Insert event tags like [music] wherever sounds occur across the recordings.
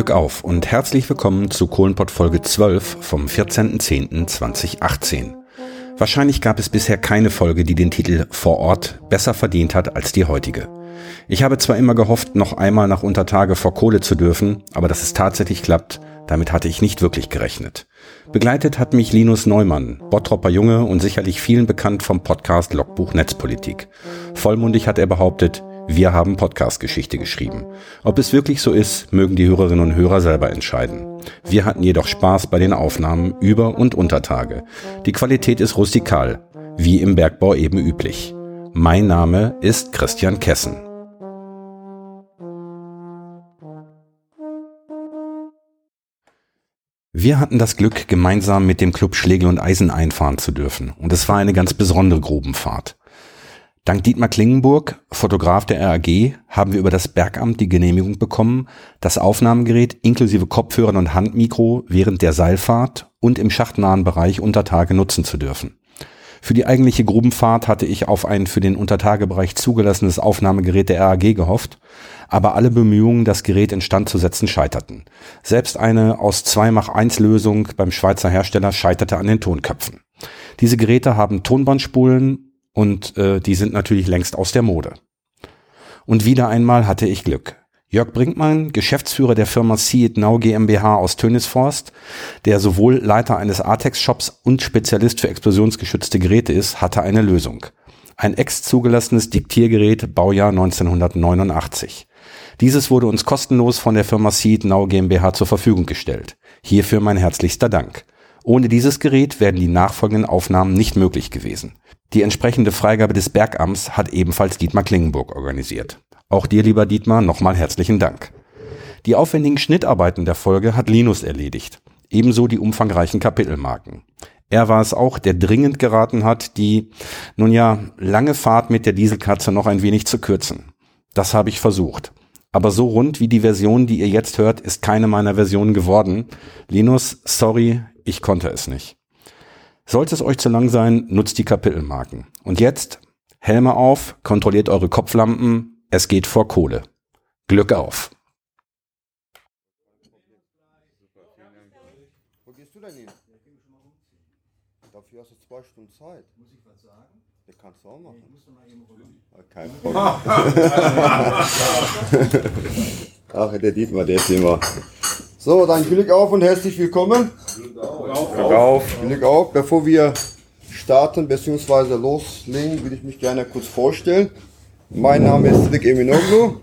Glück auf und herzlich willkommen zu Kohlenpott Folge 12 vom 14.10.2018. Wahrscheinlich gab es bisher keine Folge, die den Titel Vor Ort besser verdient hat als die heutige. Ich habe zwar immer gehofft, noch einmal nach Untertage vor Kohle zu dürfen, aber dass es tatsächlich klappt, damit hatte ich nicht wirklich gerechnet. Begleitet hat mich Linus Neumann, Bottropper Junge und sicherlich vielen bekannt vom Podcast Logbuch Netzpolitik. Vollmundig hat er behauptet, wir haben Podcast-Geschichte geschrieben. Ob es wirklich so ist, mögen die Hörerinnen und Hörer selber entscheiden. Wir hatten jedoch Spaß bei den Aufnahmen über und unter Tage. Die Qualität ist rustikal, wie im Bergbau eben üblich. Mein Name ist Christian Kessen. Wir hatten das Glück, gemeinsam mit dem Club Schlegel und Eisen einfahren zu dürfen. Und es war eine ganz besondere Grubenfahrt. Dank Dietmar Klingenburg, Fotograf der RAG, haben wir über das Bergamt die Genehmigung bekommen, das Aufnahmegerät inklusive Kopfhörern und Handmikro während der Seilfahrt und im schachtnahen Bereich unter Tage nutzen zu dürfen. Für die eigentliche Grubenfahrt hatte ich auf ein für den Untertagebereich zugelassenes Aufnahmegerät der RAG gehofft, aber alle Bemühungen, das Gerät instand zu setzen, scheiterten. Selbst eine aus 2x1 Lösung beim Schweizer Hersteller scheiterte an den Tonköpfen. Diese Geräte haben Tonbandspulen und äh, die sind natürlich längst aus der Mode. Und wieder einmal hatte ich Glück. Jörg Brinkmann, Geschäftsführer der Firma See It Now GmbH aus Tönisforst, der sowohl Leiter eines Artex-Shops und Spezialist für explosionsgeschützte Geräte ist, hatte eine Lösung. Ein ex-zugelassenes Diktiergerät Baujahr 1989. Dieses wurde uns kostenlos von der Firma See It Now GmbH zur Verfügung gestellt. Hierfür mein herzlichster Dank. Ohne dieses Gerät wären die nachfolgenden Aufnahmen nicht möglich gewesen. Die entsprechende Freigabe des Bergamts hat ebenfalls Dietmar Klingenburg organisiert. Auch dir, lieber Dietmar, nochmal herzlichen Dank. Die aufwendigen Schnittarbeiten der Folge hat Linus erledigt. Ebenso die umfangreichen Kapitelmarken. Er war es auch, der dringend geraten hat, die, nun ja, lange Fahrt mit der Dieselkatze noch ein wenig zu kürzen. Das habe ich versucht. Aber so rund wie die Version, die ihr jetzt hört, ist keine meiner Versionen geworden. Linus, sorry, ich konnte es nicht. Sollte es euch zu lang sein, nutzt die Kapitelmarken. Und jetzt Helme auf, kontrolliert eure Kopflampen, es geht vor Kohle. Glück auf. Wo gehst du denn hin? Dafür hast du zwei Stunden Zeit. Muss ich was sagen? Das kannst du auch machen. Ich muss noch mal eben rollen. Kein Problem. [laughs] Ach, der Dietmar, der ist immer. So, dann Glück auf und herzlich willkommen. Glück auf. Glück auf. Glück auf. Bevor wir starten bzw. loslegen, würde ich mich gerne kurz vorstellen. Mein Name ist Sidik Eminoglu.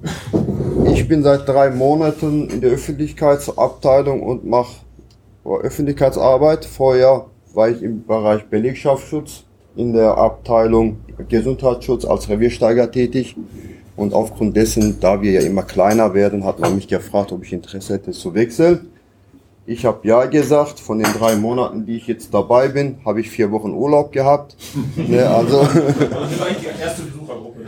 Ich bin seit drei Monaten in der Öffentlichkeitsabteilung und mache Öffentlichkeitsarbeit. Vorher war ich im Bereich Belegschaftsschutz in der Abteilung Gesundheitsschutz als Reviersteiger tätig. Und aufgrund dessen, da wir ja immer kleiner werden, hat man mich gefragt, ob ich Interesse hätte zu wechseln. Ich habe ja gesagt. Von den drei Monaten, die ich jetzt dabei bin, habe ich vier Wochen Urlaub gehabt. [laughs] ne, also. [laughs] Das ist eigentlich die erste Besuchergruppe.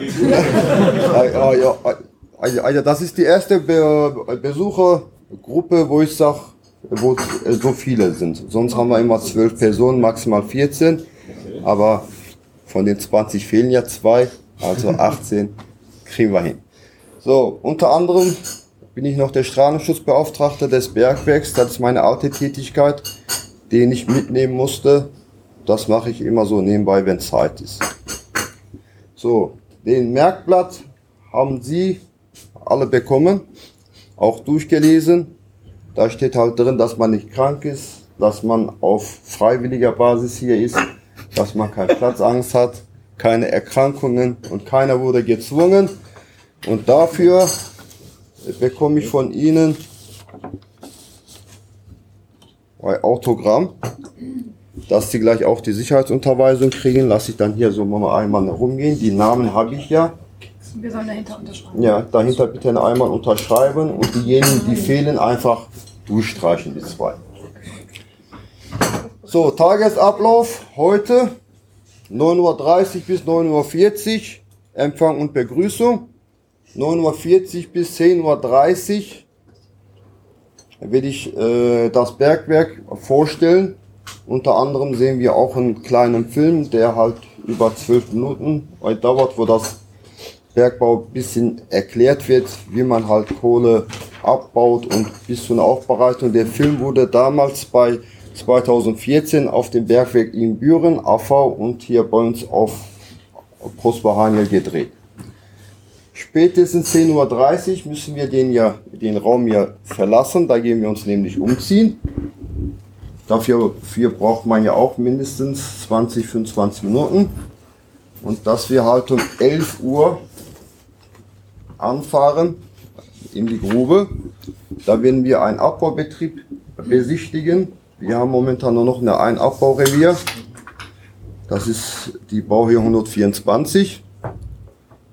Also, das ist die erste Be Besuchergruppe, wo ich sage, wo so viele sind. Sonst haben wir immer zwölf Personen, maximal 14. Aber von den 20 fehlen ja zwei, also 18 kriegen wir hin. So, unter anderem bin ich noch der Strahlenschutzbeauftragte des Bergwerks. Das ist meine alte Tätigkeit, den ich mitnehmen musste. Das mache ich immer so nebenbei, wenn Zeit ist. So, den Merkblatt haben Sie alle bekommen, auch durchgelesen. Da steht halt drin, dass man nicht krank ist, dass man auf freiwilliger Basis hier ist, dass man keine Platzangst hat, keine Erkrankungen und keiner wurde gezwungen. Und dafür bekomme ich von Ihnen ein Autogramm, dass Sie gleich auch die Sicherheitsunterweisung kriegen. Lasse ich dann hier so mal einmal rumgehen. Die Namen habe ich ja. Wir sollen dahinter unterschreiben. Ja, dahinter bitte einmal unterschreiben und diejenigen, die fehlen, einfach durchstreichen, die zwei. So, Tagesablauf heute 9.30 Uhr bis 9.40 Uhr Empfang und Begrüßung. 9.40 Uhr bis 10.30 Uhr werde ich äh, das Bergwerk vorstellen. Unter anderem sehen wir auch einen kleinen Film, der halt über zwölf Minuten dauert, wo das Bergbau ein bisschen erklärt wird, wie man halt Kohle abbaut und bis zu einer Aufbereitung. Der Film wurde damals bei 2014 auf dem Bergwerk in Büren, AV und hier bei uns auf Prosper Haniel gedreht. Spätestens 10.30 Uhr müssen wir den, ja, den Raum hier verlassen, da gehen wir uns nämlich umziehen. Dafür, dafür braucht man ja auch mindestens 20, 25 Minuten. Und dass wir halt um 11 Uhr anfahren in die Grube. Da werden wir einen Abbaubetrieb besichtigen. Wir haben momentan nur noch eine ein Abbaurevier. Das ist die Bauhöhe 124.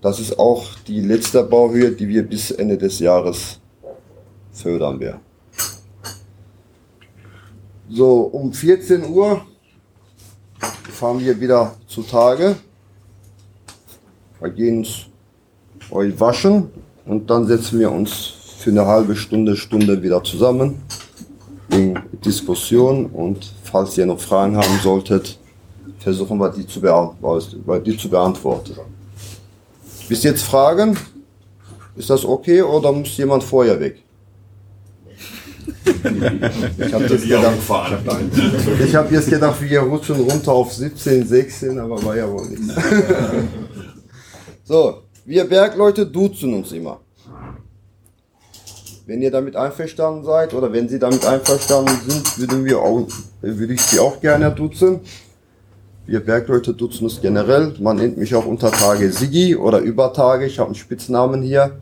Das ist auch die letzte Bauhöhe, die wir bis Ende des Jahres fördern werden. So, um 14 Uhr fahren wir wieder zutage. Wir gehen uns waschen und dann setzen wir uns für eine halbe Stunde, Stunde wieder zusammen in Diskussion und falls ihr noch Fragen haben solltet, versuchen wir die zu, beantworten. Die zu beantworten. Bis jetzt Fragen? Ist das okay oder muss jemand vorher weg? Ich habe jetzt, gedacht, ich hab jetzt gedacht, wir rutschen runter auf 17, 16, aber war ja wohl nichts. [laughs] So, wir Bergleute duzen uns immer. Wenn ihr damit einverstanden seid oder wenn sie damit einverstanden sind, würden wir auch, würde ich sie auch gerne duzen. Wir Bergleute duzen uns generell. Man nennt mich auch unter Tage Sigi oder über Tage. Ich habe einen Spitznamen hier.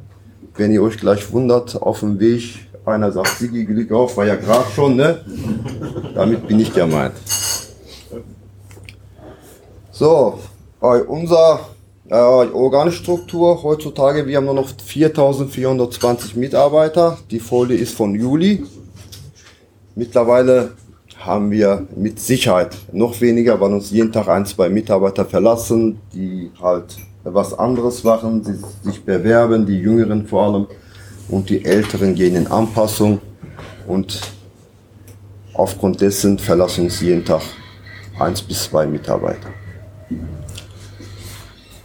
Wenn ihr euch gleich wundert, auf dem Weg einer sagt Sigi, Glück auf, war ja gerade schon, ne? Damit bin ich gemeint. So, unser äh, Organstruktur heutzutage, wir haben nur noch 4420 Mitarbeiter. Die Folie ist von Juli. Mittlerweile haben wir mit Sicherheit noch weniger, weil uns jeden Tag ein, zwei Mitarbeiter verlassen, die halt was anderes machen, die sich bewerben, die Jüngeren vor allem und die Älteren gehen in Anpassung und aufgrund dessen verlassen uns jeden Tag eins bis zwei Mitarbeiter.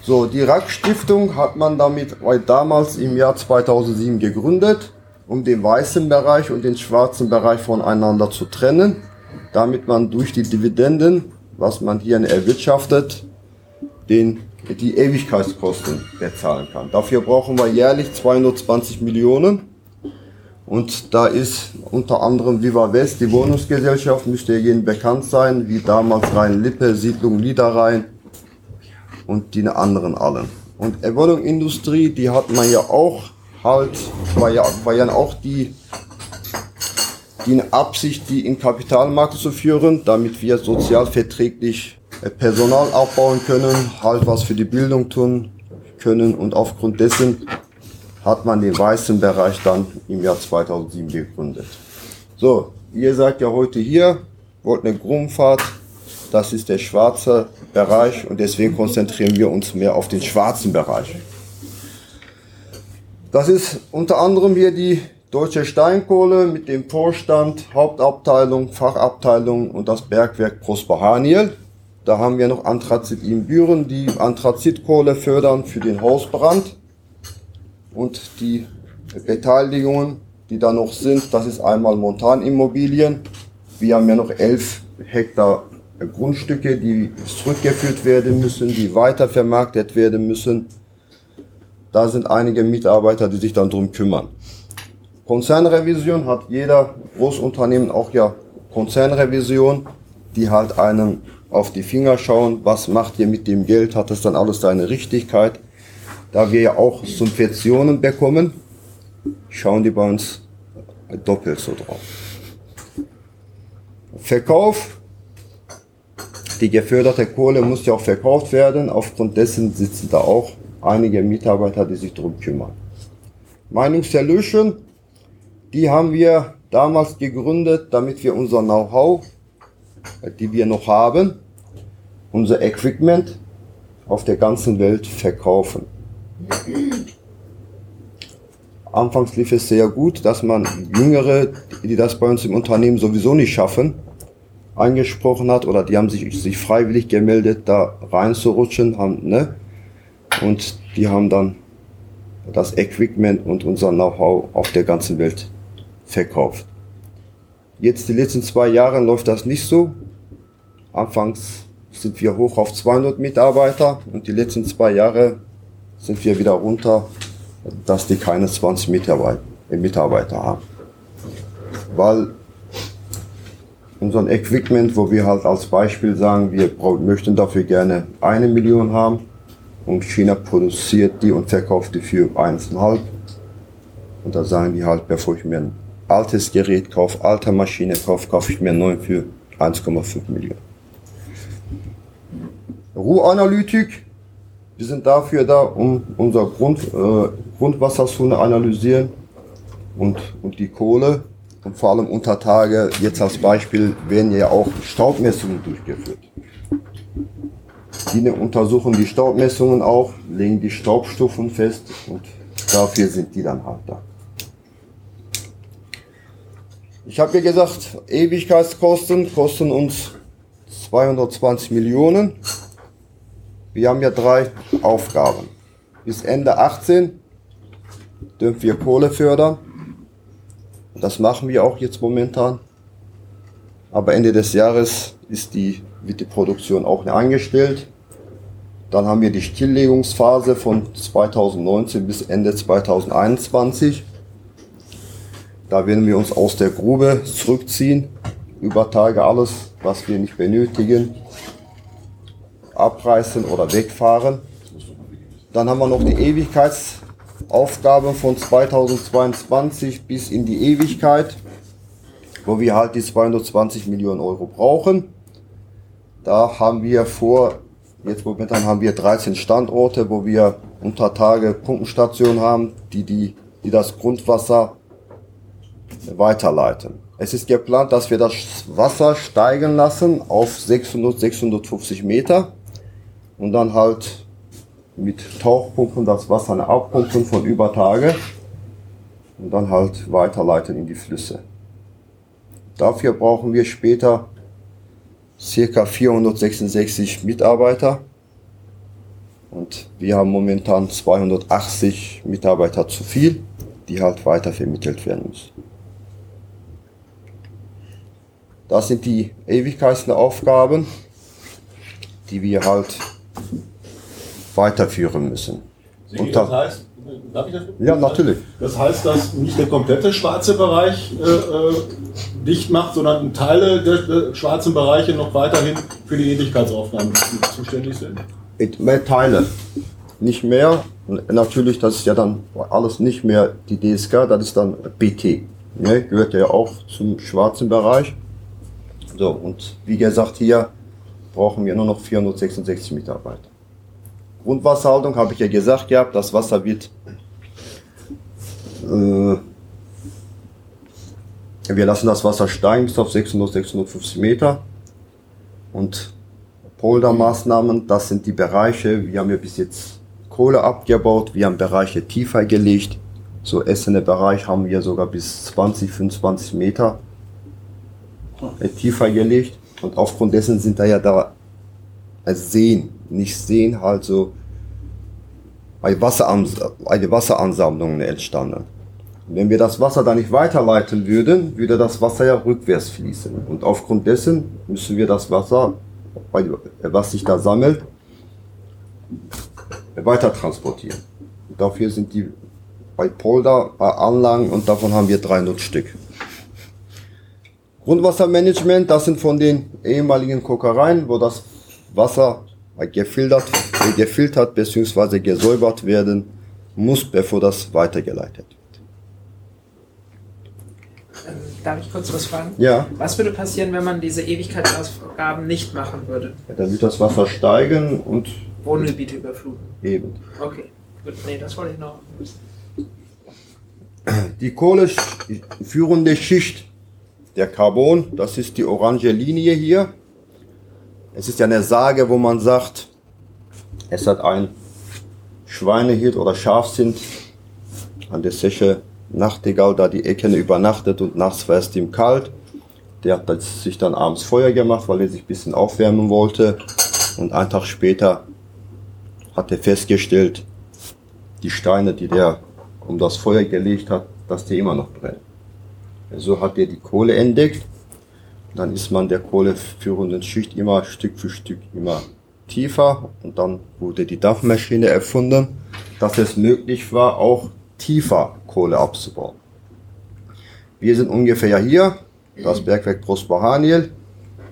So, die Rack-Stiftung hat man damit damals im Jahr 2007 gegründet, um den weißen Bereich und den schwarzen Bereich voneinander zu trennen, damit man durch die Dividenden, was man hier erwirtschaftet, den, die Ewigkeitskosten bezahlen kann. Dafür brauchen wir jährlich 220 Millionen. Und da ist unter anderem Viva West, die Wohnungsgesellschaft, müsste jedem bekannt sein, wie damals Rhein-Lippe, Siedlung Liederrhein, und die anderen allen. Und Wohnungsindustrie, die hat man ja auch halt, war ja, war ja auch die, die Absicht, die in Kapitalmarkt zu führen, damit wir sozialverträglich äh, Personal aufbauen können, halt was für die Bildung tun können und aufgrund dessen hat man den weißen Bereich dann im Jahr 2007 gegründet. So, ihr seid ja heute hier, wollt eine Grundfahrt das ist der schwarze Bereich und deswegen konzentrieren wir uns mehr auf den schwarzen Bereich. Das ist unter anderem hier die Deutsche Steinkohle mit dem Vorstand, Hauptabteilung, Fachabteilung und das Bergwerk Prosper Haniel. Da haben wir noch Anthrazit in Büren, die Anthrazitkohle fördern für den Hausbrand. Und die Beteiligungen, die da noch sind, das ist einmal Montanimmobilien. Wir haben ja noch 11 Hektar Grundstücke, die zurückgeführt werden müssen, die weitervermarktet werden müssen. Da sind einige Mitarbeiter, die sich dann drum kümmern. Konzernrevision hat jeder Großunternehmen auch ja Konzernrevision, die halt einen auf die Finger schauen, was macht ihr mit dem Geld, hat es dann alles seine Richtigkeit. Da wir ja auch Subventionen bekommen, schauen die bei uns doppelt so drauf. Verkauf die geförderte Kohle muss ja auch verkauft werden. Aufgrund dessen sitzen da auch einige Mitarbeiter, die sich darum kümmern. Meinungserlöschen, die haben wir damals gegründet, damit wir unser Know-how, die wir noch haben, unser Equipment auf der ganzen Welt verkaufen. Anfangs lief es sehr gut, dass man Jüngere, die das bei uns im Unternehmen sowieso nicht schaffen, angesprochen hat oder die haben sich, sich freiwillig gemeldet, da reinzurutschen, haben, ne? Und die haben dann das Equipment und unser Know-how auf der ganzen Welt verkauft. Jetzt die letzten zwei Jahre läuft das nicht so. Anfangs sind wir hoch auf 200 Mitarbeiter und die letzten zwei Jahre sind wir wieder runter, dass die keine 20 Mitarbeiter, Mitarbeiter haben. Weil unser Equipment, wo wir halt als Beispiel sagen, wir möchten dafür gerne eine Million haben und China produziert die und verkauft die für 1,5. Und da sagen die halt, bevor ich mir ein altes Gerät kaufe, alte Maschine kaufe, kaufe ich mir einen neuen für 1,5 Millionen. Ruhanalytik, wir sind dafür da, um unser Grund, äh, Grundwasser zu analysieren und, und die Kohle und vor allem unter Tage, jetzt als Beispiel, werden ja auch Staubmessungen durchgeführt. Die untersuchen die Staubmessungen auch, legen die Staubstufen fest und dafür sind die dann halt da. Ich habe ja gesagt, Ewigkeitskosten kosten uns 220 Millionen. Wir haben ja drei Aufgaben. Bis Ende 18 dürfen wir Kohle fördern. Das machen wir auch jetzt momentan. Aber Ende des Jahres ist die, wird die Produktion auch eingestellt. Dann haben wir die Stilllegungsphase von 2019 bis Ende 2021. Da werden wir uns aus der Grube zurückziehen, über Tage alles, was wir nicht benötigen, abreißen oder wegfahren. Dann haben wir noch die Ewigkeits Aufgabe von 2022 bis in die Ewigkeit, wo wir halt die 220 Millionen Euro brauchen. Da haben wir vor, jetzt momentan haben wir 13 Standorte, wo wir unter Tage Pumpenstationen haben, die, die, die das Grundwasser weiterleiten. Es ist geplant, dass wir das Wasser steigen lassen auf 600, 650 Meter und dann halt mit Tauchpumpen das Wasser abpumpen von über Tage und dann halt weiterleiten in die Flüsse. Dafür brauchen wir später circa 466 Mitarbeiter und wir haben momentan 280 Mitarbeiter zu viel, die halt weiter vermittelt werden müssen. Das sind die Ewigkeitsaufgaben, die wir halt weiterführen müssen. Sie, das heißt, darf ich das? Ja, natürlich. Das heißt, dass nicht der komplette schwarze Bereich äh, äh dicht macht, sondern Teile der, der, schwarzen Bereiche noch weiterhin für die Ewigkeitsaufnahmen zuständig sind? Mehr Teile, nicht mehr. Natürlich, das ist ja dann alles nicht mehr die DSK, das ist dann BT. Ne? Gehört ja auch zum schwarzen Bereich. So, und wie gesagt, hier brauchen wir nur noch 466 Mitarbeiter. Grundwasserhaltung habe ich ja gesagt gehabt, das Wasser wird äh, wir lassen das Wasser steigen bis auf 600, 650 Meter. Und Poldermaßnahmen, das sind die Bereiche, wir haben ja bis jetzt Kohle abgebaut, wir haben Bereiche tiefer gelegt, so essende Bereich haben wir sogar bis 20, 25 Meter äh, tiefer gelegt. Und aufgrund dessen sind da ja da also Seen, nicht Seen, halt so eine, Wasseransammlung entstanden. Wenn wir das Wasser da nicht weiterleiten würden, würde das Wasser ja rückwärts fließen. Und aufgrund dessen müssen wir das Wasser, was sich da sammelt, weiter transportieren. Dafür sind die bei Polder Anlagen und davon haben wir 300 Stück. Grundwassermanagement, das sind von den ehemaligen Kokereien, wo das Wasser gefiltert, gefiltert bzw. gesäubert werden muss, bevor das weitergeleitet wird. Ähm, darf ich kurz was fragen? Ja. Was würde passieren, wenn man diese Ewigkeitsaufgaben nicht machen würde? Ja, dann wird das Wasser steigen und. Wohngebiete überfluten. Eben. Okay, gut. Nee, das wollte ich noch wissen. Die Kohle führende Schicht der Carbon, das ist die orange Linie hier. Es ist ja eine Sage, wo man sagt, es hat ein Schweinehirt oder Schafsind an der Seche Nachtigall, da die Ecken übernachtet und nachts war es ihm kalt. Der hat sich dann abends Feuer gemacht, weil er sich ein bisschen aufwärmen wollte. Und einen Tag später hat er festgestellt, die Steine, die der um das Feuer gelegt hat, dass die immer noch brennen. So hat er die Kohle entdeckt. Dann ist man der kohleführenden Schicht immer Stück für Stück immer tiefer und dann wurde die Dampfmaschine erfunden, dass es möglich war, auch tiefer Kohle abzubauen. Wir sind ungefähr hier, das Bergwerk Prosper Haniel.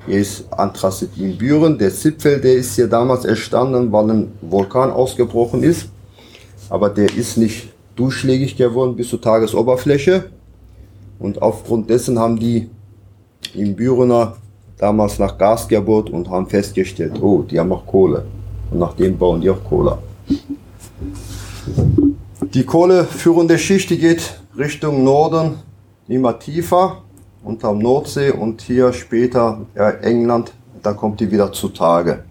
Hier ist Anthrazit in Büren. Der Zipfel, der ist hier damals entstanden, weil ein Vulkan ausgebrochen ist. Aber der ist nicht durchschlägig geworden bis zur Tagesoberfläche. Und aufgrund dessen haben die in Bürener damals nach Gas gebohrt und haben festgestellt, oh, die haben auch Kohle. Und nachdem bauen die auch Kohle. Die kohleführende Schicht, die geht Richtung Norden immer tiefer unterm Nordsee und hier später ja, England, da kommt die wieder zutage.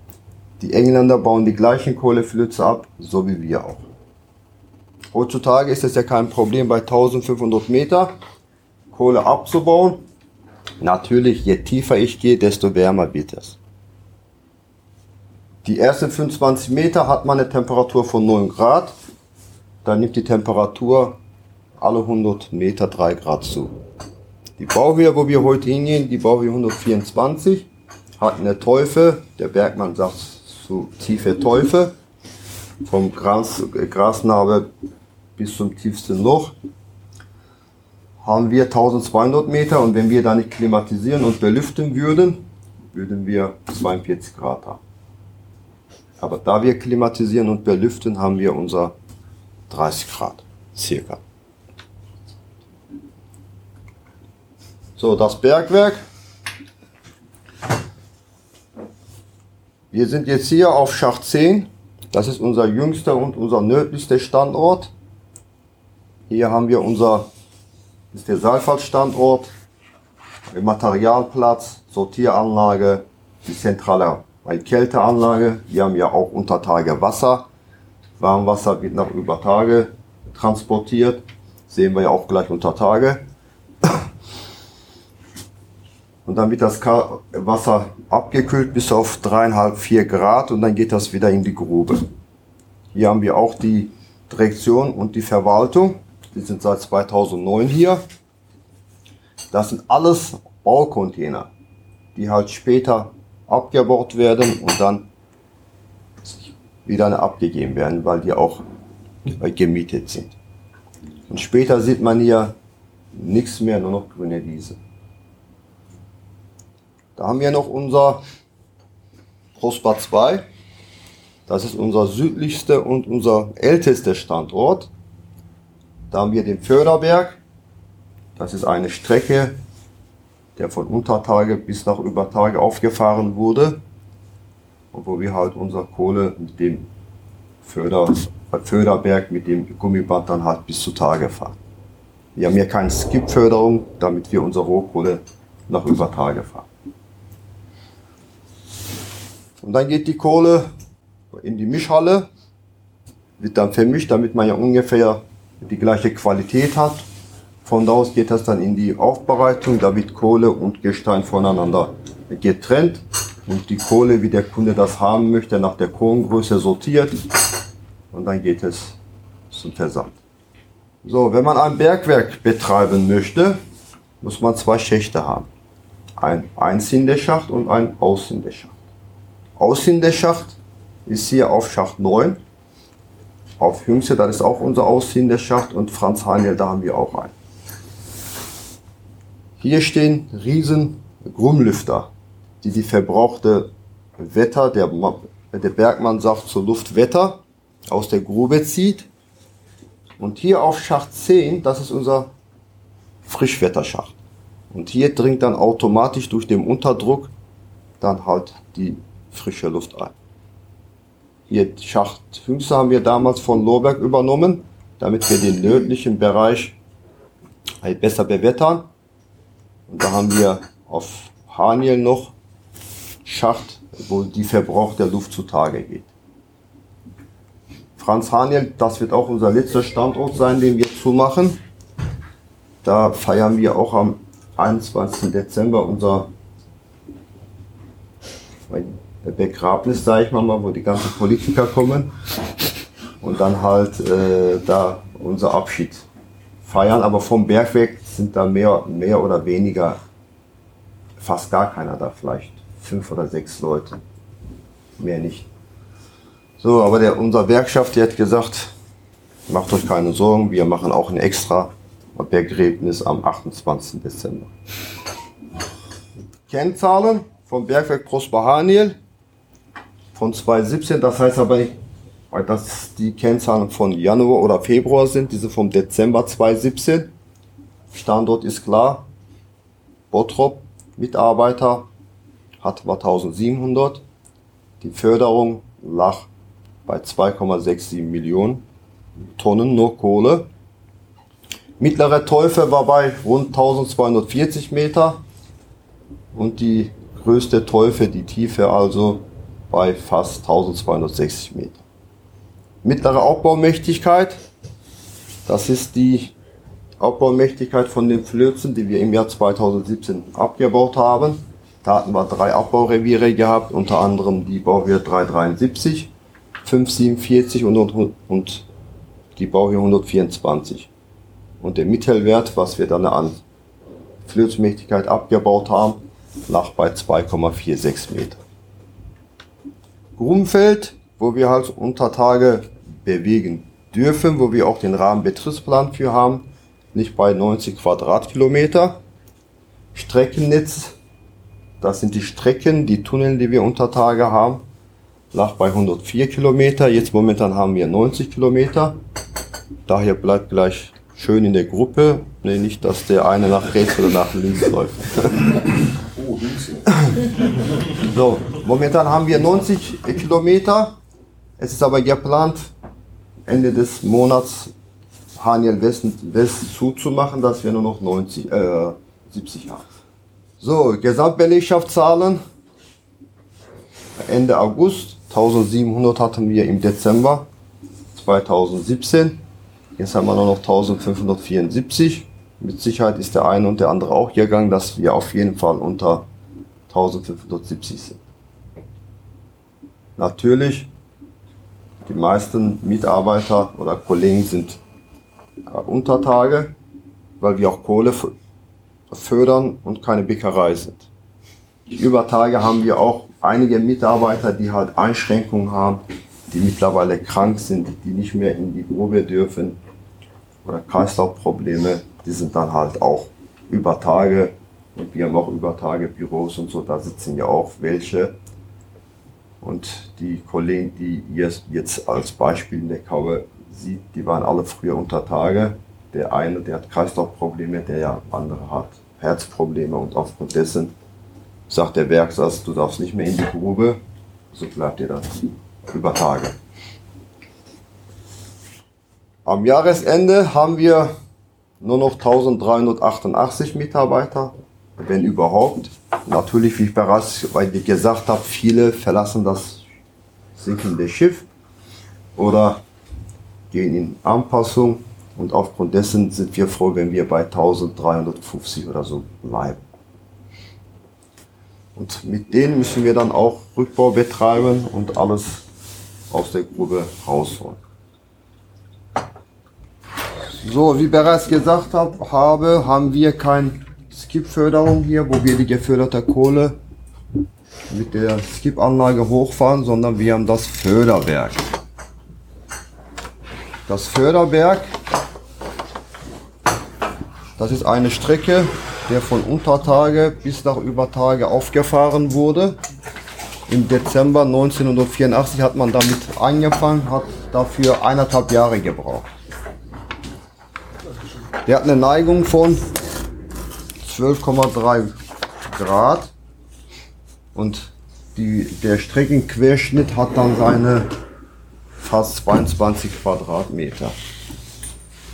Die Engländer bauen die gleichen Kohleflöze ab, so wie wir auch. Heutzutage ist es ja kein Problem bei 1500 Meter Kohle abzubauen. Natürlich, je tiefer ich gehe, desto wärmer wird es. Die ersten 25 Meter hat man eine Temperatur von 9 Grad. Dann nimmt die Temperatur alle 100 Meter 3 Grad zu. Die Bauhöhe, wo wir heute hingehen, die Bauhöhe 124, hat eine Teufel, der Bergmann sagt so tiefe Teufel, vom Gras, Grasnarbe bis zum tiefsten Loch haben wir 1200 Meter und wenn wir da nicht klimatisieren und belüften würden, würden wir 42 Grad haben. Aber da wir klimatisieren und belüften, haben wir unser 30 Grad circa. So, das Bergwerk. Wir sind jetzt hier auf Schacht 10. Das ist unser jüngster und unser nördlichster Standort. Hier haben wir unser ist der Saalfallstandort, Materialplatz, Sortieranlage, die zentrale Kälteanlage. Wir haben ja auch unter Tage Wasser. Warmwasser wird nach über Tage transportiert. Sehen wir ja auch gleich unter Tage. Und dann wird das Wasser abgekühlt bis auf dreieinhalb, vier Grad und dann geht das wieder in die Grube. Hier haben wir auch die Direktion und die Verwaltung. Die sind seit 2009 hier. Das sind alles Baucontainer, die halt später abgebaut werden und dann wieder abgegeben werden, weil die auch gemietet sind. Und später sieht man hier nichts mehr, nur noch grüne Wiese. Da haben wir noch unser Prosper 2. Das ist unser südlichster und unser ältester Standort. Da haben wir den Förderberg. Das ist eine Strecke, der von Untertage bis nach Übertage aufgefahren wurde. Und wo wir halt unsere Kohle mit dem Förder, Förderberg mit dem Gummiband dann halt bis zu Tage fahren. Wir haben hier keine Skip-Förderung, damit wir unsere Rohkohle nach Übertage fahren. Und dann geht die Kohle in die Mischhalle, wird dann vermischt, damit man ja ungefähr die gleiche Qualität hat. Von da aus geht das dann in die Aufbereitung, da wird Kohle und Gestein voneinander getrennt und die Kohle, wie der Kunde das haben möchte, nach der Kohlengröße sortiert und dann geht es zum Versand. So, wenn man ein Bergwerk betreiben möchte, muss man zwei Schächte haben. Ein Einsinderschacht und ein Aussinderschacht. Aussinderschacht ist hier auf Schacht 9 auf Jüngste, das ist auch unser ausziehender Schacht und Franz Heinel, da haben wir auch einen. Hier stehen riesen Grummlüfter, die die verbrauchte Wetter, der, der Bergmann sagt zur Luftwetter, aus der Grube zieht. Und hier auf Schacht 10, das ist unser Frischwetterschacht. Und hier dringt dann automatisch durch den Unterdruck dann halt die frische Luft ein. Hier Schacht 5 haben wir damals von Lohberg übernommen, damit wir den nördlichen Bereich halt besser bewettern. Und da haben wir auf Haniel noch Schacht, wo die Verbrauch der Luft zutage geht. Franz Haniel, das wird auch unser letzter Standort sein, den wir zumachen. Da feiern wir auch am 21. Dezember unser Begräbnis, sage ich mal, wo die ganzen Politiker kommen. Und dann halt äh, da unser Abschied feiern. Aber vom Bergweg sind da mehr, mehr oder weniger fast gar keiner da, vielleicht fünf oder sechs Leute. Mehr nicht. So, aber der, unser Bergschaft, der hat gesagt, macht euch keine Sorgen, wir machen auch ein extra Begräbnis am 28. Dezember. Kennzahlen vom Bergwerk Prosper Haniel von 2017, das heißt aber nicht, weil das die Kennzahlen von Januar oder Februar sind, diese vom Dezember 2017. Standort ist klar, Bottrop, Mitarbeiter hat 1700. Die Förderung lag bei 2,67 Millionen Tonnen nur Kohle. Mittlere Teufel war bei rund 1240 Meter und die größte Teufel, die Tiefe also bei fast 1260 Meter. Mittlere Aufbaumächtigkeit, das ist die Abbaumächtigkeit von den Flözen, die wir im Jahr 2017 abgebaut haben. Da hatten wir drei Abbaureviere gehabt, unter anderem die Bauhöhe 373, 547 und, und, und die Bauhöhe 124. Und der Mittelwert, was wir dann an Flözmächtigkeit abgebaut haben, lag bei 2,46 Meter. Grumfeld, wo wir halt unter Tage bewegen dürfen, wo wir auch den Rahmenbetriebsplan für haben, nicht bei 90 Quadratkilometer. Streckennetz, das sind die Strecken, die Tunnel, die wir unter Tage haben, lag bei 104 Kilometer. Jetzt momentan haben wir 90 Kilometer. Daher bleibt gleich schön in der Gruppe. Nee, nicht, dass der eine nach rechts oder nach links [laughs] läuft. So, momentan haben wir 90 Kilometer. Es ist aber geplant, Ende des Monats Haniel West, West zuzumachen, dass wir nur noch 90, äh, 70 haben. So, Gesamtbelegschaftszahlen. Ende August 1700 hatten wir im Dezember 2017. Jetzt haben wir nur noch 1574. Mit Sicherheit ist der eine und der andere auch gegangen, dass wir auf jeden Fall unter 1570 sind. Natürlich, die meisten Mitarbeiter oder Kollegen sind äh, Untertage, weil wir auch Kohle fördern und keine Bäckerei sind. Die Übertage haben wir auch einige Mitarbeiter, die halt Einschränkungen haben, die mittlerweile krank sind, die nicht mehr in die Grube dürfen oder Kreislaufprobleme, die sind dann halt auch über Tage und wir haben auch über Tage Büros und so, da sitzen ja auch welche. Und die Kollegen, die ihr jetzt als Beispiel in der Kaue sieht, die waren alle früher unter Tage. Der eine, der hat Kreislaufprobleme, der ja andere hat Herzprobleme und aufgrund dessen sagt der Werksarzt, du darfst nicht mehr in die Grube, so bleibt ihr dann über Tage. Am Jahresende haben wir nur noch 1388 Mitarbeiter, wenn überhaupt. Natürlich, wie ich bereits gesagt habe, viele verlassen das sinkende Schiff oder gehen in Anpassung und aufgrund dessen sind wir froh, wenn wir bei 1350 oder so bleiben. Und mit denen müssen wir dann auch Rückbau betreiben und alles aus der Grube rausholen. So, wie bereits gesagt habe, haben wir keine Skip-Förderung hier, wo wir die geförderte Kohle mit der Skip-Anlage hochfahren, sondern wir haben das Förderwerk. Das Förderberg, das ist eine Strecke, der von Untertage bis nach Übertage aufgefahren wurde. Im Dezember 1984 hat man damit angefangen, hat dafür eineinhalb Jahre gebraucht. Der hat eine Neigung von 12,3 Grad und die, der Streckenquerschnitt hat dann seine fast 22 Quadratmeter.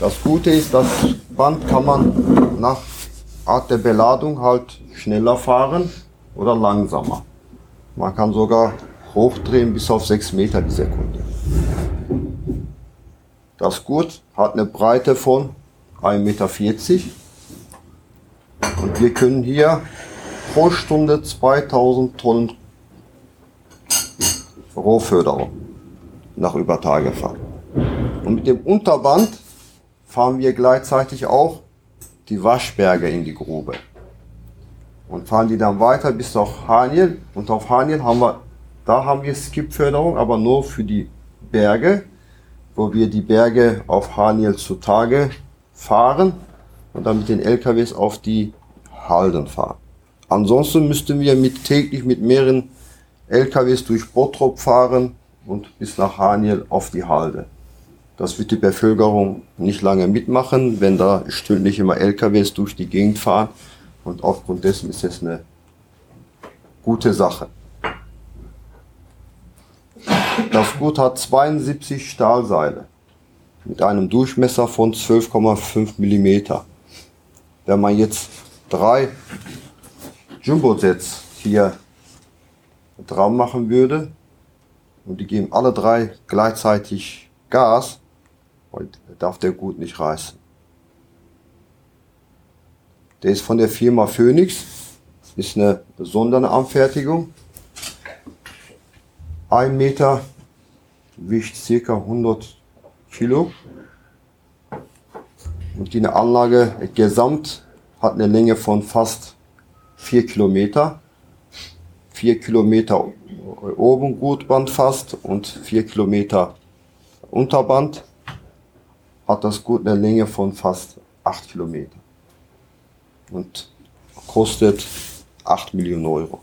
Das Gute ist, das Band kann man nach Art der Beladung halt schneller fahren oder langsamer. Man kann sogar hochdrehen bis auf 6 Meter die Sekunde. Das Gurt hat eine Breite von 1,40 Meter. Und wir können hier pro Stunde 2000 Tonnen Rohförderung nach über Tage fahren. Und mit dem Unterband fahren wir gleichzeitig auch die Waschberge in die Grube. Und fahren die dann weiter bis auf Haniel. Und auf Haniel haben wir, da haben wir Skipförderung, aber nur für die Berge, wo wir die Berge auf Haniel zutage fahren und dann mit den LKWs auf die Halden fahren. Ansonsten müssten wir mit, täglich mit mehreren LKWs durch Bottrop fahren und bis nach Haniel auf die Halde. Das wird die Bevölkerung nicht lange mitmachen, wenn da stündlich immer LKWs durch die Gegend fahren. Und aufgrund dessen ist es eine gute Sache. Das Gut hat 72 Stahlseile mit einem Durchmesser von 12,5 mm. Wenn man jetzt drei Jumbo-Sets hier dran machen würde und die geben alle drei gleichzeitig Gas, darf der gut nicht reißen. Der ist von der Firma Phoenix, ist eine besondere Anfertigung. Ein Meter wiegt circa 100 Kilo. Und die Anlage gesamt hat eine Länge von fast 4 Kilometer. 4 Kilometer oben Gutband fast und 4 Kilometer Unterband hat das Gut eine Länge von fast 8 Kilometer und kostet 8 Millionen Euro.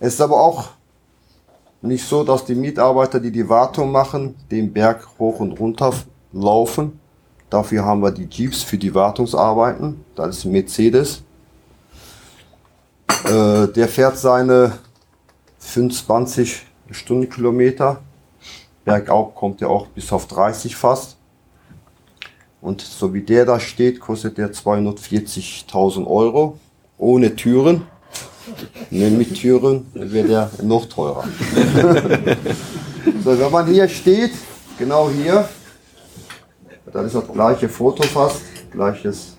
Es ist aber auch nicht so, dass die Mitarbeiter, die die Wartung machen, den Berg hoch und runter laufen. Dafür haben wir die Jeeps für die Wartungsarbeiten. Das ist ein Mercedes. Äh, der fährt seine 25 Stundenkilometer. Bergauf kommt er auch bis auf 30 fast. Und so wie der da steht, kostet der 240.000 Euro. Ohne Türen. Ne, mit Türen wäre der noch teurer. [laughs] so, wenn man hier steht, genau hier, dann ist das gleiche Foto fast, gleiches.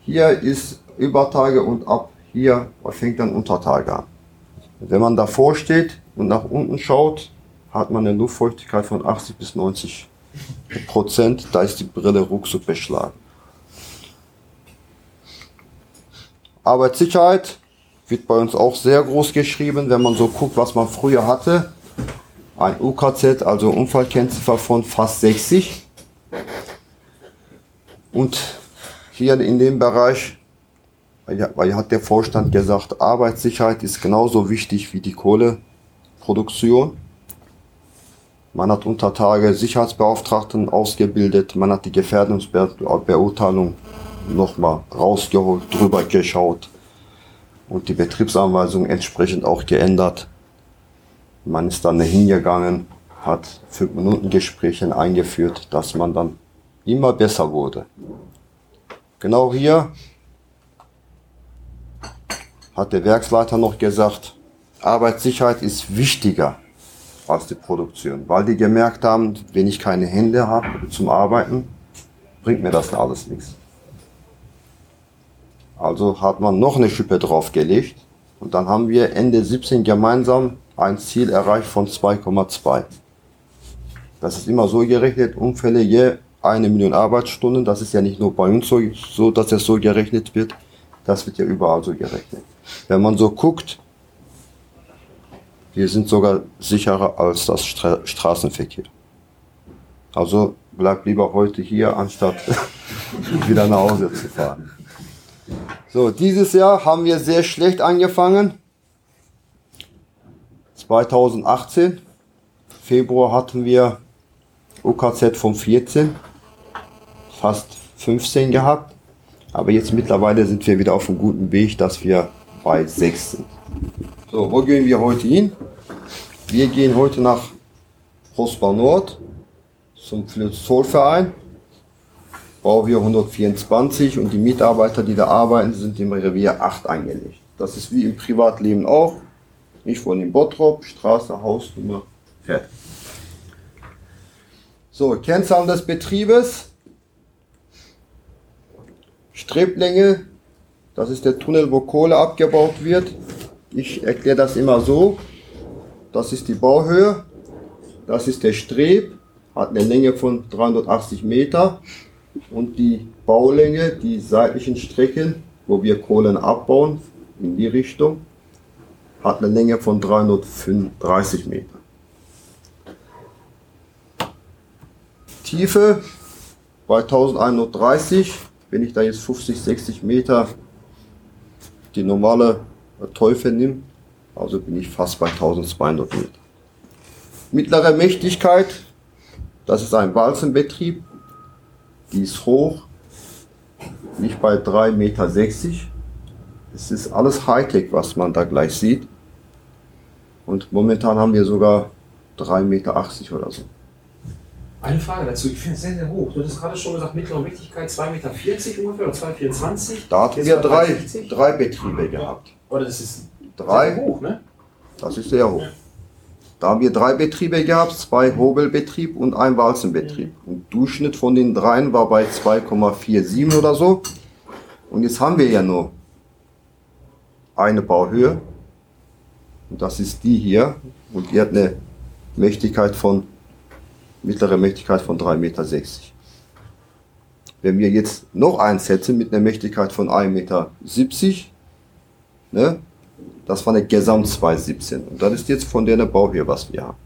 Hier ist Übertage und ab hier fängt dann Untertage an. Wenn man davor steht und nach unten schaut, hat man eine Luftfeuchtigkeit von 80 bis 90 Prozent. Da ist die Brille ruckzuck beschlagen. Arbeitssicherheit wird bei uns auch sehr groß geschrieben, wenn man so guckt, was man früher hatte. Ein UKZ, also Unfallkennziffer von fast 60. Und hier in dem Bereich, weil hat der Vorstand gesagt, Arbeitssicherheit ist genauso wichtig wie die Kohleproduktion. Man hat unter Tage Sicherheitsbeauftragten ausgebildet, man hat die Gefährdungsbeurteilung nochmal rausgeholt, drüber geschaut und die Betriebsanweisung entsprechend auch geändert. Man ist dann hingegangen, hat fünf Minuten Gespräche eingeführt, dass man dann immer besser wurde. Genau hier hat der Werksleiter noch gesagt, Arbeitssicherheit ist wichtiger als die Produktion, weil die gemerkt haben, wenn ich keine Hände habe zum Arbeiten, bringt mir das alles nichts. Also hat man noch eine Schippe draufgelegt und dann haben wir Ende 17 gemeinsam ein Ziel erreicht von 2,2. Das ist immer so gerechnet, Unfälle je eine Million Arbeitsstunden. Das ist ja nicht nur bei uns so, so dass es so gerechnet wird. Das wird ja überall so gerechnet. Wenn man so guckt, wir sind sogar sicherer als das Stra Straßenverkehr. Also bleibt lieber heute hier, anstatt [laughs] wieder nach Hause zu fahren. So, dieses Jahr haben wir sehr schlecht angefangen. 2018, Februar hatten wir UKZ von 14, fast 15 gehabt. Aber jetzt mittlerweile sind wir wieder auf einem guten Weg, dass wir bei 6 sind. So, wo gehen wir heute hin? Wir gehen heute nach Prosper Nord zum Zollverein. Bauwehr 124 und die Mitarbeiter, die da arbeiten, sind im Revier 8 eingelegt. Das ist wie im Privatleben auch. Ich wohne in Bottrop, Straße, Hausnummer, fertig. So, Kennzahlen des Betriebes. Streblänge, das ist der Tunnel, wo Kohle abgebaut wird. Ich erkläre das immer so. Das ist die Bauhöhe. Das ist der Streb, hat eine Länge von 380 Meter und die Baulänge, die seitlichen Strecken, wo wir Kohlen abbauen, in die Richtung, hat eine Länge von 335 Meter. Tiefe bei 1130, wenn ich da jetzt 50, 60 Meter die normale Teufel nehme, also bin ich fast bei 1200 Meter. Mittlere Mächtigkeit, das ist ein Walzenbetrieb, die ist hoch, nicht bei 3,60 Meter. Es ist alles Hightech, was man da gleich sieht. Und momentan haben wir sogar 3,80 Meter oder so. Eine Frage dazu, ich finde es sehr, sehr hoch. Du hast gerade schon gesagt, mittlere Mächtigkeit 2,40 Meter ungefähr oder 2,24 Meter. Da hatten wir drei, drei Betriebe gehabt. Oder das ist Drei, sehr hoch, ne? das ist sehr hoch. Da haben wir drei Betriebe gehabt, zwei Hobelbetrieb und ein Walzenbetrieb. Und Durchschnitt von den dreien war bei 2,47 oder so. Und jetzt haben wir ja nur eine Bauhöhe. Und das ist die hier. Und die hat eine Mächtigkeit von, mittlere Mächtigkeit von 3,60 Meter. Wenn wir jetzt noch eins setzen mit einer Mächtigkeit von 1,70 Meter, ne, das war eine Gesamt 217. Und das ist jetzt von der Bauhöhe, was wir haben.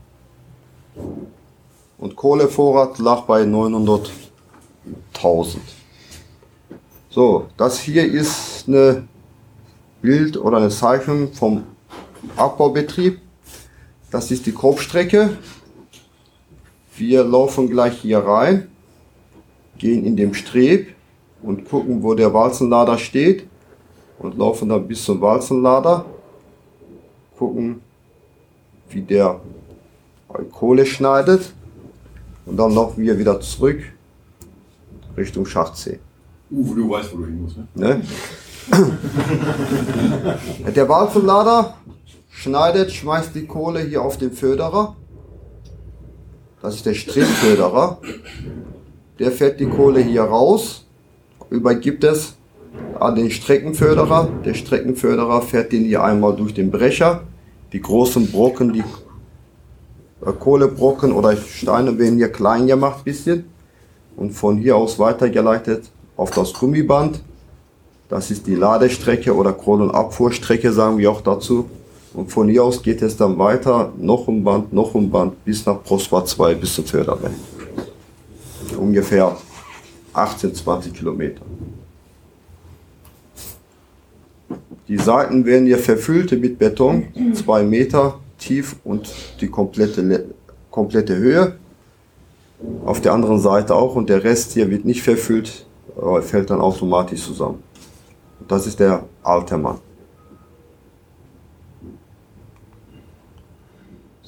Und Kohlevorrat lag bei 900.000. So, das hier ist eine Bild oder eine Zeichnung vom Abbaubetrieb. Das ist die Grobstrecke. Wir laufen gleich hier rein, gehen in den Streb und gucken, wo der Walzenlader steht und laufen dann bis zum Walzenlader gucken, wie der Kohle schneidet. Und dann laufen wir wieder zurück Richtung Schacht C. Uwe, du weißt, wo du hin musst, ne? Ne? [laughs] der Walzenlader schneidet, schmeißt die Kohle hier auf den Förderer. Das ist der Strichförderer. Der fährt die Kohle hier raus, übergibt es an den Streckenförderer. Der Streckenförderer fährt den hier einmal durch den Brecher. Die großen Brocken, die äh, Kohlebrocken oder Steine werden hier klein gemacht, bisschen. Und von hier aus weitergeleitet auf das Gummiband. Das ist die Ladestrecke oder Kohlenabfuhrstrecke, sagen wir auch dazu. Und von hier aus geht es dann weiter, noch ein Band, noch ein Band, bis nach Prosper 2, bis zum Förderberg. Ungefähr 18, 20 Kilometer. Die Seiten werden hier verfüllt mit Beton, zwei Meter tief und die komplette, komplette Höhe. Auf der anderen Seite auch und der Rest hier wird nicht verfüllt, aber fällt dann automatisch zusammen. Das ist der alte Mann.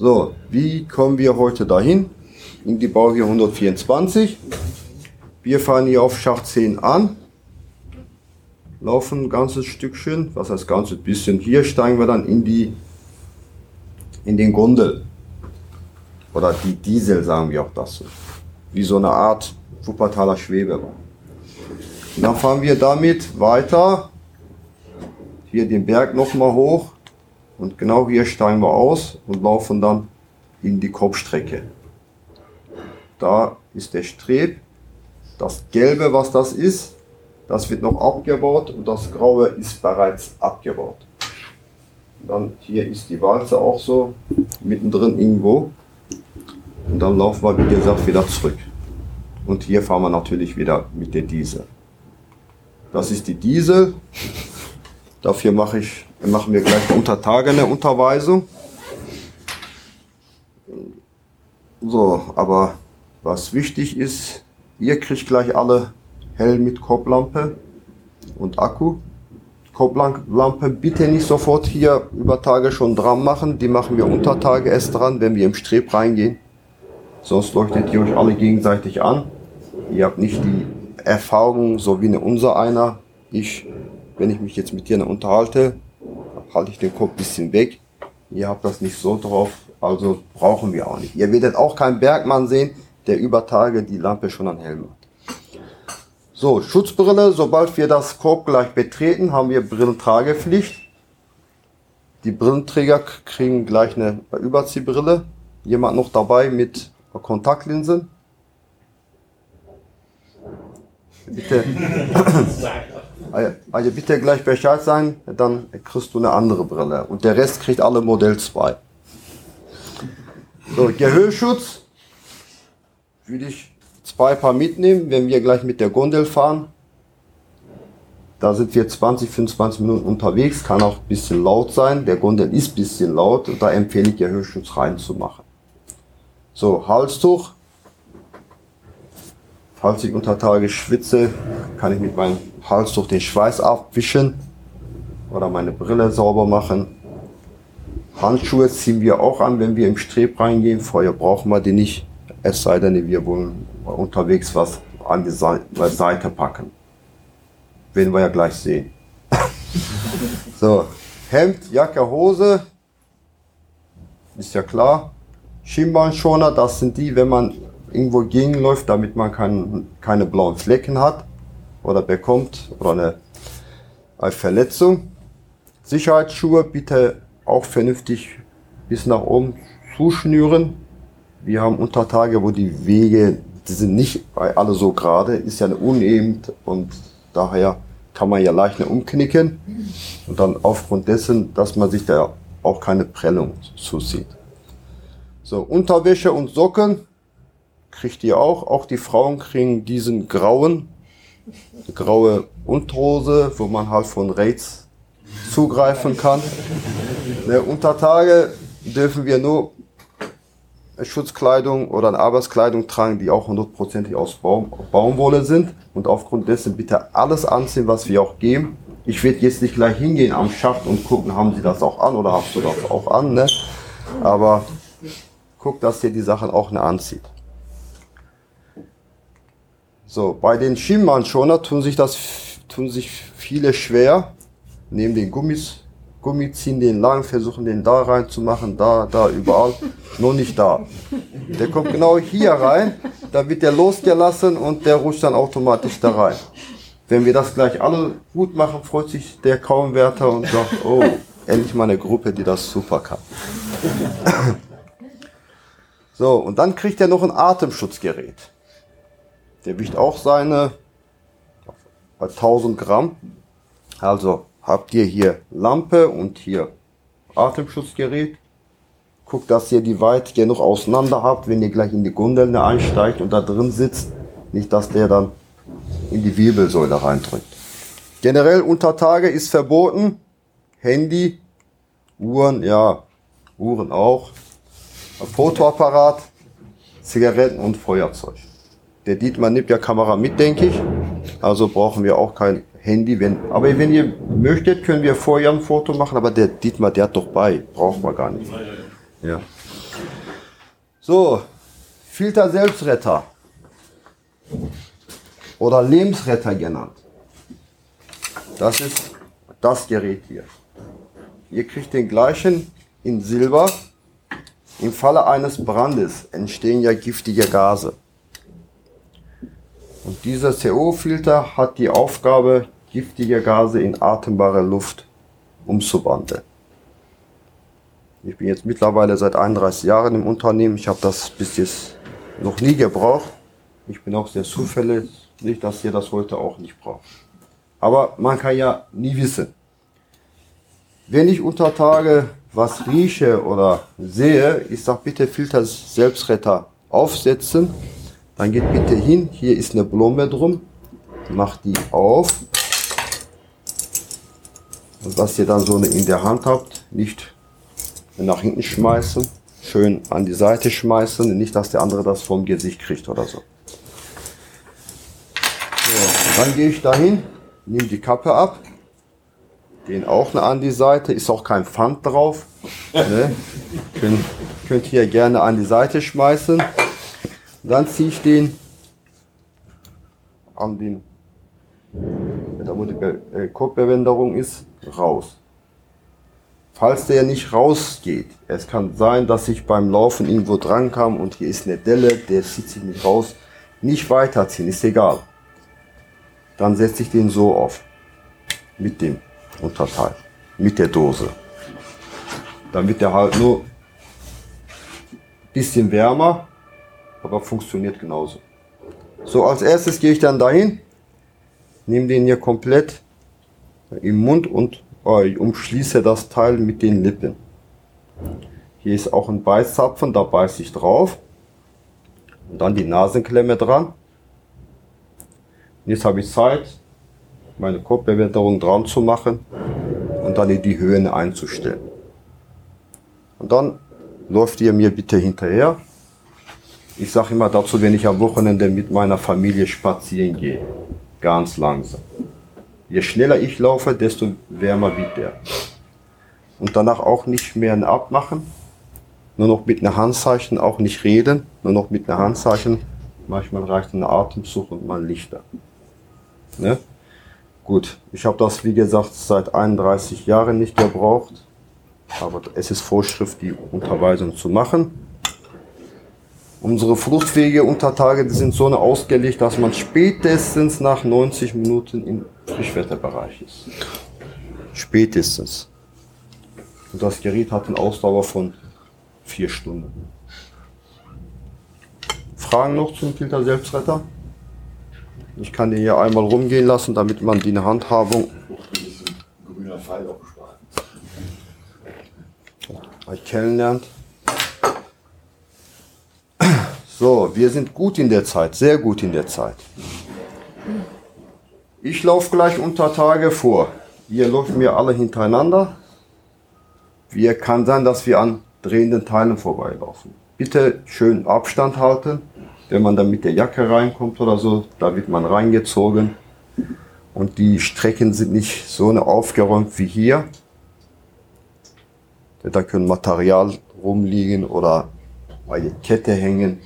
So, wie kommen wir heute dahin? In die Bauhöhe 124. Wir fahren hier auf Schacht 10 an laufen ein ganzes Stückchen, was heißt ganzes bisschen. Hier steigen wir dann in die in den Gondel. Oder die Diesel sagen wir auch das so. Wie so eine Art Wuppertaler Schwebebahn. Und dann fahren wir damit weiter. Hier den Berg nochmal hoch. Und genau hier steigen wir aus und laufen dann in die Kopfstrecke. Da ist der Streb. Das Gelbe, was das ist, das wird noch abgebaut und das Graue ist bereits abgebaut. Dann hier ist die Walze auch so mittendrin irgendwo. Und dann laufen wir, wie gesagt, wieder zurück. Und hier fahren wir natürlich wieder mit der Diesel. Das ist die Diesel. Dafür mache ich, machen wir gleich unter Tage eine Unterweisung. So, aber was wichtig ist, ihr kriegt gleich alle hell mit Kopflampe und Akku. Kopflampe bitte nicht sofort hier über Tage schon dran machen. Die machen wir unter Tage erst dran, wenn wir im Streb reingehen. Sonst leuchtet ihr euch alle gegenseitig an. Ihr habt nicht die Erfahrung, so wie unser einer. Ich, wenn ich mich jetzt mit dir unterhalte, halte ich den Kopf ein bisschen weg. Ihr habt das nicht so drauf, also brauchen wir auch nicht. Ihr werdet auch keinen Bergmann sehen, der über Tage die Lampe schon an Helm hat. So, Schutzbrille, sobald wir das Korb gleich betreten, haben wir Brillentragepflicht. Die Brillenträger kriegen gleich eine Überziehbrille Jemand noch dabei mit Kontaktlinsen? Bitte. [laughs] [clears throat] Also bitte gleich Bescheid sagen, dann kriegst du eine andere Brille. Und der Rest kriegt alle Modell 2. So, Gehörschutz würde ich zwei Paar mitnehmen, wenn wir gleich mit der Gondel fahren. Da sind wir 20, 25 Minuten unterwegs, kann auch ein bisschen laut sein. Der Gondel ist ein bisschen laut da empfehle ich Gehörschutz reinzumachen. So, Halstuch. Falls ich unter Tage schwitze, kann ich mit meinem Halstuch den Schweiß abwischen oder meine Brille sauber machen. Handschuhe ziehen wir auch an, wenn wir im Streb reingehen. Vorher brauchen wir die nicht. Es sei denn, wir wollen unterwegs was an die Seite packen. Werden wir ja gleich sehen. [laughs] so, Hemd, Jacke, Hose. Ist ja klar. Schienbeinschoner, das sind die, wenn man irgendwo gegenläuft, damit man kein, keine blauen Flecken hat oder bekommt oder eine, eine Verletzung. Sicherheitsschuhe bitte auch vernünftig bis nach oben zuschnüren. Wir haben Untertage, wo die Wege, die sind nicht alle so gerade, ist ja eine uneben und daher kann man ja leicht umknicken und dann aufgrund dessen, dass man sich da auch keine Prellung zusieht. So, Unterwäsche und Socken kriegt ihr auch. Auch die Frauen kriegen diesen grauen, graue Unterhose, wo man halt von Raids zugreifen kann. Ne, unter Tage dürfen wir nur Schutzkleidung oder eine Arbeitskleidung tragen, die auch hundertprozentig aus Baum, Baumwolle sind. Und aufgrund dessen bitte alles anziehen, was wir auch geben. Ich werde jetzt nicht gleich hingehen am Schacht und gucken, haben sie das auch an oder hast du das auch an. Ne? Aber guck, dass ihr die Sachen auch ne anzieht. So, bei den Schienbeinschoner tun sich das tun sich viele schwer. Nehmen den Gummis, Gummi ziehen den lang, versuchen den da reinzumachen, da, da, überall. [laughs] Nur nicht da. Der kommt genau hier rein, da wird der losgelassen und der rutscht dann automatisch da rein. Wenn wir das gleich alle gut machen, freut sich der Kaumwärter und sagt, oh, endlich mal eine Gruppe, die das super kann. [laughs] So, und dann kriegt er noch ein Atemschutzgerät. Der wiegt auch seine 1000 Gramm. Also habt ihr hier Lampe und hier Atemschutzgerät. Guckt, dass ihr die weit genug auseinander habt, wenn ihr gleich in die Gondel einsteigt und da drin sitzt. Nicht, dass der dann in die Wirbelsäule reindrückt. Generell unter Tage ist verboten. Handy, Uhren, ja, Uhren auch. Fotoapparat, Zigaretten und Feuerzeug. Der Dietmar nimmt ja Kamera mit, denke ich. Also brauchen wir auch kein Handy. Wenn, aber wenn ihr möchtet, können wir vorher ein Foto machen. Aber der Dietmar, der hat doch bei. Braucht man gar nicht. Ja. So, Filter Selbstretter. Oder Lebensretter genannt. Das ist das Gerät hier. Ihr kriegt den gleichen in Silber. Im Falle eines Brandes entstehen ja giftige Gase. Und dieser CO-Filter hat die Aufgabe, giftige Gase in atembare Luft umzuwandeln. Ich bin jetzt mittlerweile seit 31 Jahren im Unternehmen. Ich habe das bis jetzt noch nie gebraucht. Ich bin auch sehr zufällig, dass ihr das heute auch nicht braucht. Aber man kann ja nie wissen. Wenn ich unter Tage was rieche oder sehe, ich sage bitte Filter Selbstretter aufsetzen dann geht bitte hin, hier ist eine Blume drum, macht die auf. Und was ihr dann so in der Hand habt, nicht nach hinten schmeißen, schön an die Seite schmeißen, nicht dass der andere das vom Gesicht kriegt oder so. so dann gehe ich dahin, nehme die Kappe ab, den auch an die Seite, ist auch kein Pfand drauf. Ne? Könnt, könnt hier gerne an die Seite schmeißen. Dann ziehe ich den an den, da wo die äh, Kopfbewenderung ist, raus. Falls der nicht rausgeht, es kann sein, dass ich beim Laufen irgendwo dran kam und hier ist eine Delle, der zieht sich nicht raus, nicht weiterziehen, ist egal. Dann setze ich den so auf, mit dem Unterteil, mit der Dose. Damit der halt nur Bisschen wärmer, aber funktioniert genauso. So, als erstes gehe ich dann dahin, nehme den hier komplett im Mund und äh, umschließe das Teil mit den Lippen. Hier ist auch ein Beißzapfen, da beiße ich drauf. Und dann die Nasenklemme dran. Und jetzt habe ich Zeit, meine Kopfbewegung dran zu machen und dann in die Höhen einzustellen. Und dann läuft ihr mir bitte hinterher. Ich sage immer dazu, wenn ich am Wochenende mit meiner Familie spazieren gehe, ganz langsam. Je schneller ich laufe, desto wärmer wird der. Und danach auch nicht mehr ein Abmachen, nur noch mit einer Handzeichen, auch nicht reden, nur noch mit einer Handzeichen. Manchmal reicht ein Atemzug und man Lichter. Ne? Gut, ich habe das wie gesagt seit 31 Jahren nicht gebraucht, aber es ist Vorschrift, die Unterweisung zu machen. Unsere Fluchtwege unter Tage die sind so ausgelegt, dass man spätestens nach 90 Minuten im Frischwetterbereich ist. Spätestens. Und das Gerät hat eine Ausdauer von vier Stunden. Fragen noch zum Filter Selbstretter? Ich kann den hier einmal rumgehen lassen, damit man die Handhabung Grüner Pfeil aufgespart. kennenlernt. So, wir sind gut in der Zeit, sehr gut in der Zeit. Ich laufe gleich unter Tage vor. Ihr läuft mir alle hintereinander. Wir kann sein, dass wir an drehenden Teilen vorbeilaufen. Bitte schön Abstand halten. Wenn man dann mit der Jacke reinkommt oder so, da wird man reingezogen. Und die Strecken sind nicht so aufgeräumt wie hier. Da können Material rumliegen oder eine Kette hängen.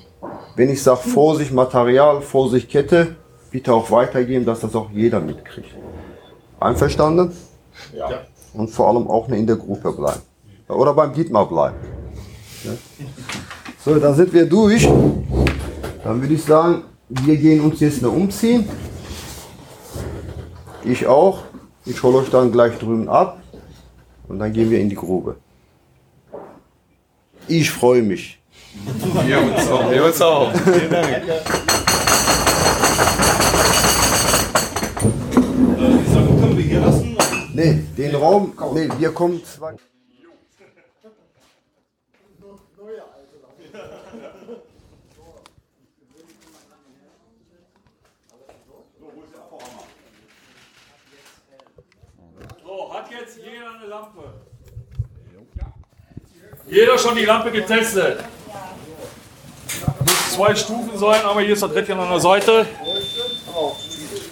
Wenn ich sage Vorsicht Material, Vorsicht Kette, bitte auch weitergeben, dass das auch jeder mitkriegt. Einverstanden? Ja. Und vor allem auch in der Gruppe bleiben. Oder beim Dietmar bleiben. Ja. So, dann sind wir durch. Dann würde ich sagen, wir gehen uns jetzt noch umziehen. Ich auch. Ich hole euch dann gleich drüben ab. Und dann gehen wir in die Grube. Ich freue mich. Wir uns auch. Wir uns auch. Vielen Dank. Können wir hier lassen? Nee, den Raum, nee, wir kommen zwei. So, hat jetzt jeder eine Lampe? Jeder schon die Lampe getestet? Muss zwei Stufen sein, aber hier ist das Rädchen an der Seite.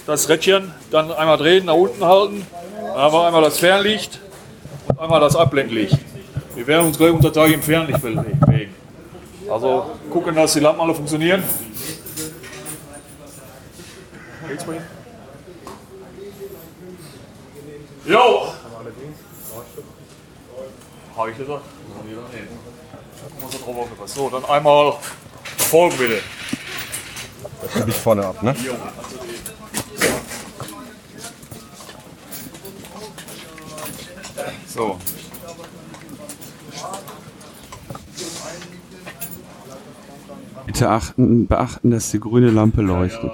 Das Rädchen dann einmal drehen, nach unten halten. Wir einmal das Fernlicht und einmal das Abblendlicht. Wir werden uns gleich unter Tage im Fernlicht bewegen. Also gucken, dass die Lampen alle funktionieren. Geht's bei Ihnen? Jo! Habe ich gesagt? So, dann einmal folgen bitte. Gebe ich vorne ab, ne? So. Bitte achten, beachten, dass die grüne Lampe leuchtet.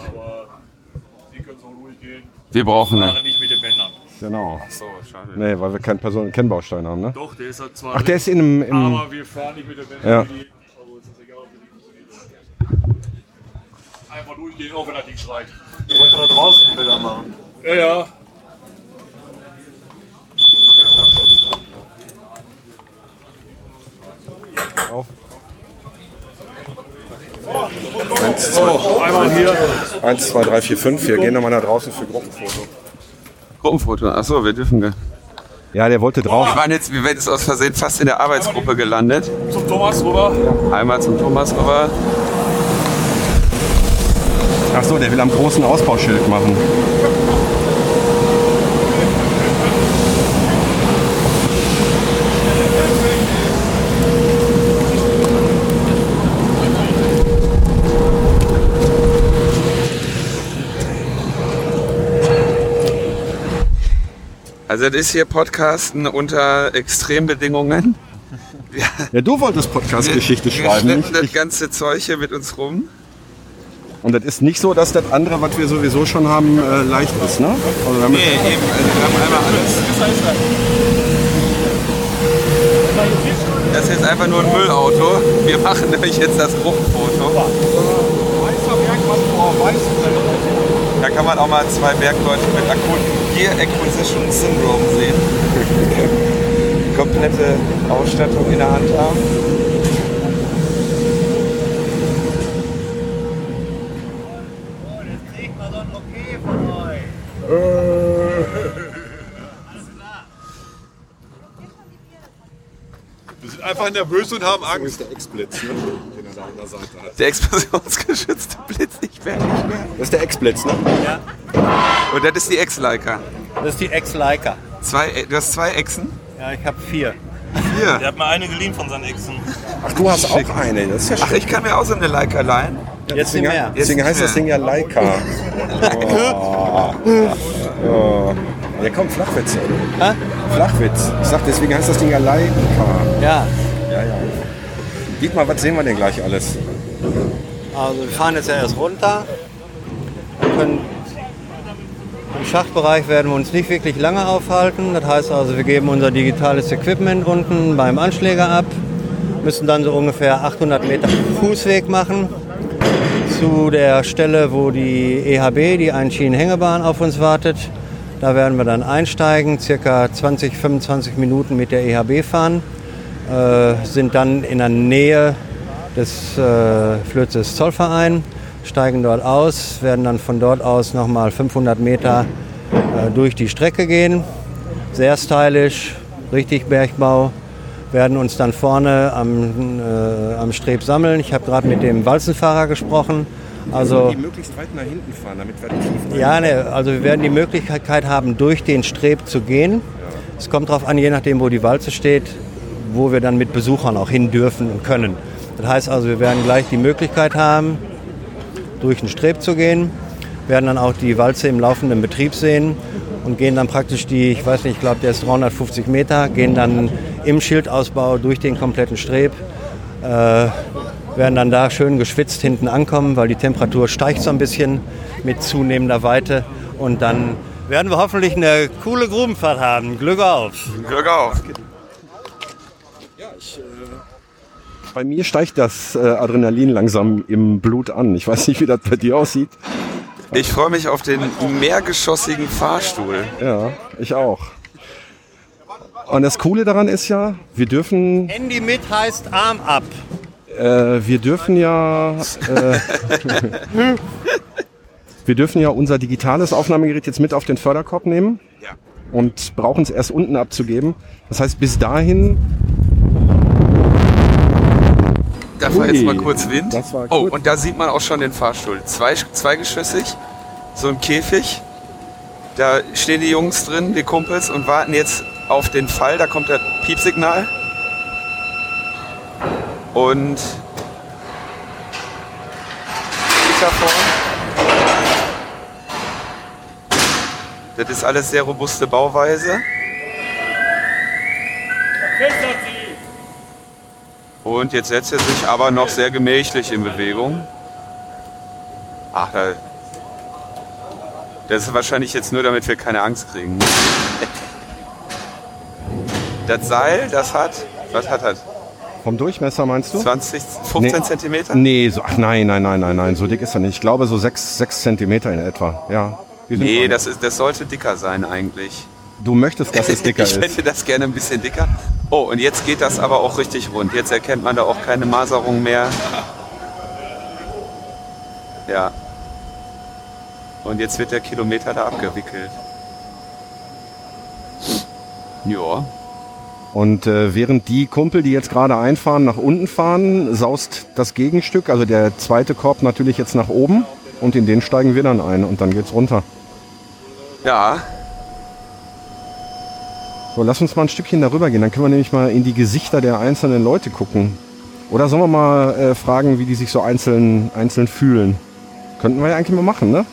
Wir brauchen eine. nicht mit den Bändern. Genau. So, schade. Nee, weil wir keinen Personenkennbaustein haben, ne? Doch, der ist halt zwar Ach, der ist in einem. Im, aber wir fahren nicht mit den Bändern. Ja. Also ist das egal, ob die funktioniert. Einfach durchgehen, auch wenn das Ding schreit. Ich wollte da draußen Bilder machen. Ja, ja. So, einmal hier. 1, 2, 3, 4, 5. Wir gehen nochmal nach draußen für Gruppenfoto. Gruppenfoto. Achso, wir dürfen. ge- Ja, der wollte drauf. Wir waren jetzt, wir werden jetzt aus Versehen fast in der Arbeitsgruppe gelandet. Zum Thomas rüber. Einmal zum Thomas rüber. Achso, der will am großen Ausbauschild machen. Also das ist hier Podcasten unter Extrembedingungen. Ja, du wolltest Podcast-Geschichte Wir schreiben. schleppen nicht das ganze Zeug hier mit uns rum. Und das ist nicht so, dass das andere, was wir sowieso schon haben, äh, leicht ist, ne? Also Nee, eben. Also wir haben einmal alles. Das ist jetzt einfach nur ein Müllauto. Wir machen nämlich jetzt das Gruppenfoto. Da kann man auch mal zwei Bergleute mit akutem Gear Acquisition Syndrome sehen. [laughs] Komplette Ausstattung in der Hand haben. Einfach nervös und haben Angst. der Ex-Blitz, ne? den er da an der Seite hat. Der explosionsgeschützte Blitz, ich werde nicht mehr. das ist der Ex-Blitz, ne? Und das ist die Ex-Leica. Das ist die Ex-Leica. Zwei, du hast zwei Echsen? Ja, ich habe vier. Hier. Der hat mir eine geliehen von seinen Exen. Ach, du hast auch eine. Das ist ja Ach, ich kann mir auch so eine Leica leihen. Jetzt nicht mehr. Deswegen heißt das Ding ja Leica. [laughs] Oh. Oh. Ja, komm, Flachwitz. Hä? Flachwitz. Ich sag, deswegen heißt das Ding ja Leica. Ja, Ja, ja. Dietmar, was sehen wir denn gleich alles? also wir fahren jetzt ja erst runter. Wir können Im Schachtbereich werden wir uns nicht wirklich lange aufhalten. Das heißt also, wir geben unser digitales Equipment unten beim Anschläger ab, müssen dann so ungefähr 800 Meter Fußweg machen zu der Stelle, wo die EHB, die Einschienenhängebahn, auf uns wartet. Da werden wir dann einsteigen, circa 20, 25 Minuten mit der EHB fahren, äh, sind dann in der Nähe des äh, Flötzes Zollverein, steigen dort aus, werden dann von dort aus nochmal 500 Meter äh, durch die Strecke gehen. Sehr stylisch, richtig Bergbau. Werden uns dann vorne am, äh, am Streb sammeln. Ich habe gerade mit dem Walzenfahrer gesprochen. Also, die möglichst weit nach hinten fahren, damit wir tief ja, ne, also wir werden die Möglichkeit haben, durch den Streb zu gehen. Es kommt darauf an, je nachdem, wo die Walze steht, wo wir dann mit Besuchern auch hin dürfen und können. Das heißt also, wir werden gleich die Möglichkeit haben, durch den Streb zu gehen, werden dann auch die Walze im laufenden Betrieb sehen und gehen dann praktisch die, ich weiß nicht, ich glaube, der ist 350 Meter, gehen dann im Schildausbau durch den kompletten Streb, äh, werden dann da schön geschwitzt hinten ankommen, weil die Temperatur steigt so ein bisschen mit zunehmender Weite und dann werden wir hoffentlich eine coole Grubenfahrt haben. Glück auf! Glück auf. Bei mir steigt das äh, Adrenalin langsam im Blut an. Ich weiß nicht, wie das bei dir aussieht. Ich freue mich auf den mehrgeschossigen Fahrstuhl. Ja, ich auch. Und das Coole daran ist ja, wir dürfen, Handy mit heißt Arm ab. äh, wir dürfen ja, äh, [laughs] wir dürfen ja unser digitales Aufnahmegerät jetzt mit auf den Förderkorb nehmen Ja. und brauchen es erst unten abzugeben. Das heißt, bis dahin Da war jetzt mal kurz Wind. das war oh, gut. und da sieht man auch schon den Fahrstuhl. Zwei, zweigeschossig, so ein Käfig. Da stehen die Jungs drin, die Kumpels, und warten jetzt auf den Fall. Da kommt das Piepsignal. Und. Das ist alles sehr robuste Bauweise. Und jetzt setzt er sich aber noch sehr gemächlich in Bewegung. Ach, da, das ist wahrscheinlich jetzt nur, damit wir keine Angst kriegen. Das Seil, das hat, was hat das? vom Durchmesser meinst du? 20, 15 Nee. Zentimeter? Nee, so, ach nein, nein, nein, nein, nein, so dick ist er nicht. Ich glaube so sechs, sechs Zentimeter in etwa. Ja. Nee, das, ist, das sollte dicker sein eigentlich. Du möchtest, dass es dicker [laughs] ich ist. hätte das gerne ein bisschen dicker. Oh, und jetzt geht das aber auch richtig rund. Jetzt erkennt man da auch keine Maserung mehr. Ja. Und jetzt wird der Kilometer da abgewickelt. Ja. Und äh, während die Kumpel, die jetzt gerade einfahren, nach unten fahren, saust das Gegenstück, also der zweite Korb natürlich jetzt nach oben und in den steigen wir dann ein und dann geht's runter. Ja, So, lass uns mal ein Stückchen darüber gehen, dann können wir nämlich mal in die Gesichter der einzelnen Leute gucken. Oder sollen wir mal äh, fragen, wie die sich so einzeln, einzeln fühlen? Könnten wir ja eigentlich mal machen, ne?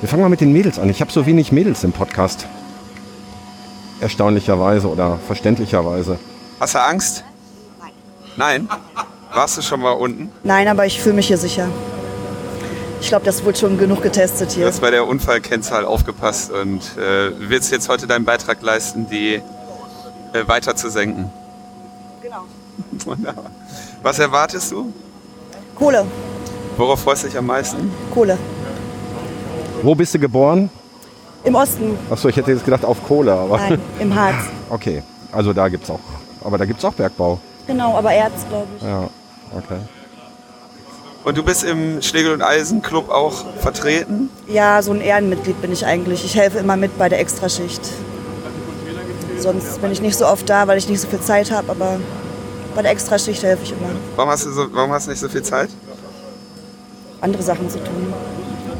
Wir fangen mal mit den Mädels an. Ich habe so wenig Mädels im Podcast. Erstaunlicherweise oder verständlicherweise. hast du Angst? Nein? Warst du schon mal unten? Nein, aber ich fühle mich hier sicher. Ich glaube, das wurde schon genug getestet Du hier. hast bei der Unfallkennzahl aufgepasst und äh, willst jetzt heute deinen Beitrag leisten, die äh, weiter zu senken. Genau. [laughs] Wunderbar. Was erwartest du? Kohle, Worauf freust du dich am meisten? Kohle. Wo bist du geboren? Im Osten, Achso, ich hätte jetzt gedacht auf Kohle, aber. nein, im Harz. [laughs] Okay, also da gibt's auch. Aber da gibt's auch Bergbau. Genau, aber Erz, glaube ich. Ja, okay. Und du bist im Schlegel- und Eisenclub auch vertreten? Ja, so ein Ehrenmitglied bin ich eigentlich. Ich helfe immer mit bei der Extraschicht. Sonst bin ich nicht so oft da, weil ich nicht so viel Zeit habe, aber bei der Extraschicht helfe ich immer. Warum hast, du so, warum hast du nicht so viel Zeit? Andere Sachen zu tun.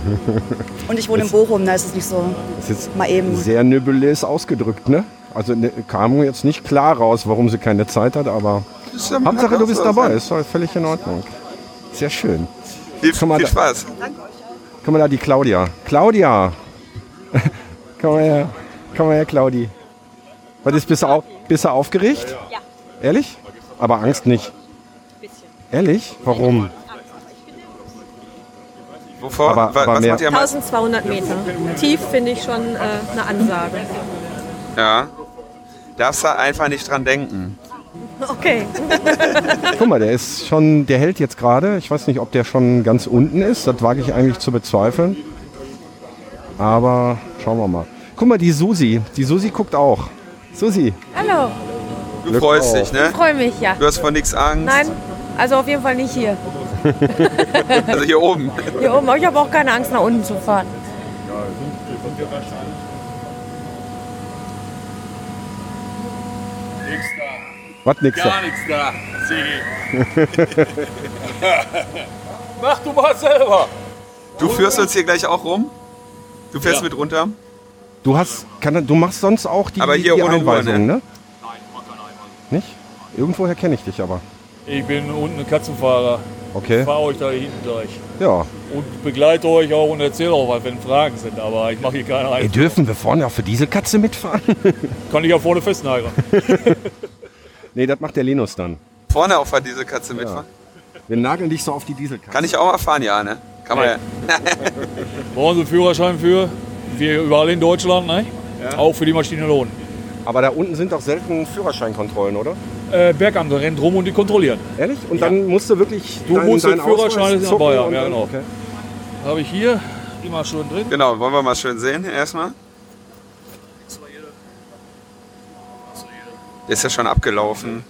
[laughs] Und ich wohne in Bochum, da ist es nicht so Das ist jetzt mal eben. sehr nebulös ausgedrückt, ne? Also ne, kam jetzt nicht klar raus, warum sie keine Zeit hat, aber Hauptsache du bist dabei, ist doch völlig in Ordnung. Sehr schön. Viel, viel da- Spaß. Guck mal da, die Claudia. Claudia! [laughs] komm mal her, komm mal her, Claudi. Was ist, bist du, auf, bist du aufgeregt? Ja. Ehrlich? Aber Angst nicht. Ehrlich? Warum? Wovor? Aber- aber was mehr- macht ihr am meisten? 1200 Meter. Tief finde ich schon äh, eine Ansage. Ja. Darfst du einfach nicht dran denken. Okay. Guck mal, der ist schon, der hält jetzt gerade. Ich weiß nicht, ob der schon ganz unten ist. Das wage ich eigentlich zu bezweifeln. Aber schauen wir mal. Guck mal, die Susi. Die Susi guckt auch. Susi. Hallo, Du Glück freust auf. dich, ne? ich freue mich, ja. Du hast vor nichts Angst. Nein, also auf jeden Fall nicht hier. [laughs] Also hier oben. Hier oben, aber ich habe auch keine Angst, nach unten zu fahren. Was nix da? Gar nichts da, Sigi. [laughs] Mach du mal selber. Du führst uns hier gleich auch rum? Du fährst Ja. mit runter? Du hast, kann, du machst sonst auch die, Aber hier die ohne Einweisung, ne? ne? Nicht? Irgendwoher kenne ich dich aber. Ich bin unten ein Katzenfahrer. Okay. Ich fahre euch da hinten gleich. Ja. Und begleite euch auch und erzähle auch was, wenn Fragen sind. Aber ich mache hier keine Ey, Einfluss. dürfen wir vorne auch für diese Katze mitfahren? Kann ich ja vorne festnageln. [laughs] nee, das macht der Linus dann. Vorne auf diese Katze mitfahren? Wir nageln dich so auf die Dieselkatze. Kann ich auch mal fahren, ja, ne? Kann man ja. [laughs] Brauchen Sie einen Führerschein für? Wie überall in Deutschland, ne? Ja. Auch für die Maschine lohnen. Aber da unten sind doch selten Führerscheinkontrollen, oder? Äh, Bergamt rennt rum und die kontrollieren. Ehrlich? Und dann musst du wirklich Du deinen- musst den deinen Ausweis Führerschein zucken dabei haben, ja genau. okay. Habe ich hier immer schon drin. Genau, wollen wir mal schön sehen erstmal. Der ist ja schon abgelaufen.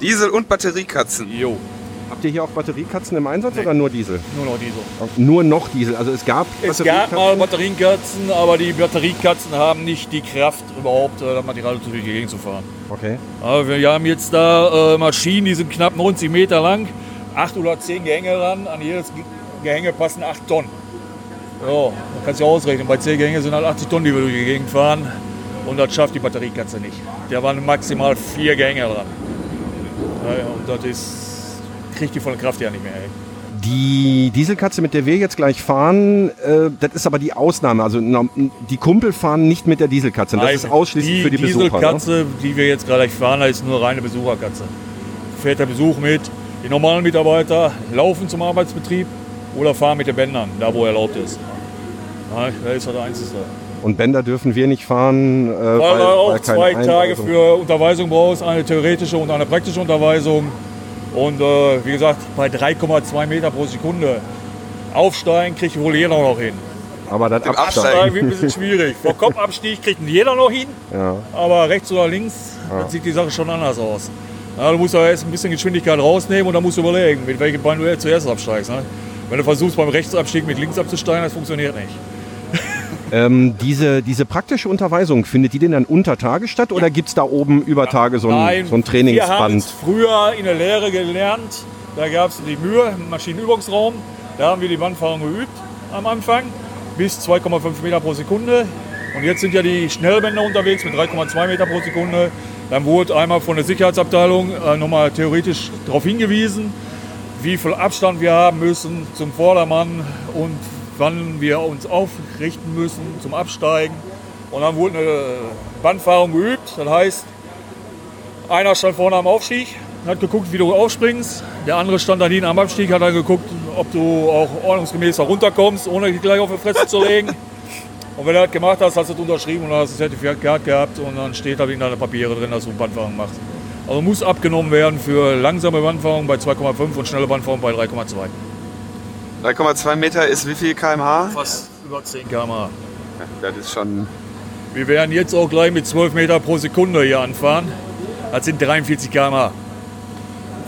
Diesel- und Batteriekatzen. Jo. Habt ihr hier auch Batteriekatzen im Einsatz oder nur Diesel? Nur noch Diesel. Nur noch Diesel. Also es gab Es gab mal Batteriekatzen, aber die Batteriekatzen haben nicht die Kraft, überhaupt äh, das Material durch die Gegend zu fahren. Okay. Aber wir haben jetzt da äh, Maschinen, die sind knapp 90 Meter lang, 8 oder 10 Gehänge ran. An jedes Ge- Gehänge passen 8 Tonnen. So, man kann sich ausrechnen. Bei 10 Gehänge sind halt 80 Tonnen, die wir durch die Gegend fahren. Und das schafft die Batteriekatze nicht. Da waren maximal 4 Gehänge dran. Und das ist, kriegt die von der Kraft ja nicht mehr. Ey. Die Dieselkatze, mit der wir jetzt gleich fahren, äh, das ist aber die Ausnahme. Also die Kumpel fahren nicht mit der Dieselkatze. Das Nein, ist ausschließlich die für die Besucher. Ne? Dieselkatze, die wir jetzt gerade fahren, das ist nur reine Besucherkatze. Fährt der Besuch mit. Die normalen Mitarbeiter laufen zum Arbeitsbetrieb oder fahren mit den Bändern, da wo erlaubt ist. Ja, das ist halt der einzige. Und Bänder dürfen wir nicht fahren, äh, Weil, weil, du auch zwei Tage Einweisung- für Unterweisung brauchst, eine theoretische und eine praktische Unterweisung. Und äh, wie gesagt, bei 3,2 Meter pro Sekunde aufsteigen kriegt wohl jeder noch hin. Aber das Absteigen Absteigen. wird ein bisschen schwierig. Vor Kopfabstieg kriegt jeder noch hin. Ja. Aber rechts oder links Ja. dann sieht die Sache schon anders aus. Ja, du musst ja erst ein bisschen Geschwindigkeit rausnehmen und dann musst du überlegen, mit welchem Bein du zuerst absteigst. Ne? Wenn du versuchst beim Rechtsabstieg mit links abzusteigen, das funktioniert nicht. Ähm, diese, diese praktische Unterweisung, findet die denn dann unter Tage statt oder gibt es da oben über Tage so ein, Nein, so ein wir haben Trainingsband? früher in der Lehre gelernt. Da gab es die Mühe Maschinenübungsraum. Da haben wir die Wandfahrung geübt am Anfang bis 2,5 Meter pro Sekunde. Und jetzt sind ja die Schnellbänder unterwegs mit 3,2 Meter pro Sekunde. Dann wurde einmal von der Sicherheitsabteilung äh, nochmal theoretisch darauf hingewiesen, wie viel Abstand wir haben müssen zum Vordermann und wann wir uns aufrichten müssen zum Absteigen. Und dann wurde eine Bandfahrung geübt. Das heißt, einer stand vorne am Aufstieg, hat geguckt, wie du aufspringst. Der andere stand da hinten am Abstieg, hat dann geguckt, ob du auch ordnungsgemäß da runterkommst, ohne dich gleich auf die Fresse zu legen. [laughs] Und wenn du das gemacht hast, hast du es unterschrieben und dann hast du das Zertifikat gehabt und dann steht da in deine Papiere drin, dass du Bandfahrung machst. Also muss abgenommen werden für langsame Bandfahrung bei 2,5 und schnelle Bandfahrung bei 3,2. 3,2 Meter ist wie viel km/h? Fast über 10 km/h. Das ist schon. Wir werden jetzt auch gleich mit 12 Meter pro Sekunde hier anfahren. Das sind 43 km/h.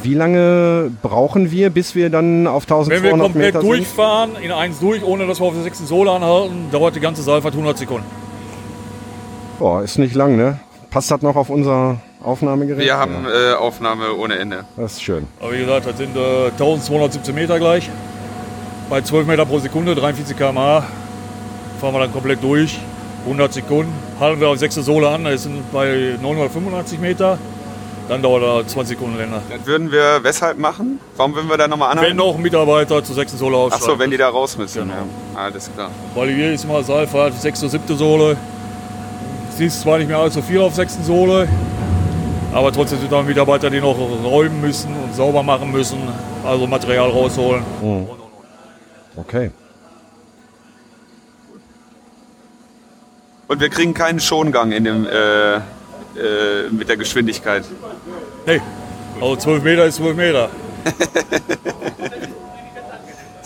Wie lange brauchen wir, bis wir dann auf 1200 Wenn wir komplett Meter sind? durchfahren, in eins durch, ohne dass wir auf der sechsten Sohle anhalten, dauert die ganze Seilfahrt 100 Sekunden. Boah, ist nicht lang, ne? Passt das noch auf unser Aufnahmegerät? Wir haben äh, Aufnahme ohne Ende. Das ist schön. Aber wie gesagt, das sind äh, 1217 Meter gleich. Bei 12 Meter pro Sekunde, 43 km/h, fahren wir dann komplett durch. 100 Sekunden. Halten wir auf sechste Sohle an, das sind bei 985 Meter. Dann dauert er 20 Sekunden länger. Das würden wir weshalb machen? Warum würden wir da nochmal anhalten? Wenn noch ein Mitarbeiter zur sechsten Sohle Ach aussteigen. so, wenn die da raus müssen. Genau. Ja. Alles klar. Weil hier ist mal Seilfahrt, sechste, siebte Sohle. Siehst zwar nicht mehr allzu viel auf sechsten Sohle, aber trotzdem sind da Mitarbeiter, die noch räumen müssen und sauber machen müssen, also Material rausholen. Mhm. Okay. Und wir kriegen keinen Schongang in dem, äh, äh, mit der Geschwindigkeit. Nee, also 12 Meter ist 12 Meter. [laughs]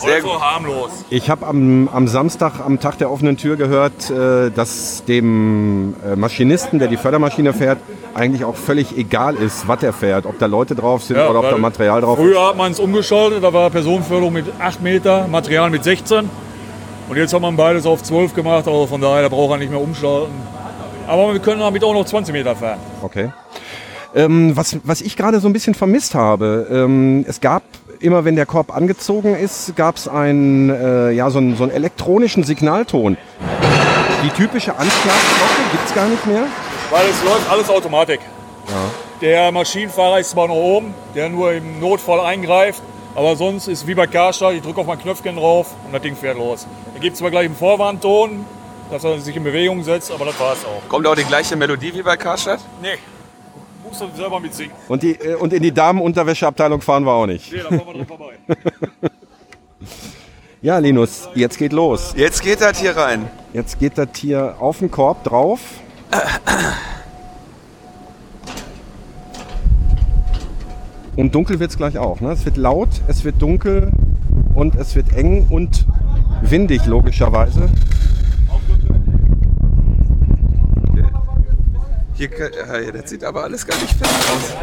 Sehr also harmlos. Ich habe am, am Samstag, am Tag der offenen Tür gehört, äh, dass dem äh, Maschinisten, der die Fördermaschine fährt, eigentlich auch völlig egal ist, was er fährt. Ob da Leute drauf sind Ja, oder ob da Material drauf ist. Früher hat man es umgeschaltet, da war Personenförderung mit 8 Meter, Material mit 16. Und jetzt hat man beides auf 12 gemacht, also von daher da braucht er nicht mehr umschalten. Aber wir können damit auch noch 20 Meter fahren. Okay. Ähm, was, was ich gerade so ein bisschen vermisst habe, ähm, es gab immer, wenn der Korb angezogen ist, gab es einen, äh, ja, so, einen, so einen elektronischen Signalton. Die typische Anschlagglocke gibt es gar nicht mehr. Weil es läuft alles Automatik. Der Maschinenfahrer ist zwar noch oben, der nur im Notfall eingreift, aber sonst ist wie bei Karstadt, ich drücke auf mein Knöpfchen drauf und das Ding fährt los. Da gibt es zwar gleich einen Vorwarnton, dass er sich in Bewegung setzt, aber das war es auch. Kommt auch die gleiche Melodie wie bei Karstadt? Nee, musst du selber mitsingen. Und, die, äh, und in die Damenunterwäscheabteilung fahren wir auch nicht. Nee, da fahren wir dran vorbei. [laughs] Ja, Linus, jetzt geht los. Jetzt geht das hier rein. Jetzt geht das hier auf den Korb drauf. Und dunkel wird es gleich auch. Ne? Es wird laut, es wird dunkel und es wird eng und windig logischerweise. Hier, ja, das sieht aber alles gar nicht fest aus.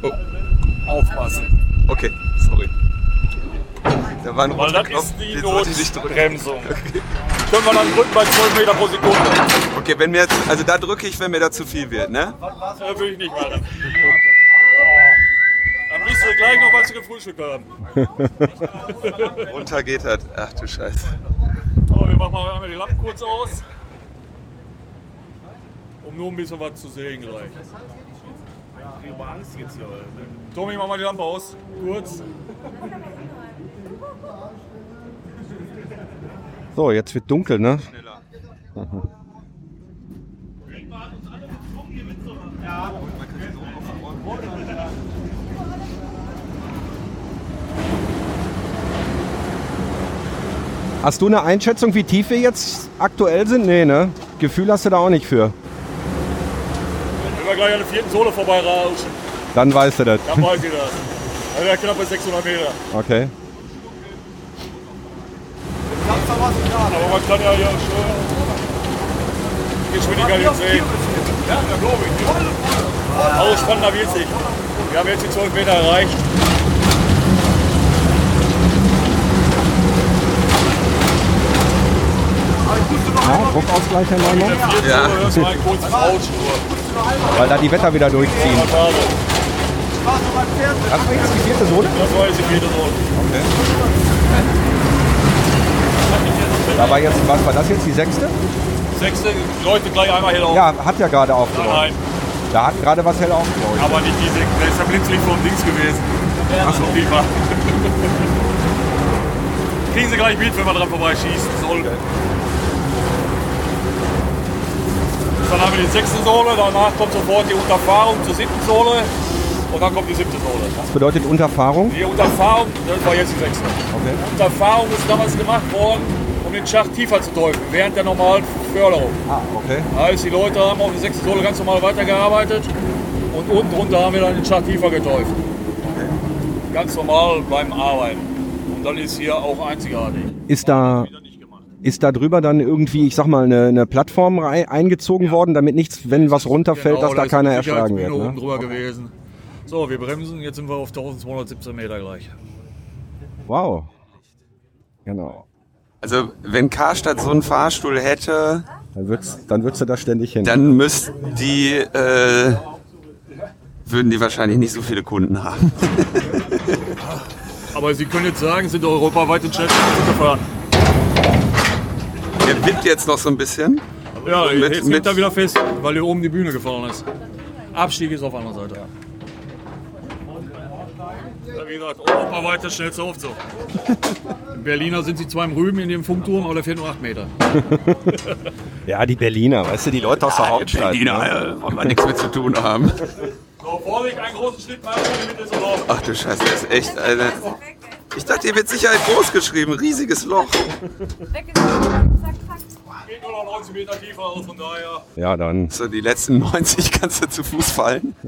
Oh, Aufpassen. okay, sorry. Da war ein Weil das Knopf, ist die. Notbremsung. [laughs] Können wir dann drücken bei 12 Meter pro Sekunde. Okay, wenn mir jetzt, also da drücke ich, wenn mir da zu viel wird, ne? Äh, will ich nicht machen. Dann bist du gleich noch, was gefrühstückt haben. [laughs] Runter geht das. Ach du Scheiße. So, wir machen mal die Lampen kurz aus. Um nur ein bisschen was zu sehen gleich. Ich habe Angst jetzt hier. Tommy, mach mal die Lampe aus. Kurz. So, jetzt wird dunkel, ne? Mhm. Hast du eine Einschätzung, wie tief wir jetzt aktuell sind? Nee, ne? Gefühl hast du da auch nicht für. Gleich an der vierten Sohle vorbei rauschen, Dann weißt du das. dann weiß ich das. Also knapp bei 600 Meter. Okay. Aber man kann ja hier schon die Geschwindigkeit jetzt sehen. Ja, da glaube ich. Also spannender wird sich. Wir haben jetzt die 12 Meter erreicht. Ja, Druckausgleich Herr Neumann. Ja. hörst du Weil da die Wetter wieder durchziehen. Das war jetzt die vierte Sohle? Das war jetzt die vierte Sohle. Da war jetzt, was war das jetzt, die sechste? Sechste leuchtet gleich einmal hell auf. Ja, hat ja gerade Nein, aufgeleuchtet. nein. Da hat gerade was hell aufgeleuchtet. Aber nicht diese. Da ist der Blitzlicht vom Dings gewesen. Achso. [laughs] Kriegen Sie gleich mit, wenn man dran vorbeischießen soll. Dann haben wir die sechste Sohle, danach kommt sofort die Unterfahrung zur siebten Sohle. und dann kommt die siebte Sohle. Das bedeutet Unterfahrung? Die Unterfahrung, das war jetzt die sechste. Okay. Unterfahrung ist damals gemacht worden, um den Schacht tiefer zu teufeln, während der normalen Förderung. Ah, okay. Heißt, die Leute haben auf der sechsten Sohle ganz normal weitergearbeitet und unten drunter haben wir dann den Schacht tiefer geteufelt. Ganz normal beim Arbeiten. Und dann ist hier auch einzigartig. Ist da, ist da drüber dann irgendwie, ich sag mal, eine, eine Plattform rei- eingezogen worden, damit nichts, wenn was runterfällt, Genau, dass da ist keiner eine erschlagen wird? Ne? oben drüber gewesen. So, wir bremsen, jetzt sind wir auf 1217 Meter gleich. Wow. Genau. Also, wenn Karstadt so einen Fahrstuhl hätte, Dann würdest, dann du da ständig hin. dann müssten die, äh, würden die wahrscheinlich nicht so viele Kunden haben. [laughs] Aber Sie können jetzt sagen, sind europaweit den schnellsten Auto gefahren. Wippt jetzt noch so ein bisschen. Ja, Mit- jetzt mit- er wieder fest, weil hier oben die Bühne gefallen ist. Abstieg ist auf der anderen Seite. Ja, wie gesagt, europaweit der schnellste Aufzug. In Berliner sind sie zwar im Rüben in dem Funkturm, aber der fährt nur 8 Meter. [laughs] Ja, die Berliner, weißt du, die Leute aus der Hauptstadt. Berliner, ne? äh, wollen wir nichts mit zu tun haben. So, Vorsicht, einen großen Schritt machen, die Mitte ist erlaubt. Ach du Scheiße, das ist echt eine. Ich dachte, hier wird Sicherheit groß geschrieben. Riesiges Loch. Geht nur noch 90 Meter tiefer, also von daher. Ja, dann. So, die letzten [laughs] 90 kannst du zu Fuß fallen. [laughs]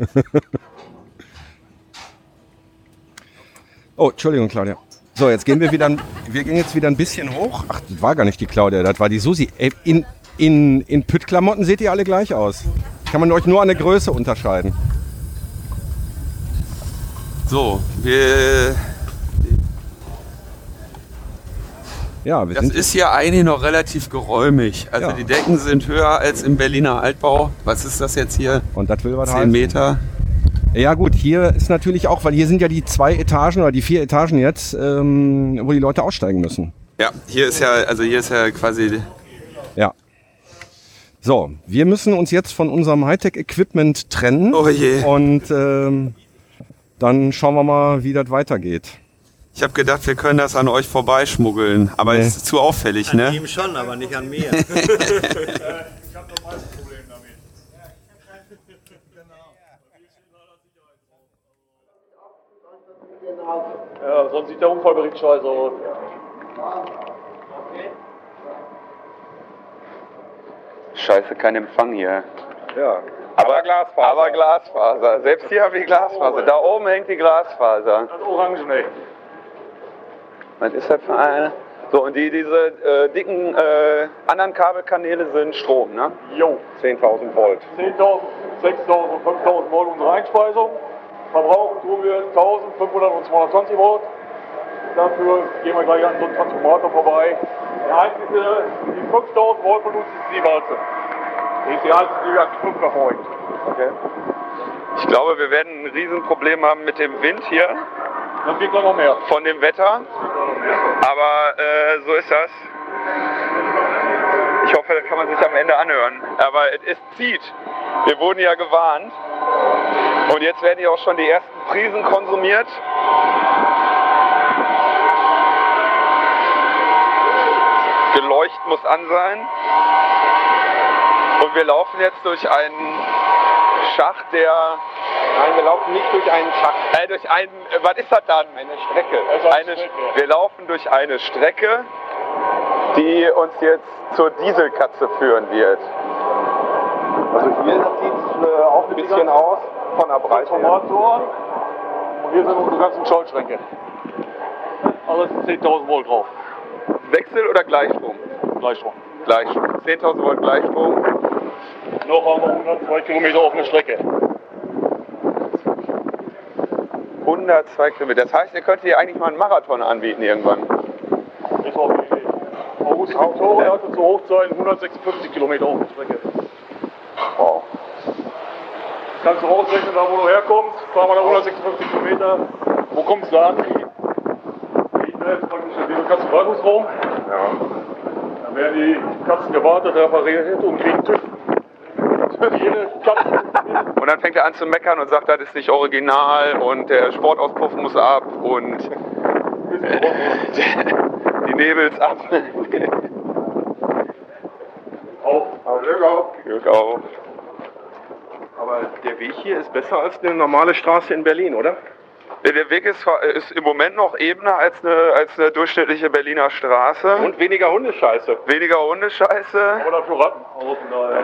Oh, Entschuldigung, Claudia. So, jetzt gehen wir wieder, ein- wir gehen jetzt wieder ein bisschen hoch. Ach, das war gar nicht die Claudia, das war die Susi. Ey, In, in, in Püttklamotten seht ihr alle gleich aus. Kann man euch nur an der Größe unterscheiden. So, wir. Ja, wir Das sind ist hier eigentlich noch relativ geräumig. Also Ja. die Decken sind höher als im Berliner Altbau. Was ist das jetzt hier? Und das will was 10 heißen. Meter. Ja gut, hier ist natürlich auch, weil hier sind ja die zwei Etagen oder die vier Etagen jetzt, ähm, wo die Leute aussteigen müssen. Ja, hier ist ja, also hier ist ja quasi. Ja. So, wir müssen uns jetzt von unserem Hightech-Equipment trennen. Oh je. Und ähm, dann schauen wir mal, wie das weitergeht. Ich habe gedacht, wir können das an euch vorbeischmuggeln, aber Nee. es ist zu auffällig, An ne? ihm schon, aber nicht an mir. Ja, sonst sieht der Unfallbericht scheiße aus. Scheiße, kein Empfang hier. Ja. Aber Glasfaser. Aber Glasfaser. Selbst hier haben wir Glasfaser. Da oben hängt die Glasfaser. Das Orangen, ey. Was ist das für eine? So, und die, diese äh, dicken äh, anderen Kabelkanäle sind Strom, ne? Jo. 10.000 Volt. 10.000, 6.000 und 5.000 Volt unsere Einspeisung. Verbrauchen tun wir 1.500 und 220 Volt. Dafür gehen wir gleich an so einen Transformator vorbei. Der einzige, die 5.000 Volt benutzt, ist die Walze. Die ist die einzige, die an 5 verfolgt. Okay. Ich glaube, wir werden ein Riesenproblem haben mit dem Wind hier. Geht gleich noch mehr. Von dem Wetter. Aber äh, so ist das. Ich hoffe, das kann man sich am Ende anhören. Aber es zieht. Wir wurden ja gewarnt. Und jetzt werden hier auch schon die ersten Prisen konsumiert. Geleucht muss an sein. Und wir laufen jetzt durch einen Schacht, der. Nein, wir laufen nicht durch einen Schacht. Äh, durch einen. Äh, was ist das dann? Eine Strecke. Eine, Wir laufen durch eine Strecke, die uns jetzt zur Dieselkatze führen wird. Also hier sieht es äh, auch ein bisschen aus von der Breite. Transformatoren. Und hier sind unsere ganzen Schaltschränke. Also es sind 10.000 Volt drauf. Wechsel oder Gleichstrom? Gleichstrom. Gleichstrom. 10.000 Volt Gleichstrom. Noch haben wir 102 Kilometer offene Strecke. 102 Kilometer. Das heißt, ihr könnt hier eigentlich mal einen Marathon anbieten irgendwann. Ist auch Idee. August Victoria hatte zu Hochzeiten 156 Kilometer offene Strecke. Wow. Kannst du ausrechnen, da wo du herkommst, fahren wir da 156 Kilometer. Wo kommst du an? Hinten ist praktisch der Katzenwartungsraum. Dann werden die Katzen gewartet, repariert und kriegen TÜV. Und dann fängt er an zu meckern und sagt, das ist nicht original und der Sportauspuff muss ab und [laughs] die Nebels ab. Auf. Glück auf. Glück auf. Aber der Weg hier ist besser als eine normale Straße in Berlin, oder? Der Weg ist, ist im Moment noch ebener als eine, als eine durchschnittliche Berliner Straße. Und weniger Hundescheiße. Weniger Hundescheiße. Aber dafür Ratten.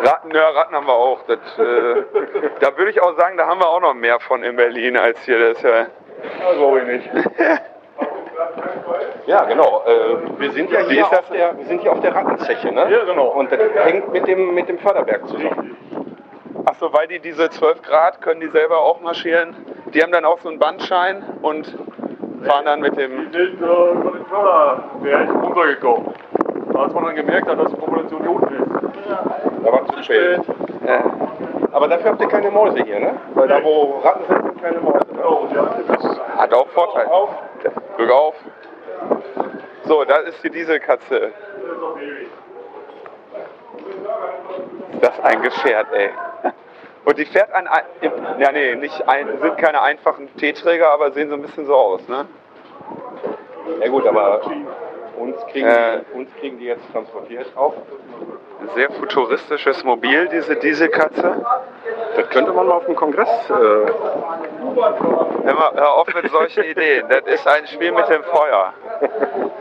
Ratten, ja, Ratten haben wir auch. Das, äh, [laughs] da würde ich auch sagen, da haben wir auch noch mehr von in Berlin als hier. Das ist ja. Das glaube ich nicht. [laughs] Ja, genau. Äh, wir sind ja hier auf der, wir sind hier auf der Rattenzeche, ne? Ja, genau. Und das hängt mit dem, mit dem Förderberg zusammen. Achso, weil die diese 12 Grad können die selber auch marschieren. Die haben dann auch so einen Bandschein und fahren dann mit dem. Die sind äh, über den Förderberg runtergekommen. Als man dann gemerkt hat, dass die Population hier unten ist. Da war zu spät. Ja. Aber dafür habt ihr keine Mäuse hier, ne? Weil da, wo Ratten sind, sind keine Mäuse. Ne? Hat auch Vorteil. Glück auf. So, da ist hier diese Katze. Das ist ein Gefährt, ey. Und die fährt ein, ja nee, nicht ein, sind keine einfachen Teeträger, aber sehen so ein bisschen so aus, ne? Ja gut, aber uns kriegen, Äh. die, uns kriegen die jetzt transportiert auch. Ein sehr futuristisches Mobil, diese Dieselkatze. Das könnte man mal auf dem Kongress. Äh, Hör, mal, hör auf mit solchen Ideen. Das ist ein Spiel mit dem Feuer. [laughs]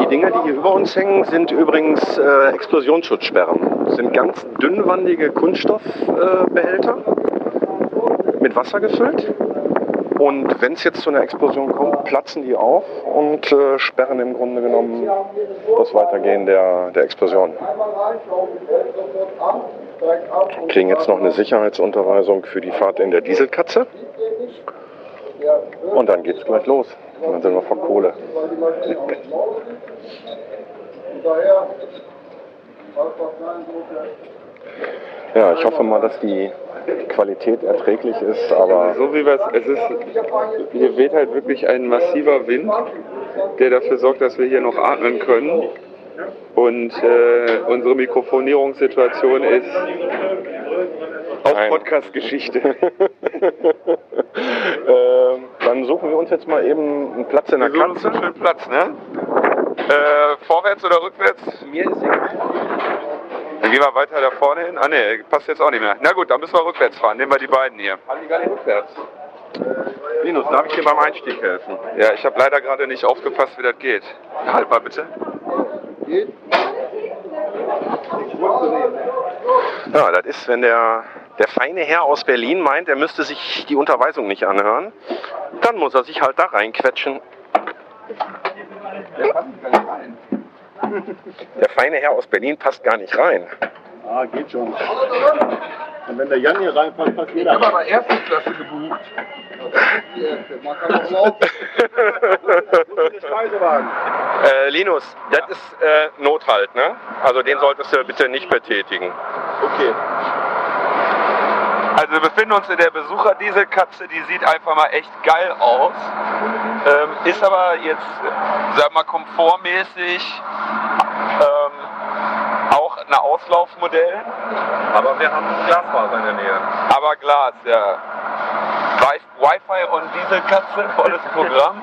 die Dinger, die hier über uns hängen, sind übrigens äh, Explosionsschutzsperren. Das sind ganz dünnwandige Kunststoffbehälter mit Wasser gefüllt. Und wenn es jetzt zu einer Explosion kommt, platzen die auf und äh, sperren im Grunde genommen das Weitergehen der, der Explosion. Wir kriegen jetzt noch eine Sicherheitsunterweisung für die Fahrt in der Dieselkatze. Und dann geht's gleich los. Und dann sind wir vor Kohle. Ja, ich hoffe mal, dass die Qualität erträglich ist, aber So wie wir es, es ist, hier weht halt wirklich ein massiver Wind, der dafür sorgt, dass wir hier noch atmen können. Und äh, unsere Mikrofonierungssituation ist auch Podcast-Geschichte. [laughs] ähm, dann suchen wir uns jetzt mal eben einen Platz in der Wir Katze. einen schönen Platz, ne? Äh, vorwärts oder rückwärts? Mir ist egal. Dann gehen wir weiter da vorne hin. Ah ne, passt jetzt auch nicht mehr. Na gut, dann müssen wir rückwärts fahren. Nehmen wir die beiden hier. Halligalli rückwärts. Linus, darf ich dir beim Einstieg helfen? Ja, ich habe leider gerade nicht aufgepasst, wie das geht. Halt mal bitte. Ja, das ist, wenn der, der feine Herr aus Berlin meint, er müsste sich die Unterweisung nicht anhören, dann muss er sich halt da reinquetschen. Der feine Herr aus Berlin passt gar nicht rein. Ah, geht schon. Und wenn der Jan hier reinpasst, passt jeder. aber Erstklasse gebucht. [laughs] Äh, Linus, das ist äh, Nothalt, ne? Also den solltest du bitte nicht betätigen. Okay. Also wir befinden uns in der Besucherdieselkatze, die sieht einfach mal echt geil aus. Ähm, ist aber jetzt, sag mal, komfortmäßig ähm, auch ein Auslaufmodell. Aber wir haben Glasfaser in der Nähe. Aber Glas, ja. Wi- Wi-Fi und Dieselkatze, volles Programm.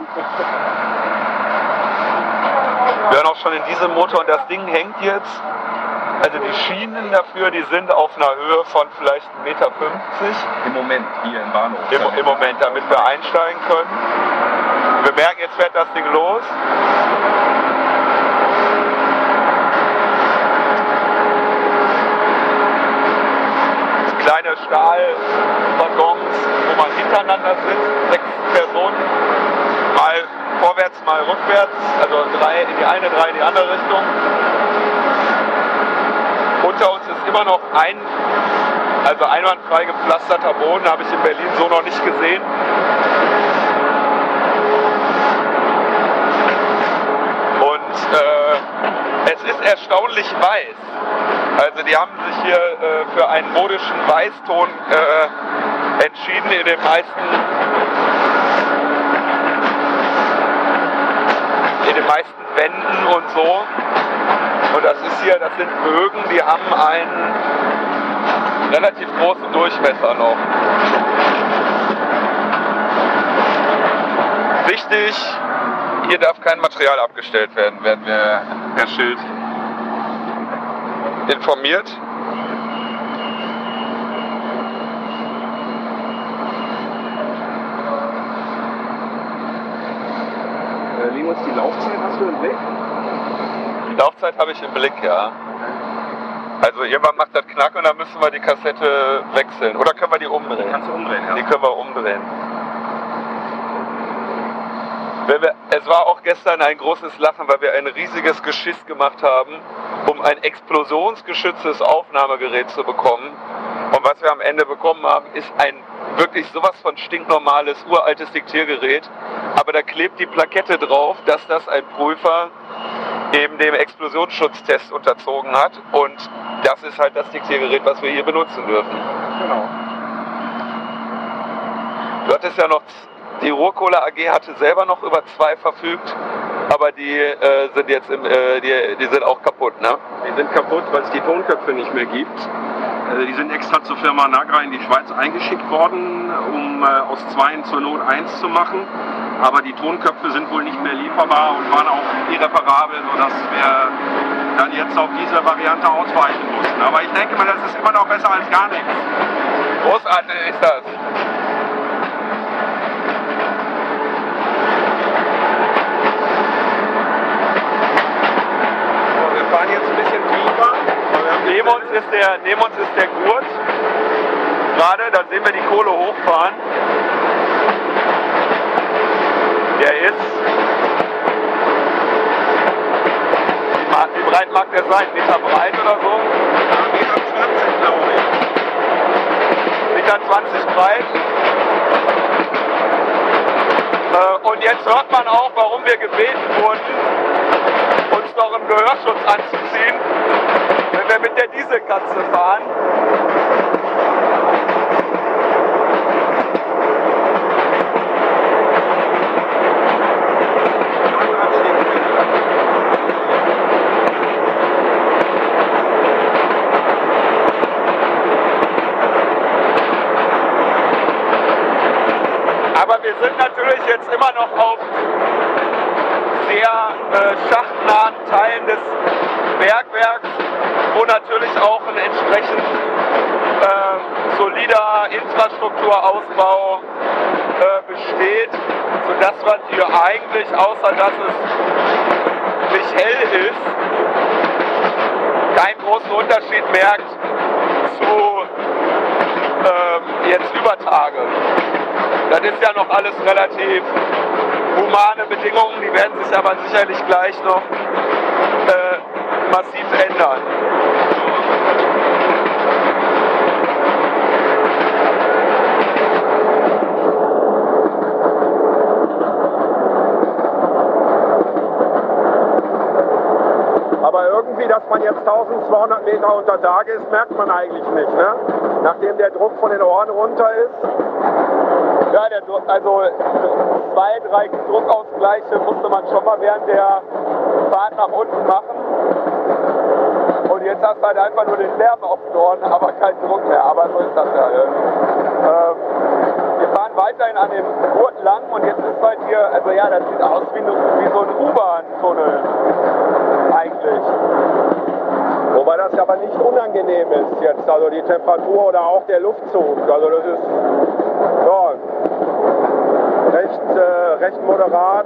Wir hören auch schon in diesem Motor und das Ding hängt jetzt. Also die Schienen dafür, die sind auf einer Höhe von vielleicht 1,50 Meter. Im Moment hier im Bahnhof. Im, Im Moment, damit wir einsteigen können. Wir merken, jetzt fährt das Ding los. Kleine Stahlwaggons, wo man hintereinander sitzt, sechs Personen, mal vorwärts, mal rückwärts, also drei in die eine, drei in die andere Richtung. Unter uns ist immer noch ein, also einwandfrei gepflasterter Boden, habe ich in Berlin so noch nicht gesehen. Und äh, es ist erstaunlich weiß. Also die haben sich hier äh, für einen modischen Weißton äh, entschieden in den meisten in den meisten Wänden und so. Und das ist hier, das sind Bögen, die haben einen relativ großen Durchmesser noch. Wichtig, hier darf kein Material abgestellt werden, werden wir Herr Schild informiert. Äh, die Laufzeit hast du im Blick? Die Laufzeit habe ich im Blick, ja. Also irgendwann macht das Knack und dann müssen wir die Kassette wechseln. Oder können wir die umdrehen? Kannst du umdrehen, ja. Die können wir umdrehen. Wir, es war auch gestern ein großes Lachen, weil wir ein riesiges Geschiss gemacht haben, um ein explosionsgeschütztes Aufnahmegerät zu bekommen. Und was wir am Ende bekommen haben, ist ein wirklich sowas von stinknormales, uraltes Diktiergerät. Aber da klebt die Plakette drauf, dass das ein Prüfer eben dem Explosionsschutztest unterzogen hat. Und das ist halt das Diktiergerät, was wir hier benutzen dürfen. Genau. Du hattest ja noch, die Ruhrkohle AG hatte selber noch über zwei verfügt, aber die äh, sind jetzt im, äh, die, die sind auch kaputt, ne? Die sind kaputt, weil es die Tonköpfe nicht mehr gibt. Äh, Die sind extra zur Firma Nagra in die Schweiz eingeschickt worden, um äh, aus zweien zur Not eins zu machen. Aber die Tonköpfe sind wohl nicht mehr lieferbar und waren auch irreparabel, sodass wir dann jetzt auf diese Variante ausweichen mussten. Aber ich denke mal, das ist immer noch besser als gar nichts. Großartig ist das. Fahren jetzt ein bisschen tiefer. Neben uns ist der, neben uns ist der Gurt. Gerade, da sehen wir die Kohle hochfahren. Der ist. Wie, breit mag der sein? Meter breit oder so? Meter 20, glaube ich. Meter 20 breit. Äh, und jetzt hört man auch, warum wir gebeten wurden, noch im Gehörschutz anzuziehen, wenn wir mit der Dieselkatze fahren. Aber wir sind natürlich jetzt immer noch auf sehr äh, schachtnahen Teilen des Bergwerks, wo natürlich auch ein entsprechend äh, solider Infrastrukturausbau äh, besteht, sodass man hier eigentlich, außer dass es nicht hell ist, keinen großen Unterschied merkt zu ähm, jetzt über Tage. Das ist ja noch alles relativ humane Bedingungen, die werden sich aber sicherlich gleich noch äh, massiv ändern. Aber irgendwie, dass man jetzt 1200 Meter unter Tage ist, merkt man eigentlich nicht. Ne? Nachdem der Druck von den Ohren runter ist. Ja, der, also zwei, drei Druckausgleiche musste man schon mal während der Fahrt nach unten machen. Und jetzt hast du halt einfach nur den Lärm auf den Ohren, aber keinen Druck mehr. Aber so ist das ja. Ähm, wir fahren weiterhin an dem Gurt lang und jetzt ist halt hier, also ja, das sieht aus wie, wie so ein U-Bahn-Tunnel eigentlich. Wobei das aber nicht unangenehm ist jetzt, also die Temperatur oder auch der Luftzug. Also das ist ja, recht, äh, recht moderat,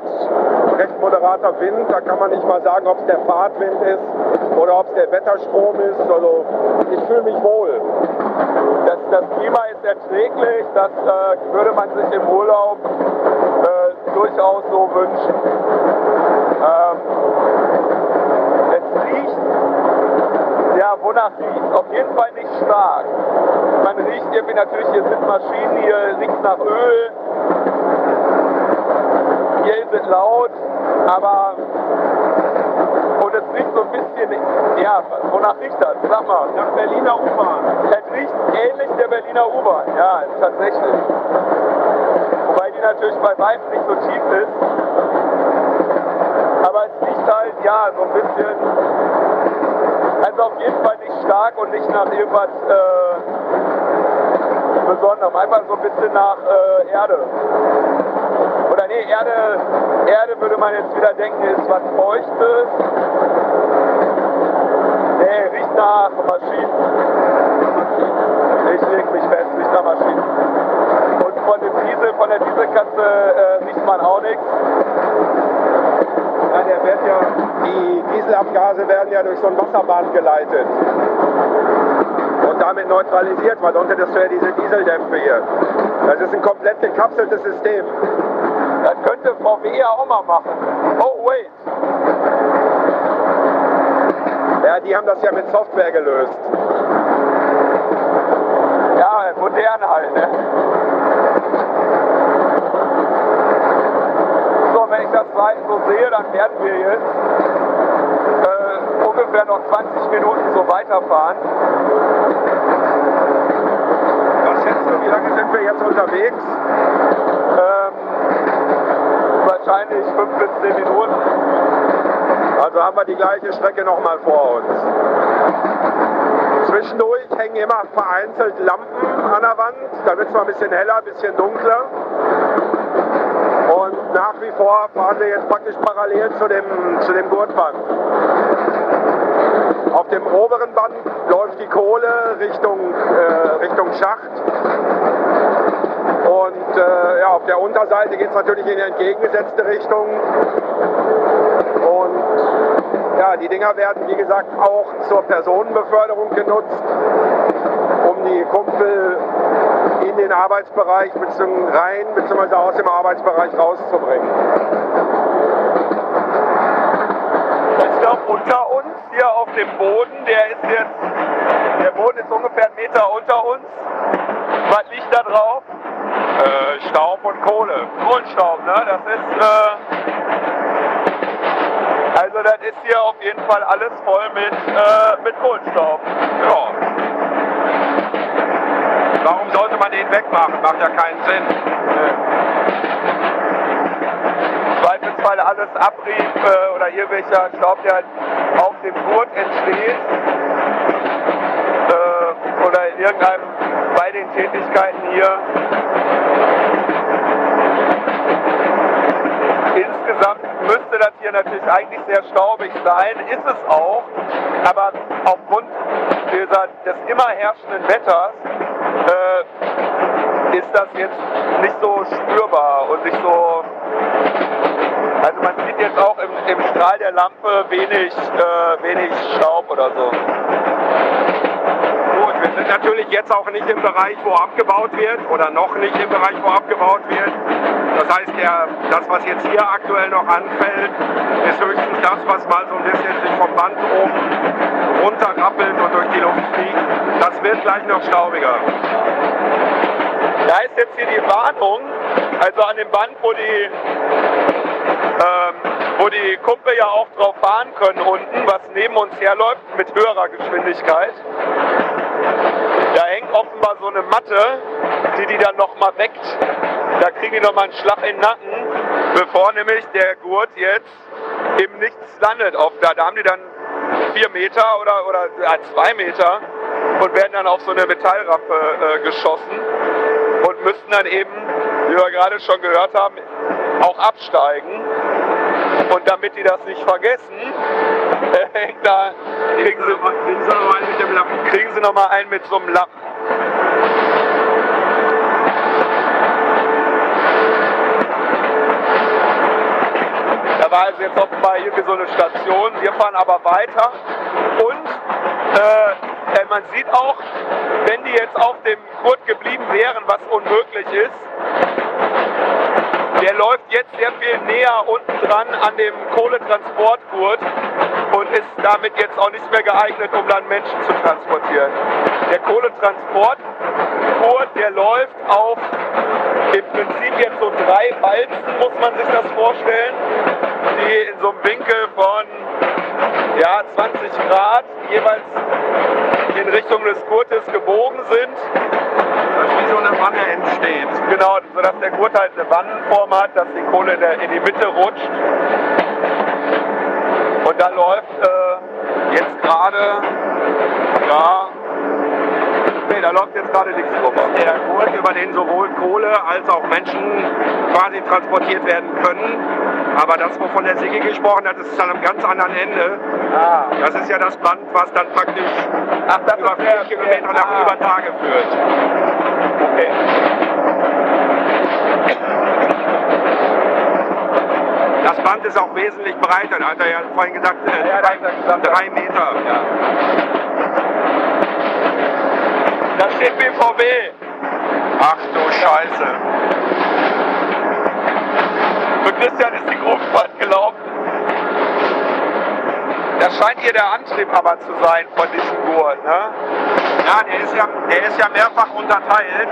recht moderater Wind. Da kann man nicht mal sagen, ob es der Fahrtwind ist oder ob es der Wetterstrom ist. Also ich fühle mich wohl. Das, das Klima ist erträglich, das äh, würde man sich im Urlaub äh, durchaus so wünschen. Ähm, es riecht, ja, wonach riecht? Auf jeden Fall nicht stark. Man riecht irgendwie natürlich, hier sind Maschinen, hier riecht es nach Öl, ist es laut, aber und es riecht so ein bisschen, ja, wonach riecht das? Sag mal. Nach Berliner U-Bahn. Es riecht ähnlich der Berliner U-Bahn, ja, tatsächlich. Wobei die natürlich bei weitem nicht so tief ist. Aber es riecht halt, ja, so ein bisschen, also auf jeden Fall nicht stark und nicht nach irgendwas äh, Besonderem. Einfach so ein bisschen nach äh, Erde. Nee, Erde, Erde würde man jetzt wieder denken, ist was Feuchtes. Nee, riecht nach Maschinen. Ich leg mich fest, riecht nach Maschinen. Und von dem Diesel, von der Dieselkatze äh, riecht man auch nichts. wird ja, die Dieselabgase werden ja durch so ein Wasserband geleitet und damit neutralisiert, weil unter das ja diese Dieseldämpfe hier. Das ist ein komplett gekapseltes System. VW ja auch mal machen. Oh, wait. Ja, die haben das ja mit Software gelöst. Ja, modern halt, ne? So, wenn ich das so sehe, dann werden wir jetzt äh, ungefähr noch 20 Minuten so weiterfahren. Was schätzt du, wie lange sind wir jetzt unterwegs? Ähm, wahrscheinlich 5 bis 10 Minuten. Also haben wir die gleiche Strecke nochmal vor uns. Zwischendurch hängen immer vereinzelt Lampen an der Wand. Da wird es mal ein bisschen heller, ein bisschen dunkler. Und nach wie vor fahren wir jetzt praktisch parallel zu dem, zu dem Gurtband. Auf dem oberen Band läuft die Kohle Richtung, äh, Richtung Schacht. Und äh, ja, auf der Unterseite geht es natürlich in die entgegengesetzte Richtung. Und ja, die Dinger werden, wie gesagt, auch zur Personenbeförderung genutzt, um die Kumpel in den Arbeitsbereich bzw. rein bzw. aus dem Arbeitsbereich rauszubringen. Ich glaube, unter uns hier auf dem Boden, der ist jetzt, der Boden ist ungefähr einen Meter unter uns. Was liegt da drauf? Äh, Staub und Kohle. Kohlenstaub, ne? Das ist, äh, also das ist hier auf jeden Fall alles voll mit, äh, mit Kohlenstaub. Ja. Warum sollte man den wegmachen? Macht ja keinen Sinn. Im Zweifelsfall alles Abrieb äh, oder irgendwelcher Staub, der auf dem Gurt entsteht äh, oder in irgendeinem bei den Tätigkeiten hier. Insgesamt müsste das hier natürlich eigentlich sehr staubig sein, ist es auch, aber aufgrund dieser, des immer herrschenden Wetters äh, ist das jetzt nicht so spürbar und nicht so. Also man sieht jetzt auch im, im Strahl der Lampe wenig, äh, wenig Staub oder so. Gut, wir sind natürlich jetzt auch nicht im Bereich, wo abgebaut wird oder noch nicht im Bereich, wo abgebaut wird. Das heißt, der, das, was jetzt hier aktuell noch anfällt, ist höchstens das, was mal so ein bisschen sich vom Band oben runterrappelt und durch die Luft fliegt. Das wird gleich noch staubiger. Da ist jetzt hier die Warnung, also an dem Band, wo die, ähm, wo die Kumpel ja auch drauf fahren können unten, was neben uns herläuft mit höherer Geschwindigkeit. Da hängt offenbar so eine Matte, die die dann nochmal weckt. Da kriegen die nochmal einen Schlag in den Nacken, bevor nämlich der Gurt jetzt im Nichts landet. Auf, da, da haben die dann vier Meter oder, oder ja, zwei Meter und werden dann auf so eine Metallrampe äh, geschossen und müssten dann eben, wie wir gerade schon gehört haben, auch absteigen. Und damit die das nicht vergessen, [laughs] äh, da, kriegen sie, kriegen sie noch mal einen mit dem Lappen. Kriegen sie noch mal einen mit so einem Lappen. War also jetzt offenbar irgendwie so eine Station. Wir fahren aber weiter. Und äh, man sieht auch, wenn die jetzt auf dem Gurt geblieben wären, was unmöglich ist, der läuft jetzt sehr viel näher unten dran an dem Kohletransportgurt und ist damit jetzt auch nicht mehr geeignet, um dann Menschen zu transportieren. Der Kohletransportgurt, der läuft auf im Prinzip jetzt so drei Walzen, muss man sich das vorstellen, die in so einem Winkel von ja, 20 Grad jeweils in Richtung des Gurtes gebogen sind. Dass wie so eine Wanne entsteht. Genau, sodass der Gurt halt eine Wannenform hat, dass die Kohle in die Mitte rutscht. Und da läuft äh, jetzt gerade, ja, nee, da läuft jetzt gerade nichts drüber. Der Gurt, über den sowohl Kohle als auch Menschen quasi transportiert werden können. Aber das, wovon der Sigi gesprochen hat, ist dann am ganz anderen Ende. Das ist ja das Band, was dann praktisch über vier Kilometer nach über Tage führt. Okay. Das Band ist auch wesentlich breiter. Da hat er ja vorhin gesagt, äh, drei, drei Meter. Da steht BVB. Ach du Scheiße. Für Christian ist die Gruppenfahrt gelaufen. Das scheint hier der Antrieb aber zu sein von diesem Gurt, ne? Ja, der ist ja, der ist ja mehrfach unterteilt,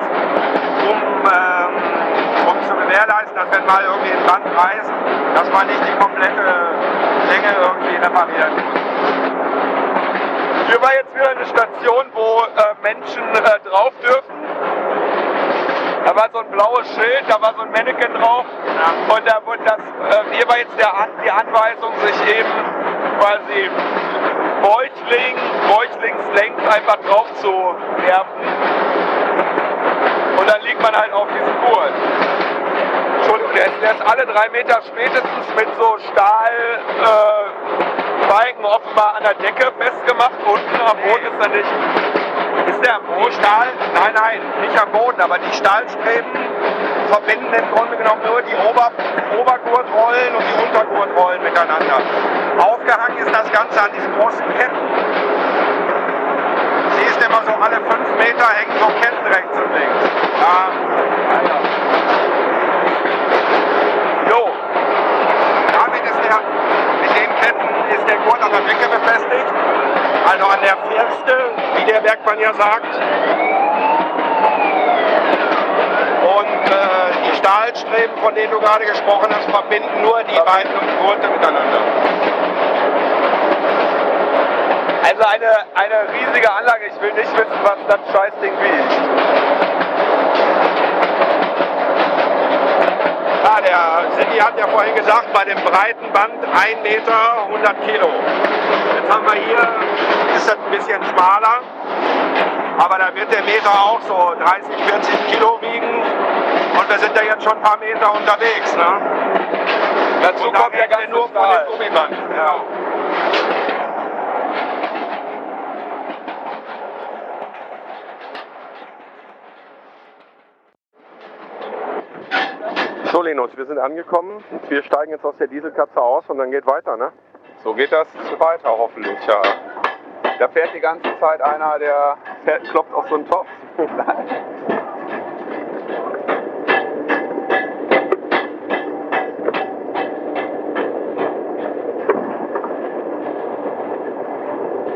um, ähm, um zu gewährleisten, dass wenn mal irgendwie ein Band reißt, dass man nicht die komplette Länge irgendwie reparieren muss. Hier war jetzt wieder eine Station, wo äh, Menschen äh, drauf dürfen. Da war so ein blaues Schild, da war so ein Mannequin drauf. Und da wurde das, äh, hier war jetzt der, die Anweisung, sich eben quasi bäuchling, bäuchlings längs einfach drauf zu werfen. Und dann liegt man halt auf diesem Gurt. Entschuldigung, der ist alle drei Meter spätestens mit so Stahl, äh, Balken offenbar an der Decke festgemacht. Unten am Boden ist er nicht. Ist der am Boden? Stahl? Nein, nein, nicht am Boden, aber die Stahlstreben verbinden im Grunde genommen nur die Ober Obergurtrollen und die Untergurtrollen miteinander. Aufgehangen ist das Ganze an diesen großen Ketten. Siehst immer so alle fünf Meter hängen so Ketten rechts und links. Ja. Jo. Damit ist der, mit den Ketten ist der Gurt an der Decke befestigt. Also an der Firste, wie der Bergmann ja sagt. Und äh, die Stahlstreben, von denen du gerade gesprochen hast, verbinden nur die beiden Gurte miteinander. Also eine, eine riesige Anlage. Ich will nicht wissen, was das Scheißding wiegt. Ah, der Sigi hat ja vorhin gesagt, bei dem breiten Band 1 Meter 100 Kilo. Jetzt haben wir hier, ist das ein bisschen schmaler, aber da wird der Meter auch so 30, 40 Kilo wiegen. Und wir sind ja jetzt schon ein paar Meter unterwegs. Ne? Dazu kommt der ganze nur von dem Gummiband. Ja. So, Linus, wir sind angekommen. Wir steigen jetzt aus der Dieselkatze aus und dann geht weiter, ne? So geht das weiter, hoffentlich, ja. Da fährt die ganze Zeit einer, der fährt, klopft auf so einen Topf.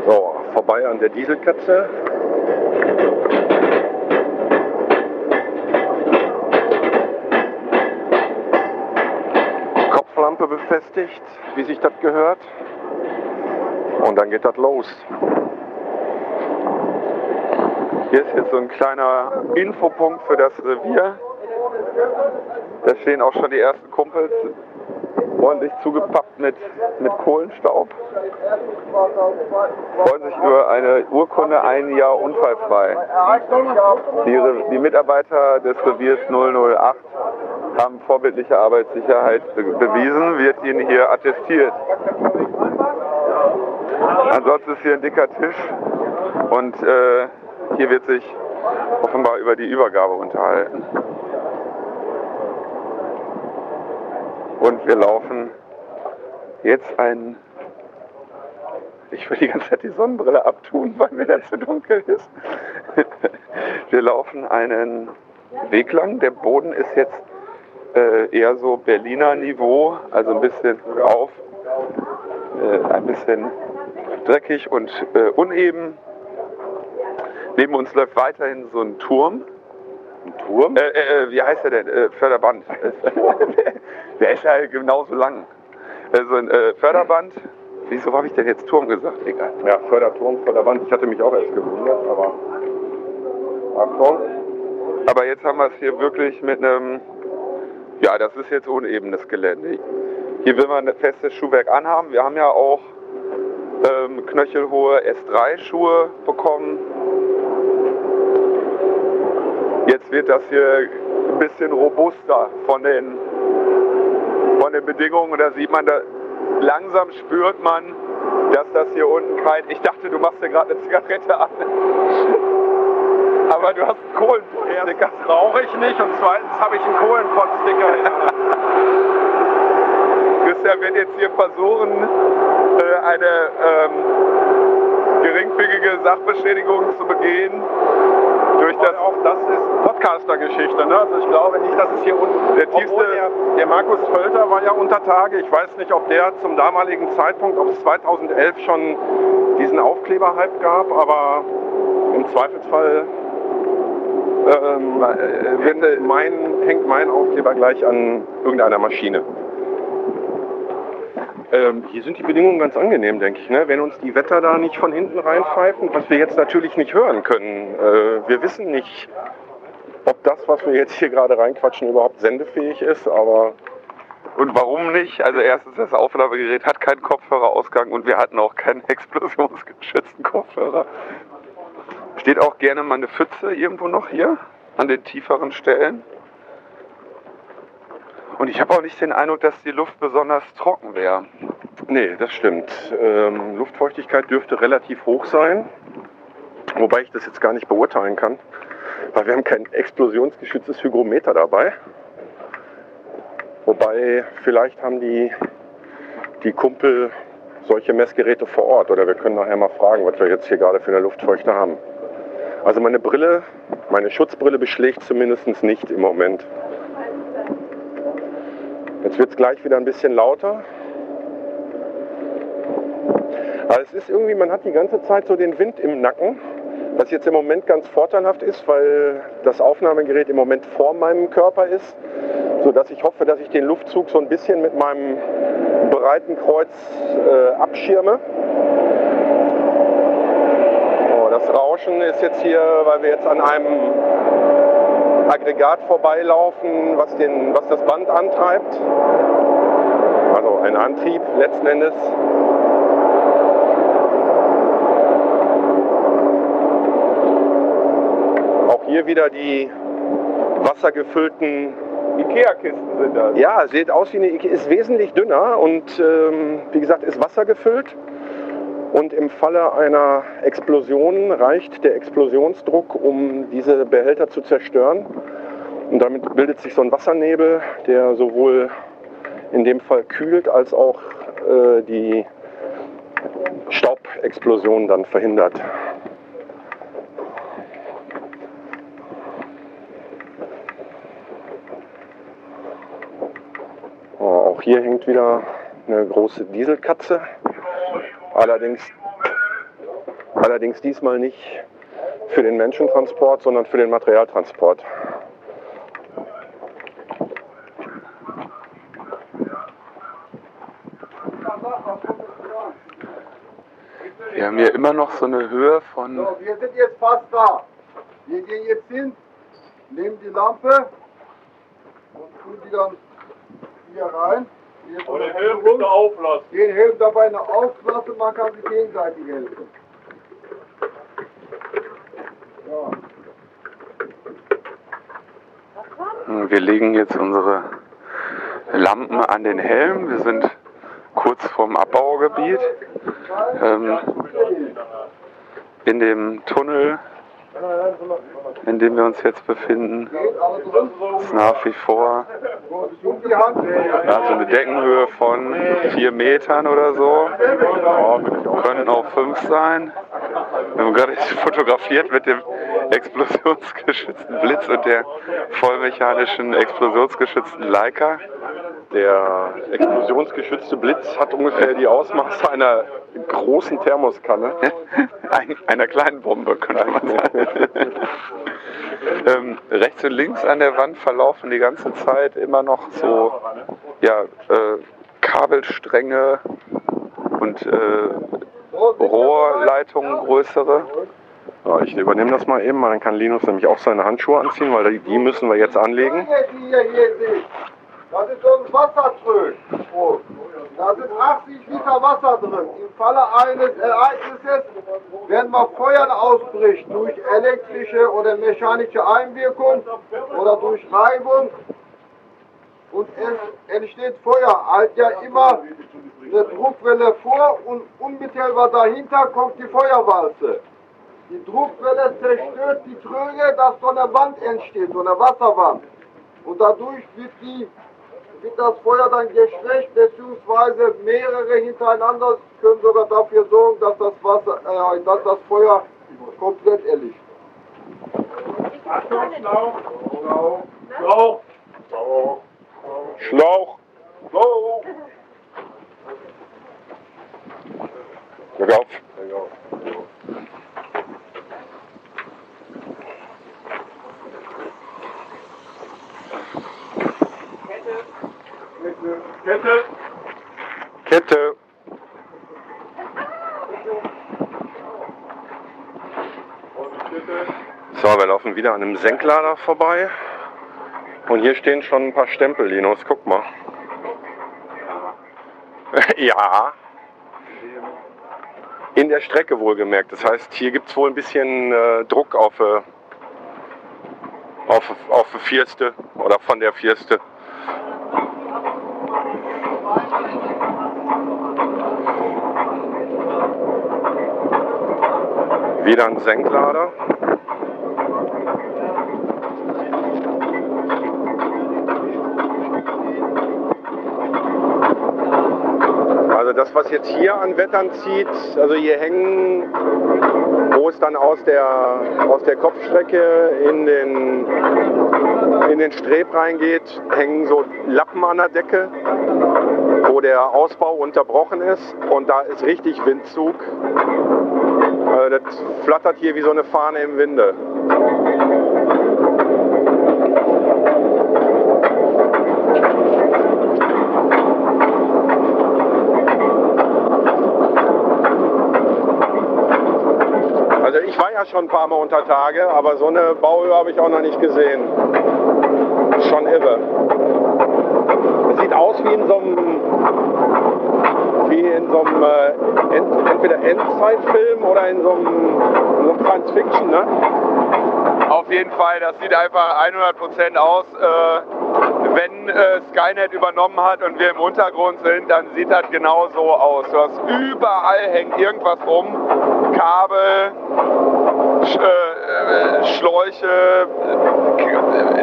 so, vorbei an der Dieselkatze. Kopflampe befestigt, wie sich das gehört. Und dann geht das los. Hier ist jetzt so ein kleiner Infopunkt für das Revier. Da stehen auch schon die ersten Kumpels ordentlich zugepappt mit, mit Kohlenstaub. Freuen sich über eine Urkunde ein Jahr unfallfrei. Die, die Mitarbeiter des Reviers 008 haben vorbildliche Arbeitssicherheit be bewiesen, wird ihnen hier attestiert. Ansonsten ist hier ein dicker Tisch und äh, hier wird sich offenbar über die Übergabe unterhalten. Und wir laufen jetzt ein. Ich will die ganze Zeit die Sonnenbrille abtun, weil mir das zu dunkel ist. [laughs] Wir laufen einen Weg lang. Der Boden ist jetzt äh, eher so Berliner Niveau, also ein bisschen auf, äh, ein bisschen dreckig und äh, uneben. Neben uns läuft weiterhin so ein Turm. Ein Turm? Äh, äh, wie heißt der denn? Äh, Förderband. [laughs] der ist ja genauso lang. Also ein äh, Förderband. Wieso habe ich denn jetzt Turm gesagt? Egal. Ja, Förderturm, Förderband. Ich hatte mich auch erst gewundert, aber. Achtung. Aber jetzt haben wir es hier wirklich mit einem. Ja, das ist jetzt unebenes Gelände. Hier will man ein festes Schuhwerk anhaben. Wir haben ja auch ähm, knöchelhohe S3-Schuhe bekommen. Jetzt wird das hier ein bisschen robuster von den, von den Bedingungen. Da sieht man, da langsam spürt man, dass das hier unten kein. Ich dachte, du machst dir gerade eine Zigarette an. Aber du hast einen Kohlenpott-Sticker. Das rauche ich nicht und zweitens habe ich einen Kohlenpott-Sticker. Christian wird jetzt hier versuchen, äh, eine ähm, geringfügige Sachbeschädigung zu begehen. Durch das auch das ist Podcaster-Geschichte. Ne? Also ich glaube nicht, dass es hier unten. Der tiefste. Der, der Markus Völter war ja unter Tage. Ich weiß nicht, ob der zum damaligen Zeitpunkt, ob es 2011 schon diesen Aufkleber-Hype gab, aber im Zweifelsfall ähm, äh, wird mein, hängt mein Aufkleber gleich an irgendeiner Maschine. Ähm, hier sind die Bedingungen ganz angenehm, denke ich. Ne? Wenn uns die Wetter da nicht von hinten reinpfeifen, was wir jetzt natürlich nicht hören können. Äh, wir wissen nicht, ob das, was wir jetzt hier gerade reinquatschen, überhaupt sendefähig ist, aber Und warum nicht? Also erstens, das Aufnahmegerät hat keinen Kopfhörerausgang und wir hatten auch keinen [laughs] explosionsgeschützten Kopfhörer. Steht auch gerne mal eine Pfütze irgendwo noch hier an den tieferen Stellen. Und ich habe auch nicht den Eindruck, dass die Luft besonders trocken wäre. Nee, das stimmt. Ähm, Luftfeuchtigkeit dürfte relativ hoch sein, wobei ich das jetzt gar nicht beurteilen kann, weil wir haben kein explosionsgeschütztes Hygrometer dabei. Wobei vielleicht haben die, die Kumpel solche Messgeräte vor Ort oder wir können nachher mal fragen, was wir jetzt hier gerade für eine Luftfeuchte haben. Also meine Brille, meine Schutzbrille beschlägt zumindest nicht im Moment. Jetzt wird es gleich wieder ein bisschen lauter. Aber es ist irgendwie, man hat die ganze Zeit so den Wind im Nacken, was jetzt im Moment ganz vorteilhaft ist, weil das Aufnahmegerät im Moment vor meinem Körper ist, sodass ich hoffe, dass ich den Luftzug so ein bisschen mit meinem breiten Kreuz äh, abschirme. Rauschen ist jetzt hier, weil wir jetzt an einem Aggregat vorbeilaufen, was, den, was das Band antreibt. Also ein Antrieb letzten Endes. Auch hier wieder die wassergefüllten Ikea-Kisten sind das. Ja, sieht aus wie eine Ikea, ist wesentlich dünner und ähm, wie gesagt ist wassergefüllt. Und im Falle einer Explosion reicht der Explosionsdruck, um diese Behälter zu zerstören. Und damit bildet sich so ein Wassernebel, der sowohl in dem Fall kühlt als auch äh, die Staubexplosion dann verhindert. Oh, auch hier hängt wieder eine große Dieselkatze. Allerdings, allerdings diesmal nicht für den Menschentransport, sondern für den Materialtransport. Wir haben hier immer noch so eine Höhe von So, wir sind jetzt fast da. Wir gehen jetzt hin, nehmen die Lampe und tun die dann hier rein. Den Helm bitte auflassen. Den Helm dabei noch auflassen, man kann sich gegenseitig helfen. Ja. Wir legen jetzt unsere Lampen an den Helm. Wir sind kurz vorm Abbaugebiet. Ähm, in dem Tunnel, in dem wir uns jetzt befinden, ist nach wie vor ja, so eine Deckenhöhe von vier Metern oder so. Ja, könnten auch fünf sein. Wir haben gerade [laughs] fotografiert mit dem explosionsgeschützten Blitz und der vollmechanischen explosionsgeschützten Leica. Der explosionsgeschützte Blitz hat ungefähr die Ausmaße einer großen Thermoskanne. [laughs] Ein, einer kleinen Bombe, könnte man sagen. [laughs] ähm, rechts und links an der Wand verlaufen die ganze Zeit immer noch so ja, äh, Kabelstränge und äh, Rohrleitungen größere. Ja, ich übernehme das mal eben, dann kann Linus nämlich auch seine Handschuhe anziehen, weil die, die müssen wir jetzt anlegen. Das ist so ein Wassertröd. Da sind 80 Liter Wasser drin. Im Falle eines Ereignisses, wenn mal Feuer ausbricht durch elektrische oder mechanische Einwirkung oder durch Reibung und es entsteht Feuer, halt ja immer eine Druckwelle vor und unmittelbar dahinter kommt die Feuerwalze. Die Druckwelle zerstört die Tröge, dass so eine Wand entsteht, so eine Wasserwand. Und dadurch wird die wird das Feuer dann geschwächt, beziehungsweise mehrere hintereinander können sogar dafür sorgen, dass das, Wasser, äh, dass das Feuer komplett erlischt. Achtung, Schlauch. Schlauch. Schlauch. Schlauch. Schlauch. Glück auf. Kette. Kette. So, wir laufen wieder an einem Senklader vorbei. Und hier stehen schon ein paar Stempel, Linus. Guck mal. [laughs] ja. In der Strecke wohlgemerkt. Das heißt, hier gibt es wohl ein bisschen äh, Druck auf, äh, auf, auf Vierste oder von der Vierste. Wieder ein Senklader. Also das, was jetzt hier an Wettern zieht, also hier hängen, wo es dann aus der, aus der Kopfstrecke in den, in den Streb reingeht, hängen so Lappen an der Decke, wo der Ausbau unterbrochen ist und da ist richtig Windzug. Also das flattert hier wie so eine Fahne im Winde. Also ich war ja schon ein paar Mal unter Tage, aber so eine Bauhöhe habe ich auch noch nicht gesehen. Schon irre. Es sieht aus wie in so einem, wie in so einem äh, End, entweder Endzeitfilm oder in so einem, in so einem Science Fiction, ne? Auf jeden Fall, das sieht einfach 100% aus. Äh, wenn äh, Skynet übernommen hat und wir im Untergrund sind, dann sieht das genau so aus. Du hast überall hängt irgendwas rum, Kabel, Sch äh, Schläuche.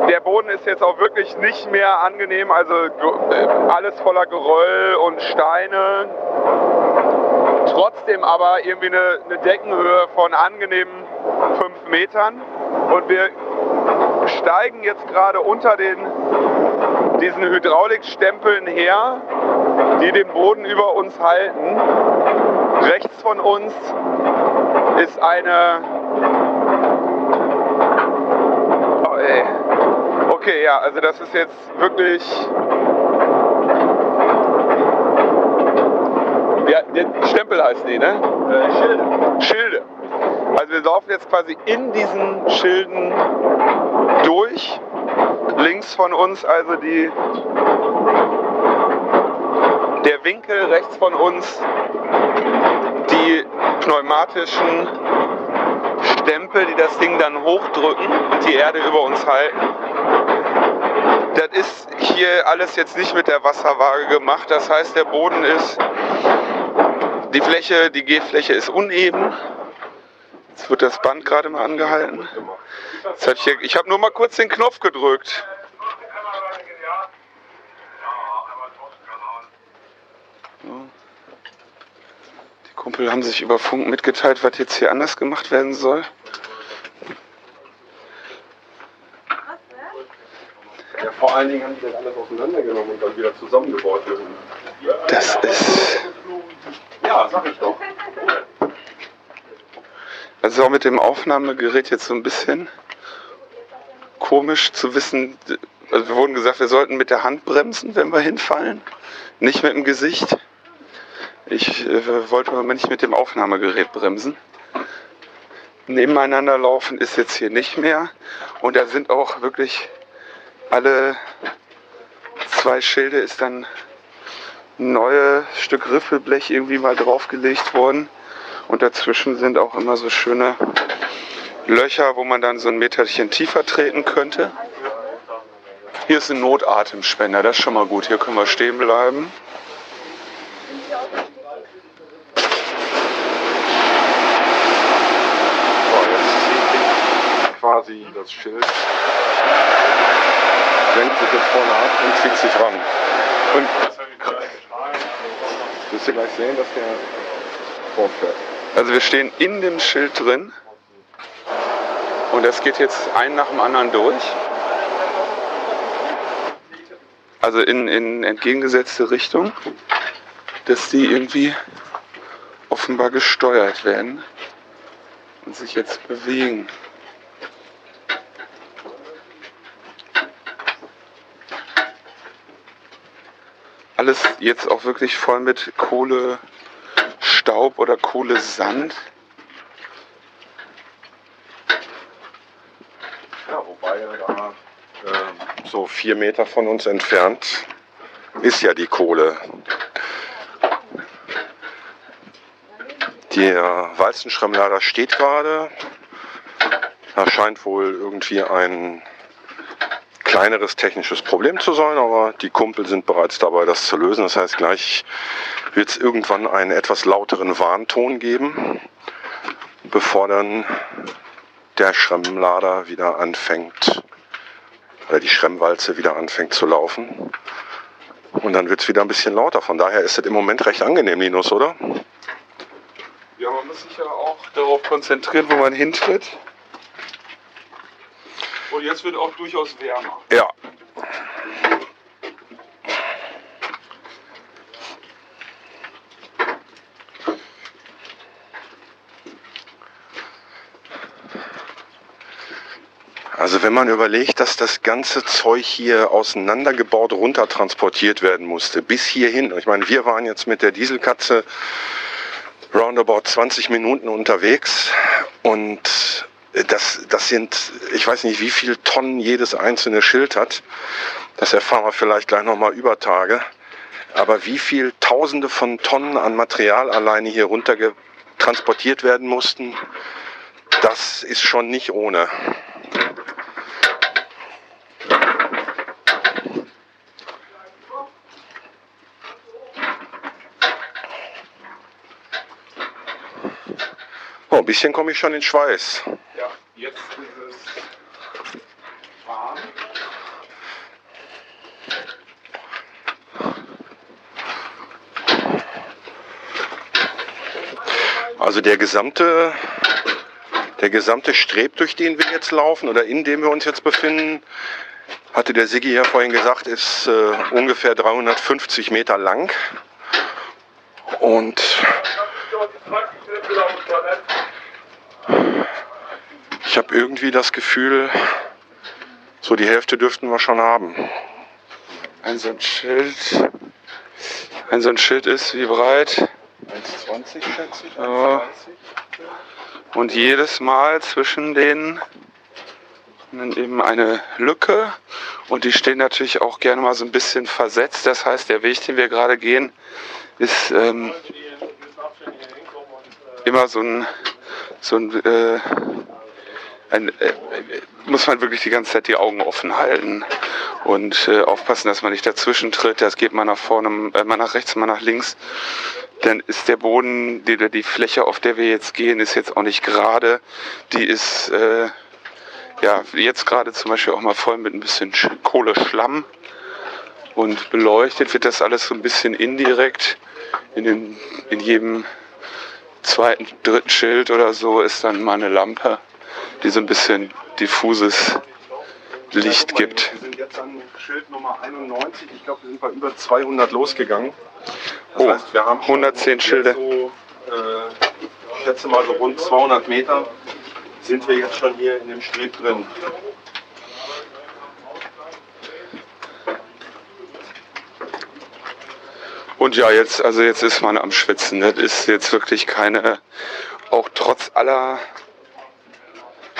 Der Boden ist jetzt auch wirklich nicht mehr angenehm, also ge- alles voller Geröll und Steine. Trotzdem aber irgendwie eine, eine Deckenhöhe von angenehmen 5 Metern. Und wir steigen jetzt gerade unter den, diesen Hydraulikstempeln her, die den Boden über uns halten. Rechts von uns ist eine. Oh, ey. Okay, ja, also das ist jetzt wirklich. Ja, Stempel heißt die, ne? Äh, Schilde. Schilde. Also wir laufen jetzt quasi in diesen Schilden durch. Links von uns also die der Winkel, rechts von uns die pneumatischen Stempel, die das Ding dann hochdrücken und die Erde über uns halten. Das ist hier alles jetzt nicht mit der Wasserwaage gemacht. Das heißt, der Boden ist, die Fläche, die Gehfläche ist uneben. Jetzt wird das Band gerade mal angehalten. Hier, ich habe nur mal kurz den Knopf gedrückt. Die Kumpel haben sich über Funk mitgeteilt, was jetzt hier anders gemacht werden soll. Ja, vor allen Dingen haben die das alles auseinandergenommen und dann wieder zusammengebaut. Das ist. Ja, sag ich doch. Also auch mit dem Aufnahmegerät jetzt so ein bisschen komisch zu wissen. Also wir wurden gesagt, wir sollten mit der Hand bremsen, wenn wir hinfallen, nicht mit dem Gesicht. Ich äh, wollte aber nicht mit dem Aufnahmegerät bremsen. Nebeneinander laufen ist jetzt hier nicht mehr. Und da sind auch wirklich alle zwei Schilde ist dann ein neues Stück Riffelblech irgendwie mal draufgelegt worden. Und dazwischen sind auch immer so schöne Löcher, wo man dann so ein Meterchen tiefer treten könnte. Hier ist ein Notatemspender, das ist schon mal gut. Hier können wir stehen bleiben. Quasi das Schild, senkt sich jetzt vorne ab und zieht sich ran. Und wirst du gleich sehen, dass der vorfährt. Also wir stehen in dem Schild drin und das geht jetzt ein nach dem anderen durch. Also in, in entgegengesetzte Richtung, dass die irgendwie offenbar gesteuert werden und sich jetzt bewegen. Alles jetzt auch wirklich voll mit Kohle, Staub oder Kohle, Sand. Ja, wobei da äh, so vier Meter von uns entfernt ist ja die Kohle. Der Walzenschremmlader steht gerade. Da scheint wohl irgendwie ein kleineres technisches Problem zu sein, aber die Kumpel sind bereits dabei, das zu lösen. Das heißt, gleich wird es irgendwann einen etwas lauteren Warnton geben, bevor dann der Schremmlader wieder anfängt, oder die Schremmwalze wieder anfängt zu laufen. Und dann wird es wieder ein bisschen lauter. Von daher ist es im Moment recht angenehm, Linus, oder? Ja, man muss sich ja auch darauf konzentrieren, wo man hintritt. Und jetzt wird auch durchaus wärmer. Ja. Also wenn man überlegt, dass das ganze Zeug hier auseinandergebaut runter transportiert werden musste, bis hierhin. Ich meine, wir waren jetzt mit der Dieselkatze roundabout 20 Minuten unterwegs und das, das sind, ich weiß nicht, wie viele Tonnen jedes einzelne Schild hat. Das erfahren wir vielleicht gleich nochmal über Tage. Aber wie viel Tausende von Tonnen an Material alleine hier runter transportiert werden mussten, das ist schon nicht ohne. Oh, ein bisschen komme ich schon in Schweiß. Ja, jetzt ist es warm. Also der gesamte, der gesamte Streb, durch den wir jetzt laufen oder in dem wir uns jetzt befinden, hatte der Siggi ja vorhin gesagt, ist äh, ungefähr 350 Meter lang. Und ich habe irgendwie das Gefühl, so die Hälfte dürften wir schon haben. Ein so ein Schild. Ein so ein Schild ist wie breit? 1,20 schätze ich. Ja. Und jedes Mal zwischen denen eben eine Lücke und die stehen natürlich auch gerne mal so ein bisschen versetzt. Das heißt, der Weg, den wir gerade gehen, ist ähm, immer so ein, so ein, äh, ein äh, muss man wirklich die ganze Zeit die Augen offen halten und äh, aufpassen, dass man nicht dazwischen tritt. Das geht mal nach vorne, äh, mal nach rechts, mal nach links. Dann ist der Boden, die, die Fläche, auf der wir jetzt gehen, ist jetzt auch nicht gerade. Die ist äh, ja jetzt gerade zum Beispiel auch mal voll mit ein bisschen Sch- Kohleschlamm und beleuchtet wird das alles so ein bisschen indirekt. In, den, in jedem zweiten, dritten Schild oder so ist dann mal eine Lampe, die so ein bisschen diffuses Licht gibt. Wir sind jetzt an Schild Nummer 91. Ich glaube, wir sind bei über 200 losgegangen. Das Oh, heißt, wir haben schon 110 jetzt Schilder. So, äh, ich schätze mal so rund 200 Meter sind wir jetzt schon hier in dem Streb drin. Und ja, jetzt, also jetzt ist man am Schwitzen. Das ist jetzt wirklich keine, auch trotz aller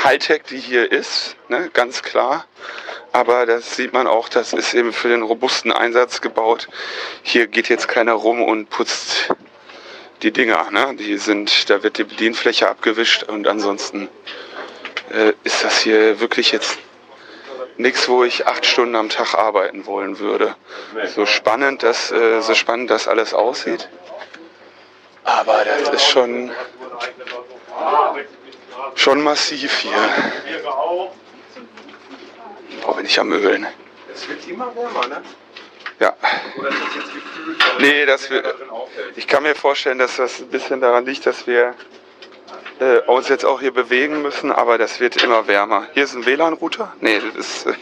Hightech, die hier ist, ne, ganz klar. Aber das sieht man auch, das ist eben für den robusten Einsatz gebaut. Hier geht jetzt keiner rum und putzt die Dinger. Ne? Die sind, da wird die Bedienfläche abgewischt und ansonsten äh, ist das hier wirklich jetzt nichts, wo ich acht Stunden am Tag arbeiten wollen würde. So spannend, dass, äh, so spannend das alles aussieht. Aber das ist schon, schon massiv hier. Oh, bin ich am Ölen. Es wird immer wärmer, ne? Ja. Nee, dass wir, ich kann mir vorstellen, dass das ein bisschen daran liegt, dass wir äh, uns jetzt auch hier bewegen müssen, aber das wird immer wärmer. Hier ist ein WLAN-Router? Nee, das ist. [laughs]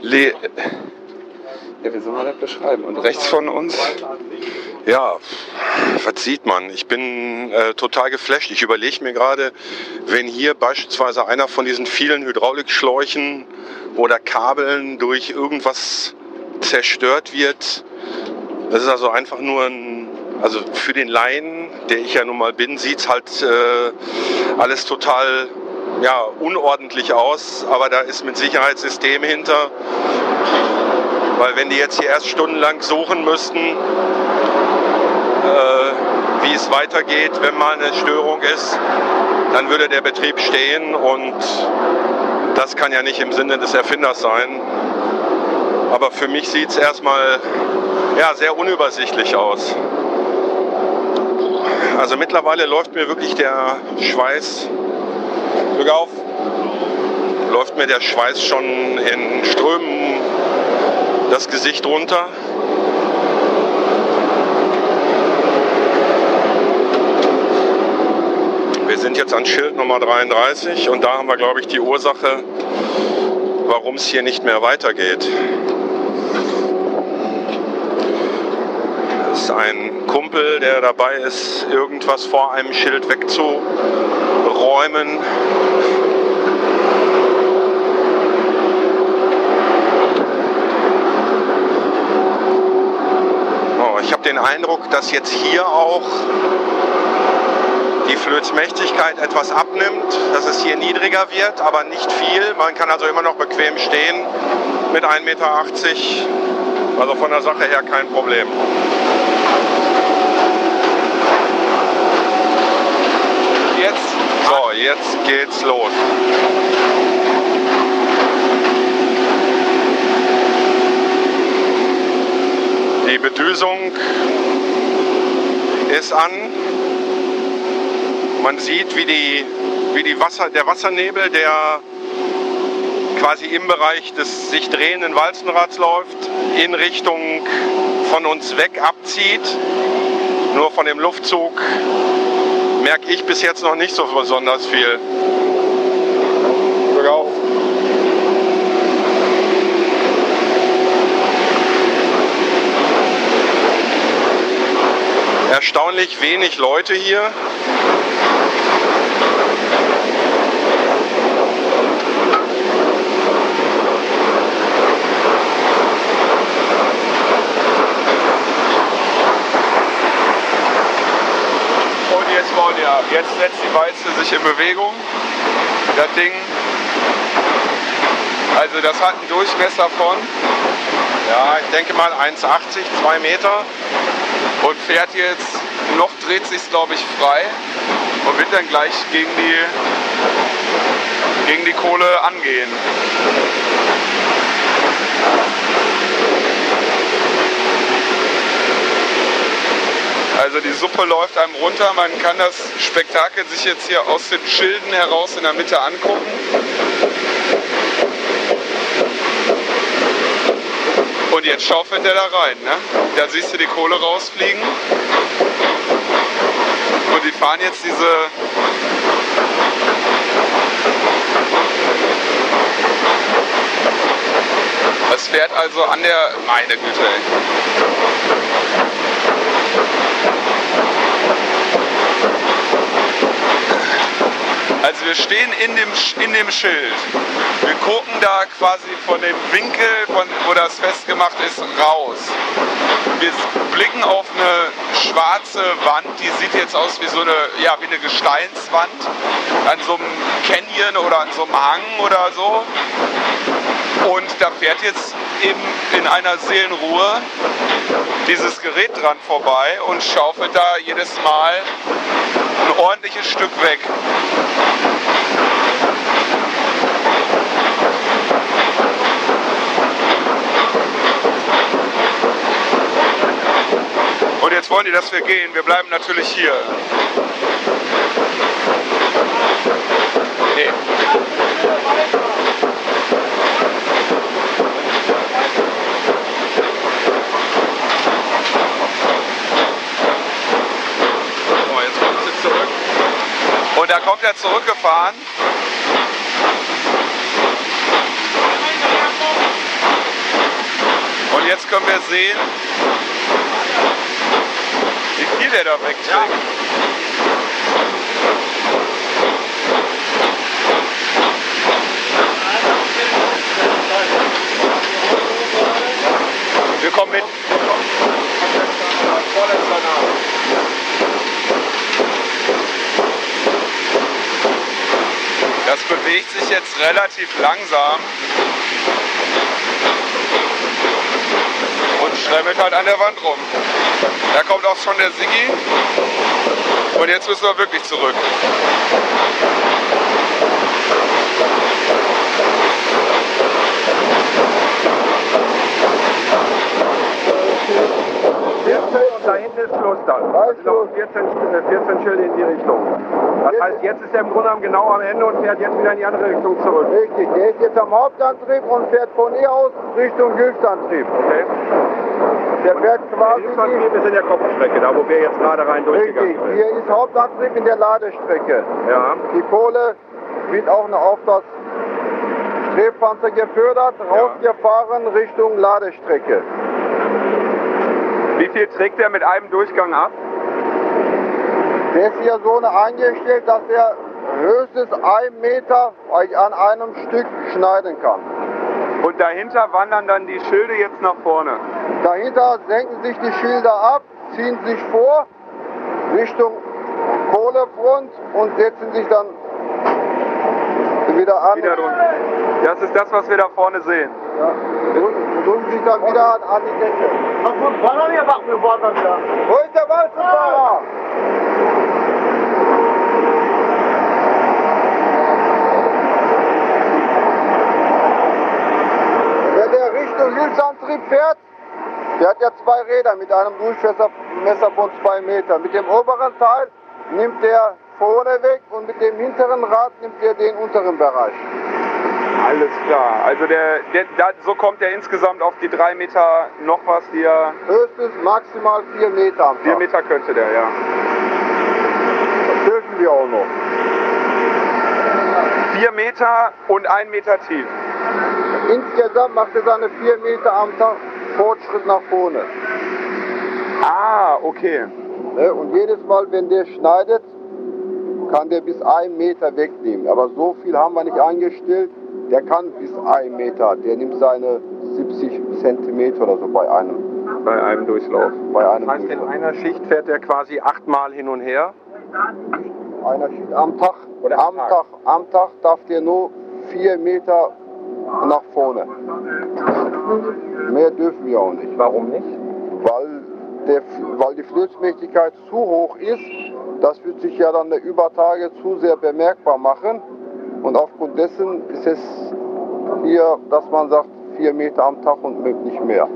Le ja, wie soll man das beschreiben? Und rechts von uns? Ja, was sieht man? Ich bin äh, total geflasht. Ich überlege mir gerade, wenn hier beispielsweise einer von diesen vielen Hydraulikschläuchen oder Kabeln durch irgendwas zerstört wird. Das ist also einfach nur ein, also für den Laien, der ich ja nun mal bin, sieht es halt äh, alles total ja, unordentlich aus, aber da ist mit Sicherheit System hinter. Weil wenn die jetzt hier erst stundenlang suchen müssten, äh, wie es weitergeht, wenn mal eine Störung ist, dann würde der Betrieb stehen und das kann ja nicht im Sinne des Erfinders sein. Aber für mich sieht es erstmal ja, sehr unübersichtlich aus. Also mittlerweile läuft mir wirklich der Schweiß, Glück auf, läuft mir der Schweiß schon in Strömen das Gesicht runter. Wir sind jetzt an Schild Nummer 33 und da haben wir, glaube ich, die Ursache, warum es hier nicht mehr weitergeht. Das ist ein Kumpel, der dabei ist, irgendwas vor einem Schild wegzuräumen. Ich habe den Eindruck, dass jetzt hier auch die Flötsmächtigkeit etwas abnimmt, dass es hier niedriger wird, aber nicht viel. Man kann also immer noch bequem stehen mit 1,80 Meter. Also von der Sache her kein Problem. Jetzt. So, jetzt geht's los. Die Bedüsung ist an. Man sieht, wie, die, wie die Wasser, der Wassernebel, der quasi im Bereich des sich drehenden Walzenrads läuft, in Richtung von uns weg abzieht. Nur von dem Luftzug merke ich bis jetzt noch nicht so besonders viel. Glück auf. Erstaunlich wenig Leute hier. Und jetzt wollen ja, jetzt setzt die Walze sich in Bewegung. Das Ding, also das hat einen Durchmesser von, Ja, ich denke mal 1,80, 2 Meter. Und fährt jetzt, noch dreht sich glaube ich frei und wird dann gleich gegen die, gegen die Kohle angehen. Also die Suppe läuft einem runter, man kann das Spektakel sich jetzt hier aus den Schilden heraus in der Mitte angucken. Und jetzt schaufelt er da rein. Ne? Da siehst du die Kohle rausfliegen. Und die fahren jetzt diese Es fährt also an der. Meine Güte, ey. Also wir stehen in dem, in dem Schild. Wir gucken da quasi von dem Winkel, von, wo das festgemacht ist, raus. Wir blicken auf eine schwarze Wand, die sieht jetzt aus wie so eine, ja, wie eine Gesteinswand an so einem Canyon oder an so einem Hang oder so. Und da fährt jetzt eben in einer Seelenruhe dieses Gerät dran vorbei und schaufelt da jedes Mal ein ordentliches Stück weg. Und jetzt wollen die, dass wir gehen. Wir bleiben natürlich hier. Nee. Und da kommt er zurückgefahren. Und jetzt können wir sehen, wie viel der da wegträgt. Ja. Wir kommen mit. Das bewegt sich jetzt relativ langsam und schremmelt halt an der Wand rum. Da kommt auch schon der Siggi und jetzt müssen wir wirklich zurück. Und da hinten sind noch 14, äh, 14 Schilde in die Richtung. Das heißt, jetzt ist er im Grunde genommen genau am Ende und fährt jetzt wieder in die andere Richtung zurück. Richtig, der ist jetzt am Hauptantrieb und fährt von hier aus Richtung Hilfsantrieb. Okay. Der fährt quasi. Der Hilfsantrieb ist in der Kopfstrecke, da wo wir jetzt gerade rein durchgegangen Richtig, sind. hier ist Hauptantrieb in der Ladestrecke. Ja. Die Kohle wird auch noch auf das Strebpanzer gefördert, rausgefahren Richtung Ladestrecke. Wie viel trägt er mit einem Durchgang ab? Der ist hier so eine eingestellt, dass er höchstens einen Meter an einem Stück schneiden kann. Und dahinter wandern dann die Schilde jetzt nach vorne. Dahinter senken sich die Schilder ab, ziehen sich vor Richtung Kohlefront und setzen sich dann wieder an. Wieder. Das ist das, was wir da vorne sehen. Ja, dann wieder an, die Decke. Wo ist der Walzenfahrer? Wenn der Richtung Hilfsantrieb fährt, der hat ja zwei Räder mit einem Durchmesser von zwei Metern. Mit dem oberen Teil nimmt der vorne weg und mit dem hinteren Rad nimmt er den unteren Bereich. Alles klar. Also der, der, da, so kommt er insgesamt auf die drei Meter noch was, die er. Höchstens maximal vier Meter am Tag. Vier Meter könnte der, ja. Das dürfen wir auch noch. Vier Meter und ein Meter tief. Insgesamt macht er seine vier Meter am Tag Fortschritt nach vorne. Ah, okay. Ne, Und jedes Mal, wenn der schneidet, kann der bis einen Meter wegnehmen. Aber so viel haben wir nicht eingestellt. Der kann bis einen Meter. Der nimmt seine 70 Zentimeter oder so bei einem. Bei einem Durchlauf. Bei einem Das heißt, in einer Schicht fährt er quasi achtmal hin und her. Einer Schicht am Tag. Oder am Tag. Am Tag darf der nur vier Meter nach vorne. Mehr dürfen wir auch nicht. Warum nicht? Weil, der, weil die Flussmächtigkeit zu hoch ist. Das wird sich ja dann über Tage zu sehr bemerkbar machen. Und aufgrund dessen ist es hier, dass man sagt, vier Meter am Tag und nicht mehr.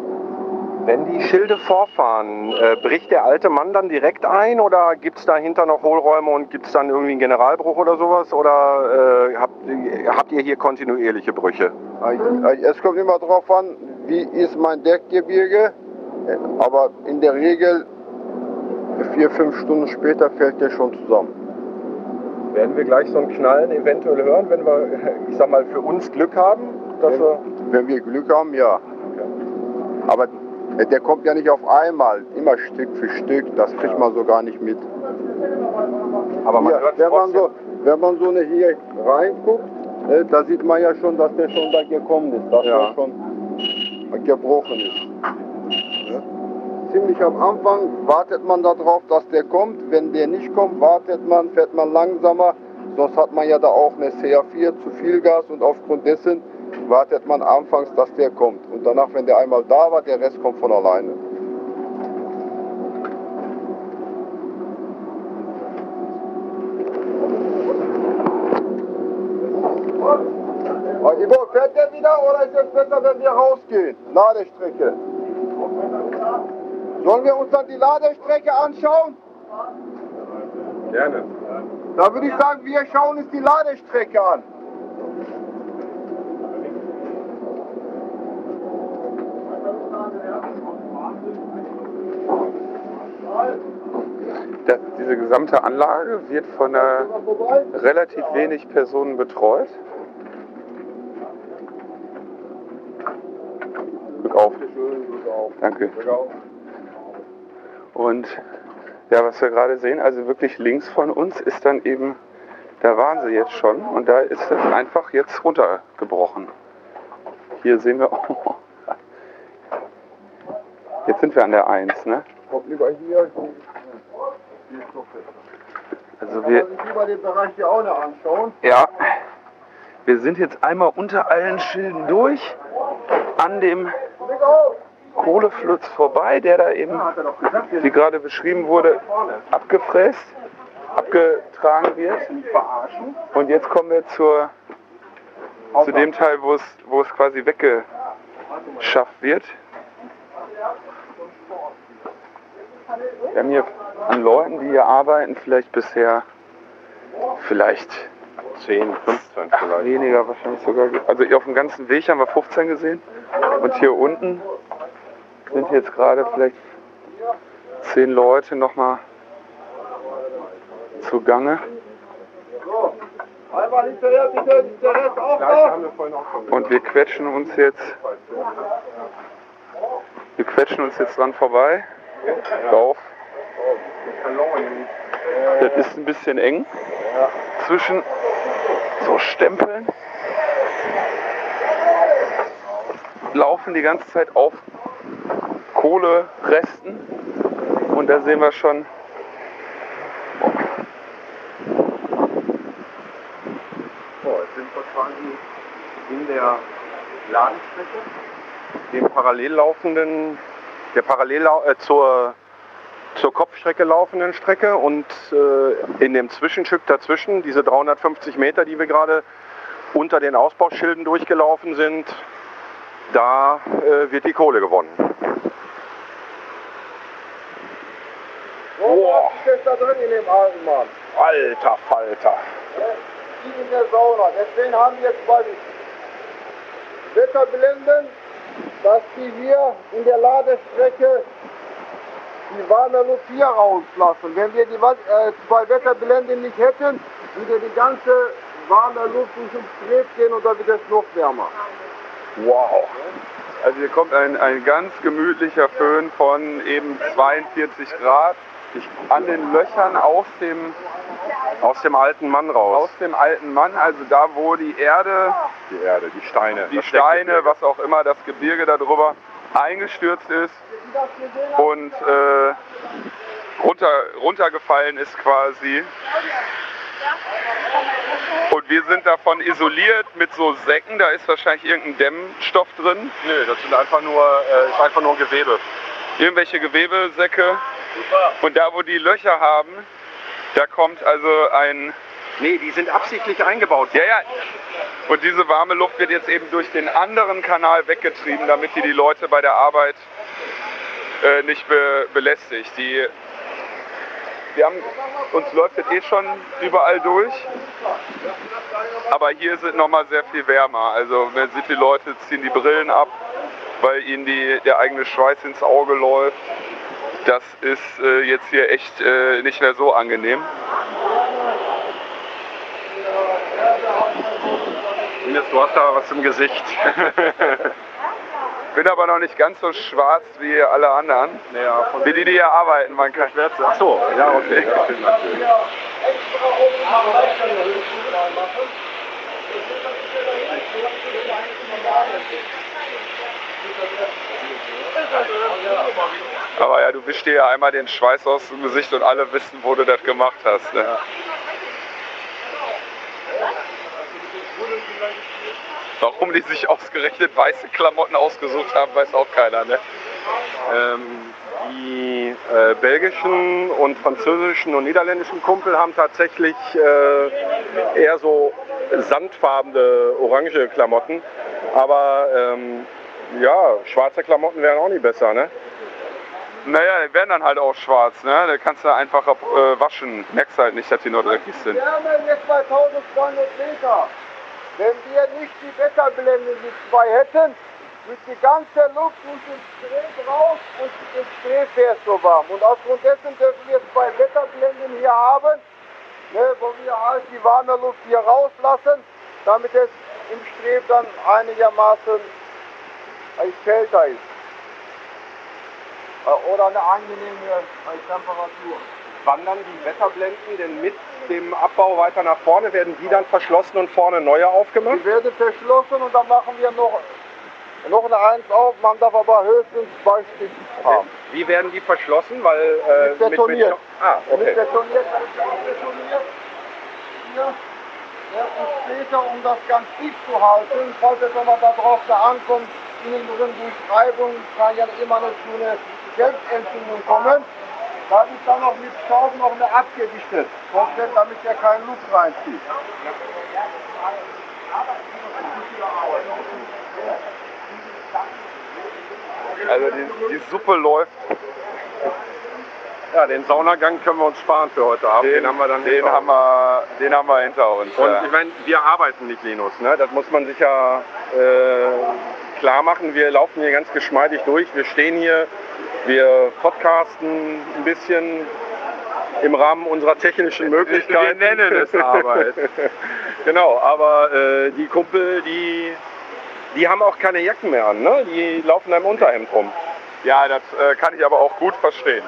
Wenn die Schilde vorfahren, äh, bricht der alte Mann dann direkt ein oder gibt es dahinter noch Hohlräume und gibt es dann irgendwie einen Generalbruch oder sowas? Oder äh, habt, habt ihr hier kontinuierliche Brüche? Es kommt immer darauf an, wie ist mein Deckgebirge. Aber in der Regel vier, fünf Stunden später fällt der schon zusammen. Werden wir gleich so ein Knallen eventuell hören, wenn wir, ich sag mal, für uns Glück haben? Dass Wenn, wir wenn wir Glück haben, ja. Aber der kommt ja nicht auf einmal, immer Stück für Stück. Das kriegt man so gar nicht mit. Aber man hört wenn, man so, wenn man so eine hier reinguckt, ne, da sieht man ja schon, dass der schon da gekommen ist, dass Ja. der schon gebrochen ist. Ziemlich am Anfang wartet man darauf, dass der kommt. Wenn der nicht kommt, wartet man, fährt man langsamer. Sonst hat man ja da auch eine CA4 zu viel Gas und aufgrund dessen wartet man anfangs, dass der kommt. Und danach, wenn der einmal da war, der Rest kommt von alleine. Oh, Ivo, fährt der wieder oder ist es besser, wenn wir rausgehen? Ladestrecke. Sollen wir uns dann die Ladestrecke anschauen? Gerne. Da würde ich sagen, wir schauen uns die Ladestrecke an. Das, diese gesamte Anlage wird von relativ wenig Personen betreut. Glück auf. Danke. Und ja, was wir gerade sehen, also wirklich links von uns ist dann eben, da waren sie jetzt schon und da ist es einfach jetzt runtergebrochen. Hier sehen wir, oh, jetzt sind wir an der 1, ne? Kommt lieber hier. Also wir, lieber den Bereich hier auch noch anschauen. ja, wir sind jetzt einmal unter allen Schilden durch, an dem Kohleflutz vorbei, der da eben, wie gerade beschrieben wurde, abgefräst, abgetragen wird. Und jetzt kommen wir zur, zu dem Teil, wo es, wo es quasi weggeschafft wird. Wir haben hier an Leuten, die hier arbeiten, vielleicht bisher vielleicht 10, 15 vielleicht. Weniger wahrscheinlich sogar. Also auf dem ganzen Weg haben wir 15 gesehen. Und hier unten sind jetzt gerade vielleicht 10 Leute der Rest auch da? Und wir quetschen uns jetzt. Wir quetschen uns jetzt dran vorbei. Auf. Das ist ein bisschen eng zwischen so Stempeln. Laufen die ganze Zeit auf Kohleresten. Und da sehen wir schon. In der Ladenstrecke, dem parallel laufenden, der parallel äh, zur, zur Kopfstrecke laufenden Strecke und äh, in dem Zwischenstück dazwischen, diese 350 Meter, die wir gerade unter den Ausbauschilden durchgelaufen sind, da äh, wird die Kohle gewonnen. Boah. Was ist da drin in dem Mann? Alter Falter. Die in der Sauna. Deswegen haben wir zwei Wetterblenden, dass die hier in der Ladestrecke die warme Luft hier rauslassen. Wenn wir die äh, zwei Wetterblenden nicht hätten, würde die ganze warme Luft durch uns Stret gehen und dann wird es noch wärmer. Wow. Also hier kommt ein, ein ganz gemütlicher Föhn von eben 42 Grad an den Löchern aus dem, Aus dem alten Mann raus. aus dem alten Mann, also da wo die Erde, Die Erde, die Steine. die Steine, was auch immer, das Gebirge darüber eingestürzt ist und äh, runter, runtergefallen ist quasi. Und wir sind davon isoliert mit so Säcken, da ist wahrscheinlich irgendein Dämmstoff drin. Nö, das sind einfach nur, äh, ist einfach nur Gewebe. Irgendwelche Gewebesäcke. Und da, wo die Löcher haben, da kommt also ein. Nee, die sind absichtlich eingebaut. Ja, ja. Und diese warme Luft wird jetzt eben durch den anderen Kanal weggetrieben, damit die die Leute bei der Arbeit äh, nicht be belästigt. Die, wir haben, uns läuft das eh schon überall durch. Aber hier ist es nochmal sehr viel wärmer. Also man sieht, die Leute ziehen die Brillen ab, weil ihnen die, der eigene Schweiß ins Auge läuft. Das ist äh, jetzt hier echt äh, nicht mehr so angenehm. Ines, du hast da was im Gesicht. [laughs] Bin aber noch nicht ganz so schwarz wie alle anderen. Ja, Wie die, die hier arbeiten, man kann. Ach so, ja, okay. Aber ja, du wischst dir ja einmal den Schweiß aus dem Gesicht und alle wissen, wo du das gemacht hast. Ne? Warum die sich ausgerechnet weiße Klamotten ausgesucht haben, weiß auch keiner. Ne? Ähm, die äh, belgischen und französischen und niederländischen Kumpel haben tatsächlich äh, eher so sandfarbene, orange Klamotten. Aber ähm, ja, schwarze Klamotten wären auch nicht besser, ne? Naja, die werden dann halt auch schwarz. Ne? Da kannst du einfach äh, waschen. Merkst halt nicht, dass die noch dreckig sind. Wir haben jetzt 2200 Meter. Wenn wir nicht die Wetterblenden, die zwei hätten, durch die ganze Luft und den Streb raus und das Streb wäre so warm. Und aufgrund dessen dürfen wir zwei Wetterblenden hier haben, ne, wo wir halt die warme Luft hier rauslassen, damit es im Streb dann einigermaßen als kälter ist. Äh, Oder eine angenehme äh, Temperatur. Wandern die Wetterblenden denn mit dem Abbau weiter nach vorne? Werden die dann verschlossen und vorne neue aufgemacht? Die werden verschlossen und dann machen wir noch, noch eine Eins auf. Man darf aber höchstens zwei Stück haben. Wie werden die verschlossen? Weil, äh, Mit betoniert. Mit, ah, Mit okay. betoniert, das ist auch betoniert. Hier. Ja, später, um das ganz dicht zu halten, falls es aber darauf da ankommt, innen drin durch Reibung kann ja immer eine, so eine Selbstentzündung kommen. Da ist dann noch mit Staub noch eine abgedichtet, komplett, damit er keine Luft reinzieht. Also die, die Suppe läuft. Ja, den Saunagang können wir uns sparen für heute Abend. Den, haben wir dann den hinter haben uns. wir, den haben wir hinter uns. Und ja. ich meine, wir arbeiten nicht, Linus. Ne? Das muss man sich ja äh, klar machen. Wir laufen hier ganz geschmeidig durch. Wir stehen hier, wir podcasten ein bisschen im Rahmen unserer technischen Möglichkeiten. Wir nennen es Arbeit. [laughs] genau, aber äh, die Kumpel, die, die haben auch keine Jacken mehr an. Ne? Die laufen im Unterhemd rum. Ja, das äh, kann ich aber auch gut verstehen.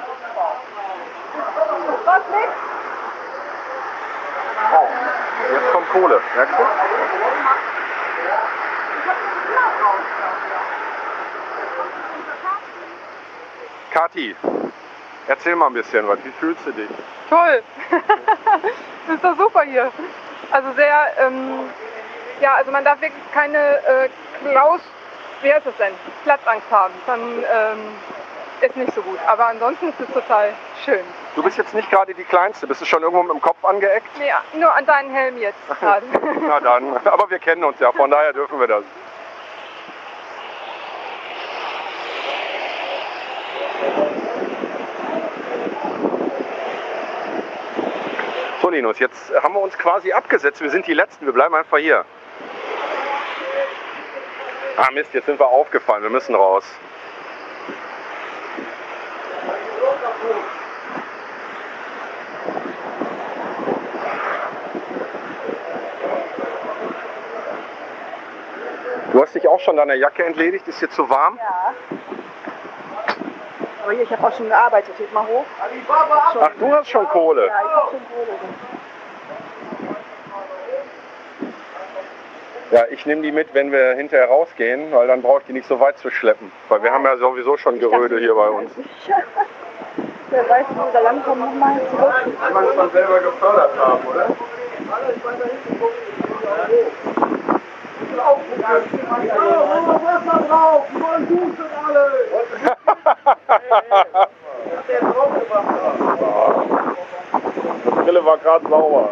Oh, jetzt kommt Kohle. Merkst du? Kathi, erzähl mal ein bisschen was. Wie fühlst du dich? Toll. [laughs] das ist doch super hier. Also sehr, ähm, ja, also man darf wirklich keine äh, Klaus, wie heißt das denn? Platzangst haben. Dann ähm, ist nicht so gut. Aber ansonsten ist es total schön. Du bist jetzt nicht gerade die Kleinste. Bist du schon irgendwo mit dem Kopf angeeckt? Nee, nur an deinen Helm jetzt gerade. Na dann. Aber wir kennen uns ja, von daher dürfen wir das. So Linus, jetzt haben wir uns quasi abgesetzt. Wir sind die Letzten, wir bleiben einfach hier. Ah Mist, jetzt sind wir aufgefallen, wir müssen raus. Du hast dich auch schon deiner Jacke entledigt, ist dir zu warm? Ja. Aber hier, ich habe auch schon gearbeitet. Geht mal hoch. Ach, du hast schon Kohle. Ja, ich habe schon Kohle. Ja, ich nehme die mit, wenn wir hinterher rausgehen, weil dann brauche ich die nicht so weit zu schleppen. Weil wir haben ja sowieso schon Gerödel hier bei uns. [laughs] Wer weiß, wo wir da langkommen, nochmal zurück. Es dann selber gefördert haben, oder? Wasser drauf, die wollen duschen alle. Die Brille war gerade sauber.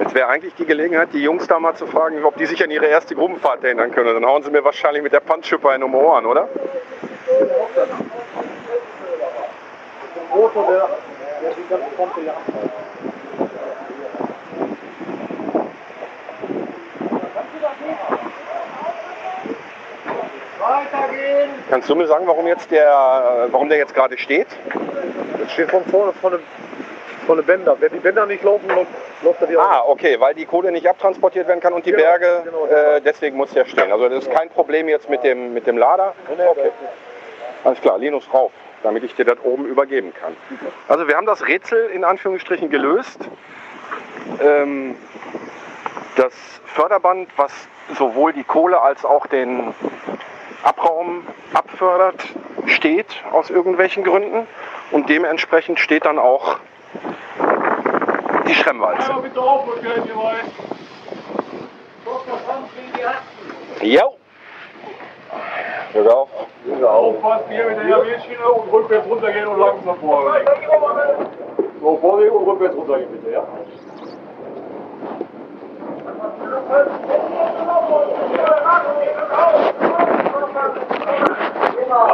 Jetzt wäre eigentlich die Gelegenheit, die Jungs da mal zu fragen, ob die sich an ihre erste Gruppenfahrt erinnern können. Dann hauen sie mir wahrscheinlich mit der Punchschipper in um Ohren, oder? Motor, der, der die ganze Pumpe hier abfällt. Weitergehen! Kannst du mir sagen, warum jetzt der, warum der jetzt gerade steht? Das steht von vorne, von den, von den Bändern. Wenn die Bänder nicht laufen, läuft, er die Ah, okay, weil die Kohle nicht abtransportiert werden kann und die Genau, Berge, genau. äh, deswegen muss der stehen. Also das ist kein Problem jetzt mit dem, mit dem Lader. Okay. Alles klar, Linus rauf, damit ich dir das oben übergeben kann. Also wir haben das Rätsel in Anführungsstrichen gelöst. Ähm, das Förderband, was sowohl die Kohle als auch den Abraum abfördert, steht aus irgendwelchen Gründen und dementsprechend steht dann auch die Schremmwalze. Einmal Glück auf. Aufpassen hier mit der Jahrwählschiene und rückwärts runtergehen und langsam vorgehen. So, Vorsicht und rückwärts runtergehen bitte, ja? Aber das Hast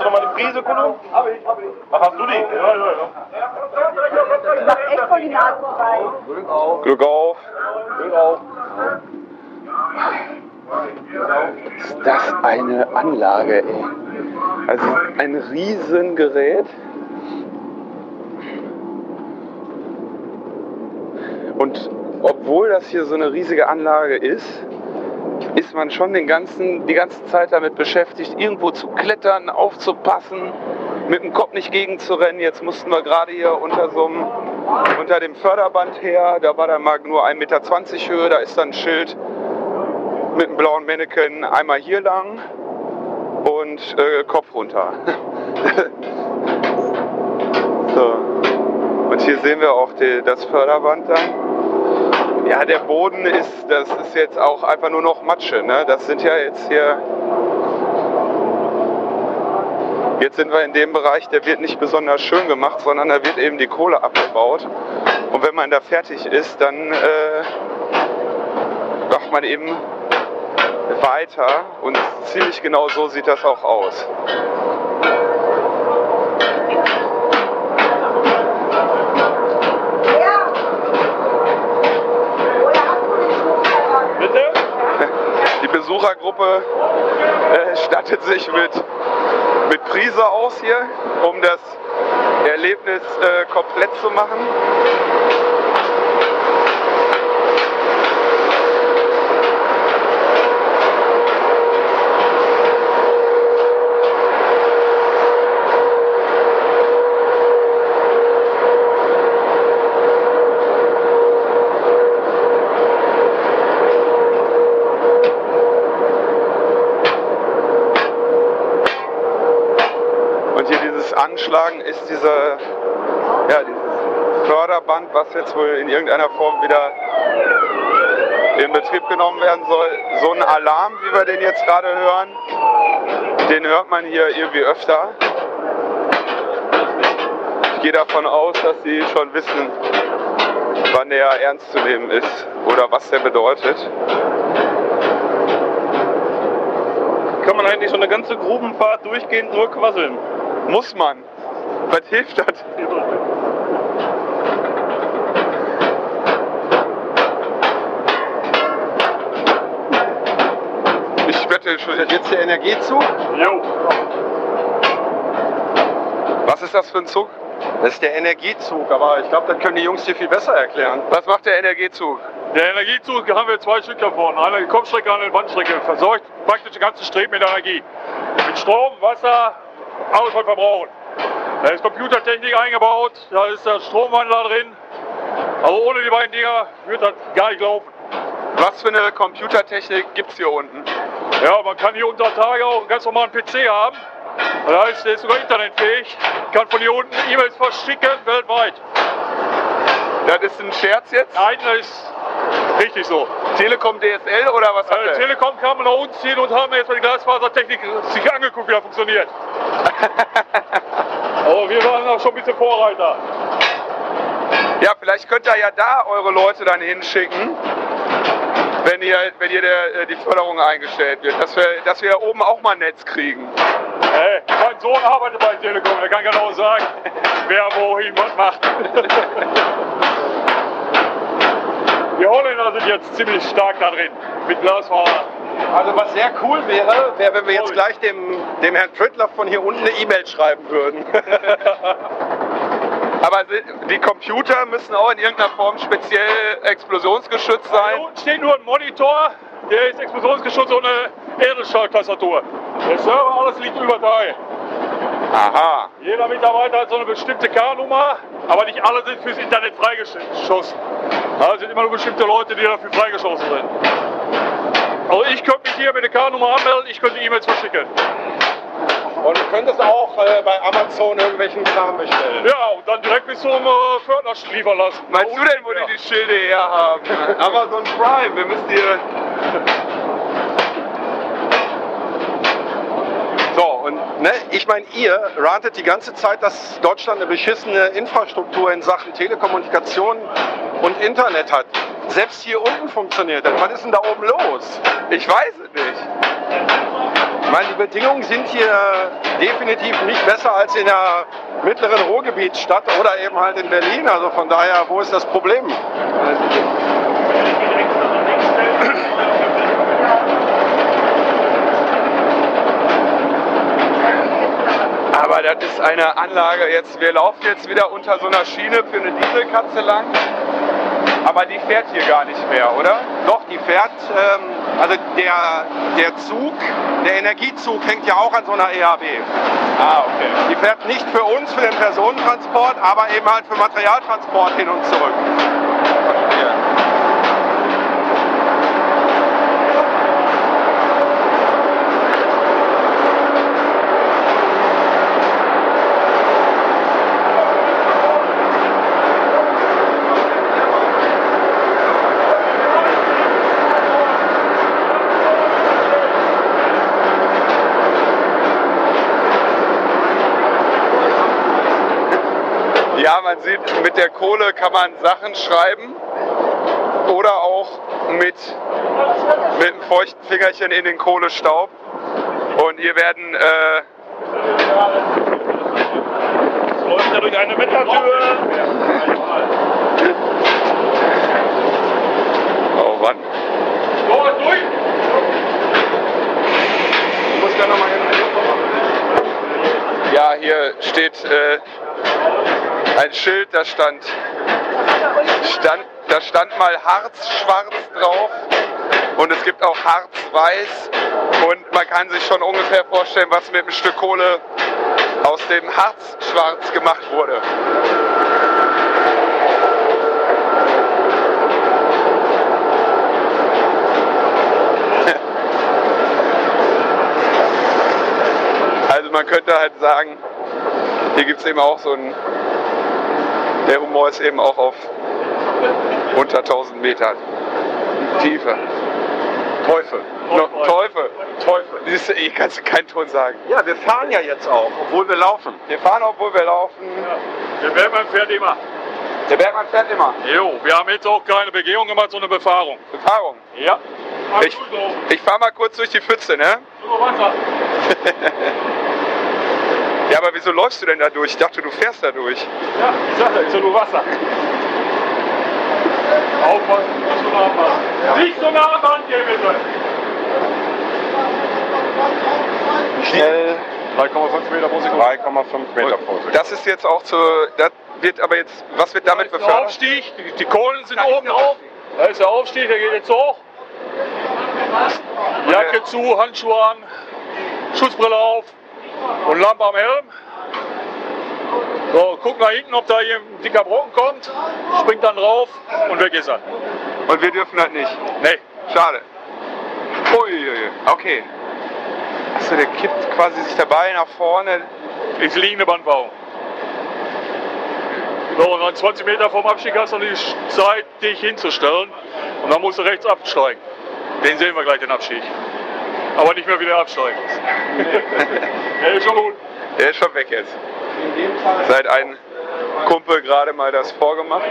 du nochmal Prise, Kuno? Hab ich, hab ich. Ach, hast du die? Ja, ja, ja. Macht echt voll die Nase frei. Glück auf. Glück auf. Ist das eine Anlage, ey. Also ein Riesengerät. Und obwohl das hier so eine riesige Anlage ist, ist man schon den ganzen, die ganze Zeit damit beschäftigt, irgendwo zu klettern, aufzupassen, mit dem Kopf nicht gegenzurennen. Jetzt mussten wir gerade hier unter so einem, unter dem Förderband her, da war dann mal nur 1,20 Meter Höhe, da ist dann ein Schild mit einem blauen Mannequin einmal hier lang und äh, Kopf runter. [laughs] so. Und hier sehen wir auch die, das Förderband dann. Ja, der Boden ist, das ist jetzt auch einfach nur noch Matsche. Ne? Das sind ja jetzt hier. Jetzt sind wir in dem Bereich, der wird nicht besonders schön gemacht, sondern da wird eben die Kohle abgebaut. Und wenn man da fertig ist, dann äh, macht man eben weiter und ziemlich genau so sieht das auch aus. Besuchergruppe äh, stattet sich mit, mit Prise aus hier, um das Erlebnis äh, komplett zu machen. Ist dieser, ja, dieses Förderband, was jetzt wohl in irgendeiner Form wieder in Betrieb genommen werden soll. So ein Alarm, wie wir den jetzt gerade hören, den hört man hier irgendwie öfter. Ich gehe davon aus, dass Sie schon wissen, wann der ernst zu nehmen ist oder was der bedeutet. Kann man eigentlich so eine ganze Grubenfahrt durchgehend nur quasseln? Muss man. Was hilft das? Ich wette schon. Jetzt der Energiezug? Jo. Was ist das für ein Zug? Das ist der Energiezug, aber ich glaube, das können die Jungs dir viel besser erklären. Was macht der Energiezug? Der Energiezug haben wir zwei Stück davon. Eine die Kopfstrecke, eine die Wandstrecke. Versorgt praktisch den ganzen Streben mit Energie. Mit Strom, Wasser, alles was wir brauchen. Da ist Computertechnik eingebaut, da ist der Stromwandler drin. Also ohne die beiden Dinger wird das gar nicht laufen. Was für eine Computertechnik gibt es hier unten? Ja, man kann hier unter Tage auch einen ganz normalen PC haben. Das heißt, der ist sogar internetfähig. Kann von hier unten E-Mails verschicken weltweit. Das ist ein Scherz jetzt? Nein, das ist richtig so. Telekom DSL oder was hat äh, der? Telekom kam nach uns hin und haben jetzt mal die Glasfasertechnik sich angeguckt, wie das funktioniert. [laughs] Aber wir waren auch schon ein bisschen Vorreiter. Ja, vielleicht könnt ihr ja da eure Leute dann hinschicken, wenn ihr, wenn ihr der, äh, die Förderung eingestellt wird, dass wir, dass wir oben auch mal ein Netz kriegen. Hey, mein Sohn arbeitet bei Telekom, der kann genau sagen, wer wohin was macht. [laughs] Die Holländer sind jetzt ziemlich stark da drin, mit Glasfaser. Also was sehr cool wäre, wäre, wenn wir jetzt gleich dem, dem Herrn Trittler von hier unten eine E-Mail schreiben würden. [laughs] Aber die Computer müssen auch in irgendeiner Form speziell explosionsgeschützt Hier sein. unten steht nur ein Monitor, der ist explosionsgeschützt und eine Edelstahltastatur. Der Server, alles liegt über drei. Aha. Jeder Mitarbeiter hat so eine bestimmte K-Nummer, aber nicht alle sind fürs Internet freigeschossen. Also sind immer nur bestimmte Leute, die dafür freigeschossen sind. Also ich könnte mich hier mit der K-Nummer anmelden, ich könnte E-Mails verschicken. Und du könntest auch äh, bei Amazon irgendwelchen Kram bestellen. Ja, und dann direkt bis zum äh, Fördner liefern lassen. Meinst du denn, wo die die Schilde her haben? Amazon Prime, wir müssen hier. So, und ne, ich meine, ihr rantet die ganze Zeit, dass Deutschland eine beschissene Infrastruktur in Sachen Telekommunikation und Internet hat. Selbst hier unten funktioniert das. Was ist denn da oben los? Ich weiß es nicht. Ich meine, die Bedingungen sind hier definitiv nicht besser als in der mittleren Ruhrgebietsstadt oder eben halt in Berlin. Also von daher, wo ist das Problem? Aber das ist eine Anlage jetzt, wir laufen jetzt wieder unter so einer Schiene für eine Dieselkatze lang. Aber die fährt hier gar nicht mehr, oder? Doch, die fährt, ähm, also der, der Zug, der Energiezug hängt ja auch an so einer EHB. Ah, okay. Die fährt nicht für uns, für den Personentransport, aber eben halt für Materialtransport hin und zurück. Ja, man sieht, mit der Kohle kann man Sachen schreiben oder auch mit, mit einem feuchten Fingerchen in den Kohlestaub. Und hier werden äh, läuft ja durch eine Wettertür. Oh Mann. So, durch. Ich muss da nochmal hin. Ja, hier steht äh, ein Schild, da stand, stand, da stand mal Harzschwarz drauf und es gibt auch Harzweiß und man kann sich schon ungefähr vorstellen, was mit einem Stück Kohle aus dem Harzschwarz gemacht wurde. [laughs] Also man könnte halt sagen, hier gibt es eben auch so ein, der Humor ist eben auch auf unter 1000 Metern Tiefe. Teufel. No, Teufel. Teufel. Du, ich kann keinen Ton sagen. Ja, wir fahren ja jetzt auch, obwohl wir laufen. Wir fahren, obwohl wir laufen. Der Bergmann fährt immer. Der Bergmann fährt immer. Jo, wir haben jetzt auch keine Begehung gemacht, sondern eine Befahrung. Befahrung? Ja. Ich, ich fahre mal kurz durch die Pfütze, ne? Nur Wasser. [laughs] Ja, aber wieso läufst du denn da durch? Ich dachte, du fährst da durch. Ja, ich sag ja, ist ja nur Wasser. Aufpassen, nicht so nah am Band. Nicht so nah am Band hier bitte. Schnell. 3,5 Meter pro Sekunde. 3,5 Meter pro Sekunde. Das ist jetzt auch zu. Das wird aber jetzt. Was wird damit Der befördert? Aufstieg, die, die Kohlen sind oben drauf. Da ist der Aufstieg, der geht jetzt hoch. Jacke zu, Handschuhe an, Schutzbrille auf und Lampe am Helm. So, guck nach hinten, ob da hier ein dicker Brocken kommt, springt dann drauf und weg ist er. Und wir dürfen das nicht. Nee. Schade. Uiuiui. Okay. Achso, der kippt quasi sich dabei nach vorne. Ist liegende Bandwahrung. So, und dann 20 Meter vom Abstieg hast du die Zeit, dich hinzustellen. Und dann musst du rechts absteigen. Den sehen wir gleich, den Abstieg. Aber nicht mehr wieder absteigen. Der [laughs] ist schon unten. Der ist schon weg jetzt. Seit ein Kumpel gerade mal das vorgemacht.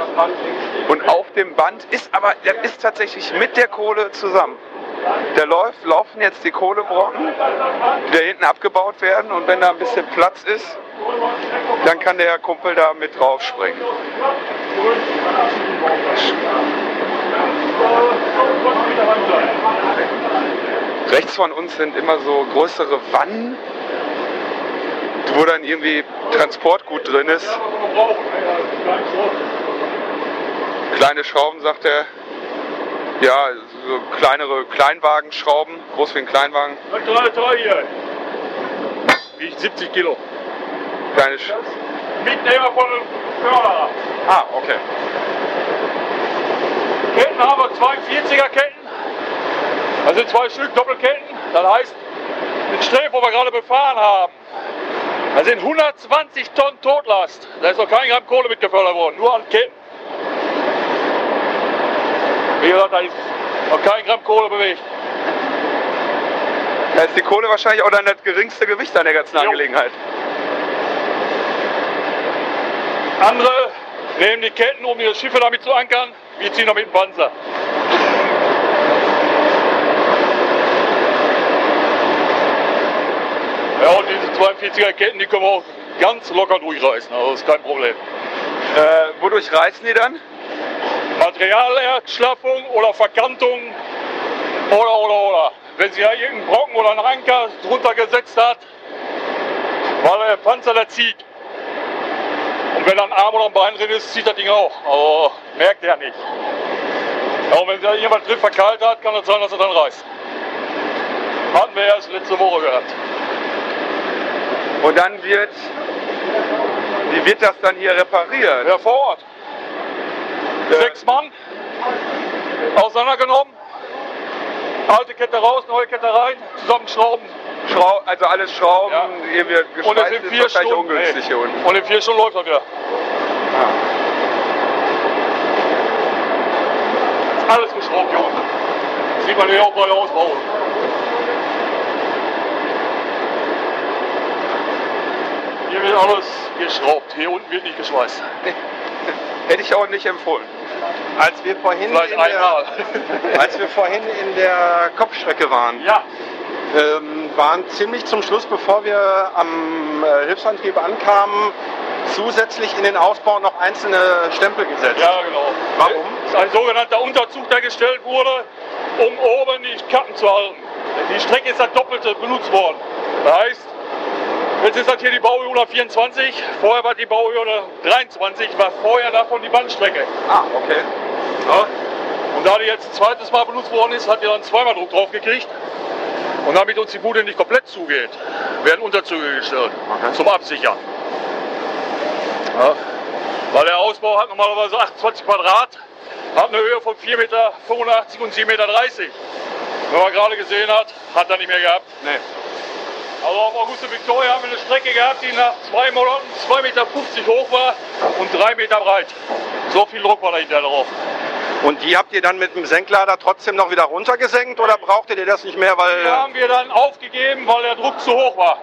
Und auf dem Band ist aber, der ist tatsächlich mit der Kohle zusammen. Da läuft, laufen jetzt die Kohlebrocken, die da hinten abgebaut werden und wenn da ein bisschen Platz ist, dann kann der Kumpel da mit drauf springen. Rechts von uns sind immer so größere Wannen, wo dann irgendwie Transportgut drin ist. Kleine Schrauben, sagt er. Ja, so kleinere Kleinwagenschrauben, groß wie ein Kleinwagen. Toll, toll hier. Wiegt 70 Kilo. Kleine Sch Mitnehmer von einem Förderer. ah, okay. Ketten haben wir 42er Ketten. Das sind zwei Stück Doppelketten. Das heißt, den Sträf, wo wir gerade befahren haben, da sind 120 Tonnen Totlast. Da ist noch kein Gramm Kohle mitgefördert worden, nur an Ketten. Wie gesagt, da ist noch kein Gramm Kohle bewegt. Da ist die Kohle wahrscheinlich auch dann das geringste Gewicht an der ganzen Angelegenheit. Andere nehmen die Ketten, um ihre Schiffe damit zu ankern. Wir ziehen noch mit dem Panzer. 42er Ketten, die können wir auch ganz locker durchreißen. Also das ist kein Problem. Äh, wodurch reißen die dann? Materialerschlaffung oder Verkantung oder oder oder. Wenn sie ja irgendeinen Brocken oder einen Anker drunter gesetzt hat, weil der Panzer da zieht. Und wenn da ein Arm oder ein Bein drin ist, zieht das Ding auch. Aber merkt er nicht. Aber wenn da jemand drin verkeilt hat, kann es sein, dass er dann reißt. Hatten wir erst letzte Woche gehabt. Und dann wird, wie wird das dann hier repariert? Ja, vor Ort. Sechs Mann auseinandergenommen, alte Kette raus, neue Kette rein, zusammenschrauben. Schrau also alles Schrauben, Ja. hier wird Und ist vier wahrscheinlich Stunden. ungünstig hier unten. Und in vier Stunden läuft er wieder. Ist alles geschraubt hier unten. Sieht man hier auch bei der Ausbauung. Hier wird alles geschraubt. Hier unten wird nicht geschweißt. [laughs] Hätte ich auch nicht empfohlen. Als wir vorhin, Vielleicht in der, einmal. [laughs] als wir vorhin in der Kopfstrecke waren, Ja. ähm, waren ziemlich zum Schluss, bevor wir am äh, Hilfsantrieb ankamen, zusätzlich in den Ausbau noch einzelne Stempel gesetzt. Ja, genau. Warum? Das ist ein sogenannter Unterzug, der gestellt wurde, um oben die Kappen zu halten. Die Strecke ist das Doppelte benutzt worden. Das heißt, jetzt ist das hier die Bauhöhe 124, vorher war die Bauhöhe 23, war vorher davon die Bandstrecke. Ah, okay. Ja. Und da die jetzt ein zweites Mal benutzt worden ist, hat die dann zweimal Druck drauf gekriegt. Und damit uns die Bude nicht komplett zugeht, werden Unterzüge gestellt zum Absichern. Ja. Weil der Ausbau hat normalerweise 28 Quadrat, hat eine Höhe von 4,85 Meter und 7,30 Meter. Wenn man gerade gesehen hat, hat er nicht mehr gehabt. Nee. Also auf Auguste Victoria haben wir eine Strecke gehabt, die nach zwei Monaten 2,50 Meter hoch war und 3 Meter breit. So viel Druck war dahinter drauf. Und die habt ihr dann mit dem Senklader trotzdem noch wieder runtergesenkt oder brauchtet ihr das nicht mehr, weil Die haben wir dann aufgegeben, weil der Druck zu hoch war.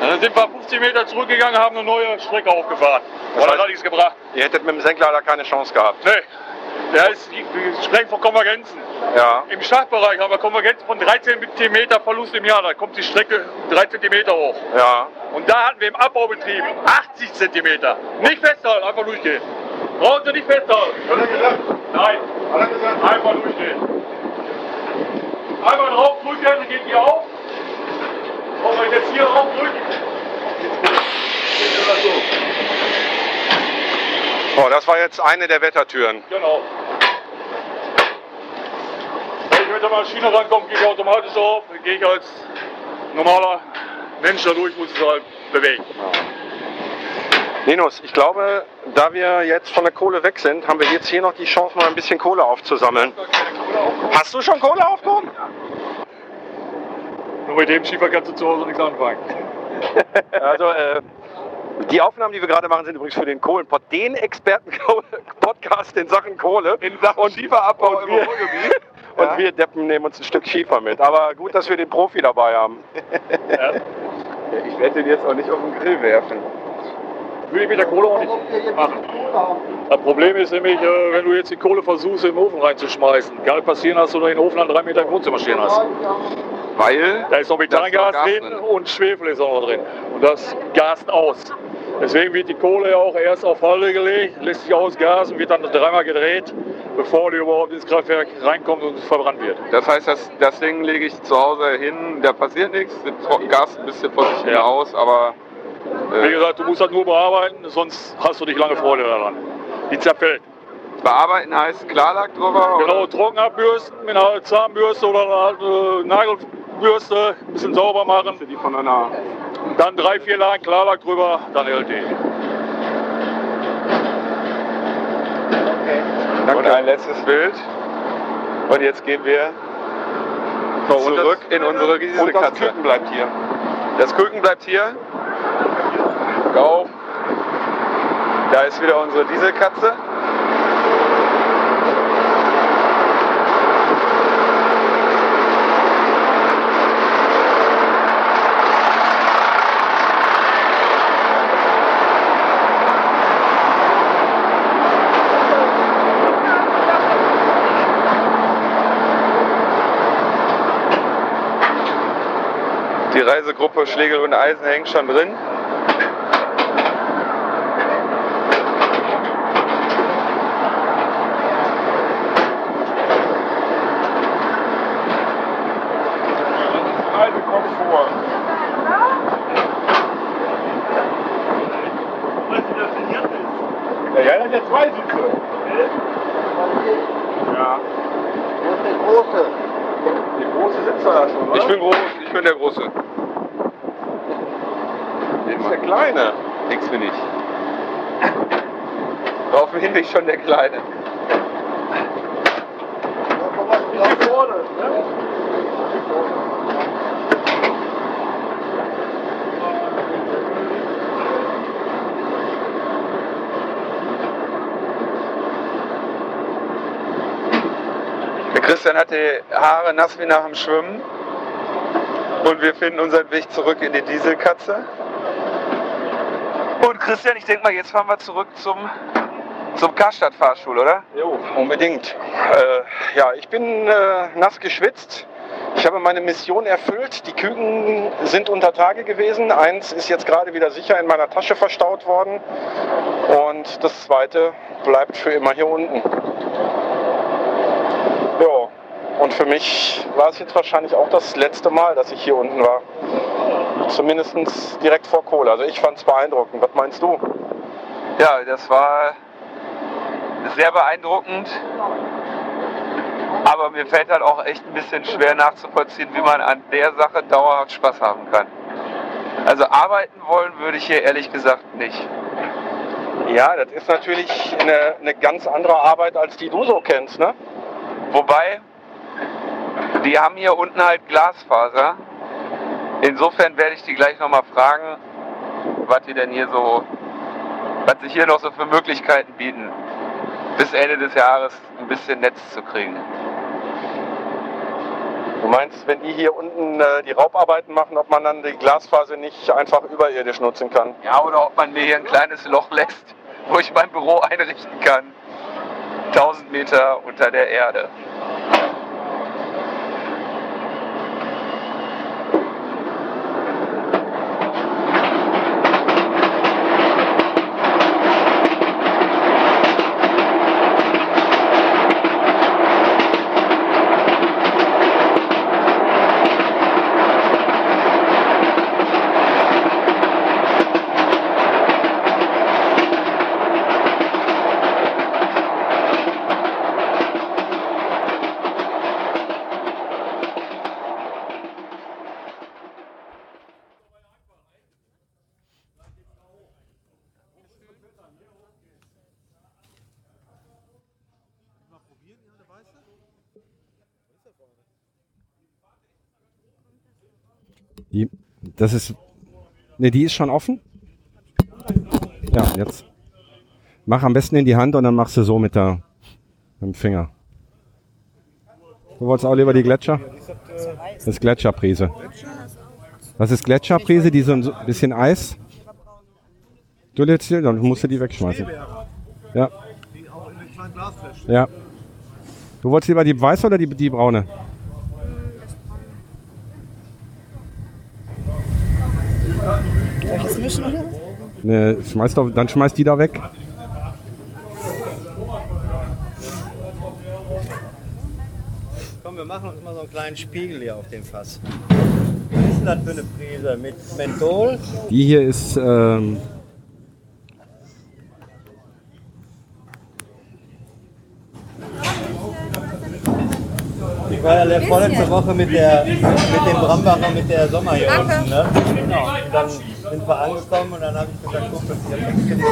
Dann sind wir 50 Meter zurückgegangen, haben eine neue Strecke aufgefahren. Das hat nichts gebracht. ihr hättet mit dem Senklader keine Chance gehabt? Nee. Der ist, wir sprechen von Konvergenzen. Ja. Im Startbereich haben wir Konvergenzen von 13 cm Verlust im Jahr. Da kommt die Strecke 3 cm hoch. Ja. Und da hatten wir im Abbaubetrieb 80 cm. Nicht festhalten, einfach durchgehen. Brauchen Sie nicht festhalten. Nein. Einfach durchgehen. Einmal drauf drücken, dann geht die auf. Und wenn ich jetzt hier drauf drücke, geht das so. Oh, das war jetzt eine der Wettertüren. Genau. Wenn ich mit der Maschine rankomme, gehe ich automatisch auf. Dann gehe ich als normaler Mensch da durch, muss ich halt bewegen. Linus, ich glaube, da wir jetzt von der Kohle weg sind, haben wir jetzt hier noch die Chance, mal ein bisschen Kohle aufzusammeln. Hast du schon Kohle aufgehoben? Nur mit dem Schiefer kannst du zu Hause nichts anfangen. Also, äh, die Aufnahmen, die wir gerade machen, sind übrigens für den Kohlenpod, den Experten-Podcast [laughs] in Sachen Kohle. In Sachen Schieferabbau im Ruhrgebiet. [laughs] Und wir Deppen nehmen uns ein Stück Schiefer mit. Aber gut, dass wir den Profi dabei haben. [laughs] Ich werde den jetzt auch nicht auf den Grill werfen. Würde ich mit der Kohle auch nicht machen. Das Problem ist nämlich, äh, wenn du jetzt die Kohle versuchst, in den Ofen reinzuschmeißen, kann passieren, dass du den Ofen an drei Meter im Wohnzimmer stehen hast. Weil? Da ist noch Methangas Gas drin drin. und Schwefel ist auch noch drin. Und das gast aus. Deswegen wird die Kohle ja auch erst auf Halde gelegt, lässt sich ausgasen, wird dann dreimal gedreht, bevor die überhaupt ins Kraftwerk reinkommt und verbrannt wird. Das heißt, das, das Ding lege ich zu Hause hin, da passiert nichts, das Gas ein bisschen vor sich Ja. aus, aber Wie gesagt, du musst das nur bearbeiten, sonst hast du nicht lange Freude daran. Die zerfällt. bearbeiten heißt Klarlack drüber? Genau, trocken abbürsten mit einer Zahnbürste oder einer äh, Nagelbürste, ein bisschen sauber machen. Die von einer Dann drei, vier Lagen Klarlack drüber, dann LT. Und ein letztes Bild. Und jetzt gehen wir zurück in unsere Und das. Küken bleibt hier. Das Küken bleibt hier. Auf. Da ist wieder unsere Dieselkatze. Reisegruppe Schlegel und Eisen hängt schon drin. Reisekomfort. Ja, ja, das sind ja zwei Sitze. Ja. Wo ist der Große? Die große sitzt da schon, oder? Ich bin groß, ich bin der Große. Jetzt ist der Kleine. Nix bin ich. Auf dem Hinweg schon der Kleine. Ne? Der Christian hat die Haare nass wie nach dem Schwimmen. Und wir finden unseren Weg zurück in die Dieselkatze. Und Christian, ich denke mal, jetzt fahren wir zurück zum, zum Karstadt-Fahrstuhl, oder? Jo, unbedingt. Äh, ja, ich bin äh, nass geschwitzt. Ich habe meine Mission erfüllt. Die Küken sind unter Tage gewesen. Eins ist jetzt gerade wieder sicher in meiner Tasche verstaut worden. Und das zweite bleibt für immer hier unten. Ja, und für mich war es jetzt wahrscheinlich auch das letzte Mal, dass ich hier unten war. Zumindest direkt vor Kohle. Also ich fand es beeindruckend. Was meinst du? Ja, das war sehr beeindruckend. Aber mir fällt halt auch echt ein bisschen schwer nachzuvollziehen, wie man an der Sache dauerhaft Spaß haben kann. Also arbeiten wollen würde ich hier ehrlich gesagt nicht. Ja, das ist natürlich eine, eine ganz andere Arbeit, als die du so kennst, ne? Wobei, die haben hier unten halt Glasfaser. Insofern werde ich die gleich nochmal fragen, was die denn hier so, was sich hier noch so für Möglichkeiten bieten, bis Ende des Jahres ein bisschen Netz zu kriegen. Du meinst, wenn die hier unten äh, die Raubarbeiten machen, ob man dann die Glasfaser nicht einfach überirdisch nutzen kann? Ja, oder ob man mir hier ein kleines Loch lässt, wo ich mein Büro einrichten kann. 1000 Meter unter der Erde. Die, das ist. Ne, die ist schon offen? Ja, jetzt. Mach am besten in die Hand und dann machst du so mit, der, mit dem Finger. Du wolltest auch lieber die Gletscher? Das ist Gletscherprise. Was ist Gletscherprise? Die so ein bisschen Eis? Du lädst die, dann musst du die wegschmeißen. Ja. Ja. Du wolltest lieber die weiße oder die, die braune? Mischen oder? Ne, schmeiß doch, dann schmeiß die da weg. Komm, wir machen uns mal so einen kleinen Spiegel hier auf dem Fass. Was ist denn das für eine Prise? Mit Menthol? Die hier ist. Ähm, Ich war ja vorletzte Woche mit, der, mit dem Brambacher, mit der Sommer hier unten. Ne? Genau. Und dann sind wir angekommen und dann habe ich gesagt, ich habe nichts gelesen.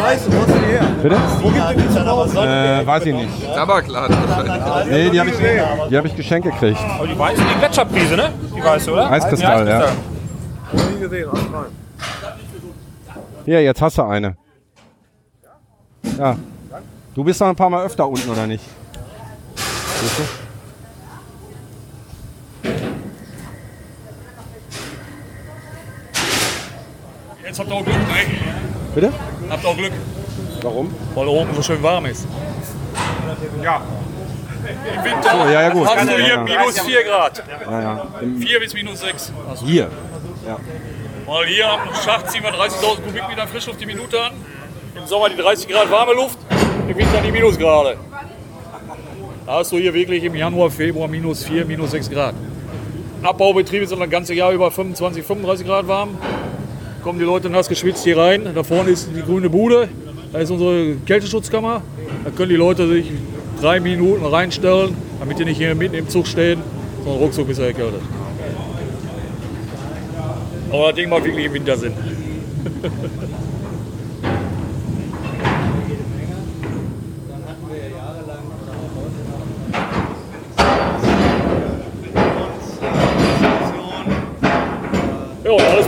Weißt du, wo ist die her? Bitte? Wo gibt es dann aber Sonne? äh, weiß ich nicht. Tabakladen wahrscheinlich. Nee, die habe ich, die hab ich geschenkt gekriegt. Aber die weiße, die Gletscherprise, ne? Die weiße, oder? Eiskristall, Die ja. Nie gesehen, alles rein. Hier, jetzt hast du eine. Ja. Du bist doch ein paar Mal öfter unten, oder nicht? Siehst du? Habt ihr auch Glück, ne? Bitte? Habt auch Glück. Warum? Weil da oben so schön warm ist. Ja. Im Winter So, ja, ja, gut. hast du hier ja. minus 4 Grad. Ja, ja. Im- 4 bis minus 6. hast du. Hier. Ja. Weil hier am Schacht ziehen wir 30.000 Kubikmeter Frischluft die Minute an. Im Sommer die 30 Grad warme Luft, im Winter die Minusgrade. Da hast du hier wirklich im Januar, Februar minus 4, minus 6 Grad. Abbaubetriebe sind das ganze Jahr über 25, 35 Grad warm. Kommen die Leute nass geschwitzt hier rein. Da vorne ist die grüne Bude. Da ist unsere Kälteschutzkammer. Da können die Leute sich drei Minuten reinstellen, damit die nicht hier mitten im Zug stehen, sondern ruckzuck ist er erkältet. Aber das Ding macht wirklich im Winter Sinn. [laughs]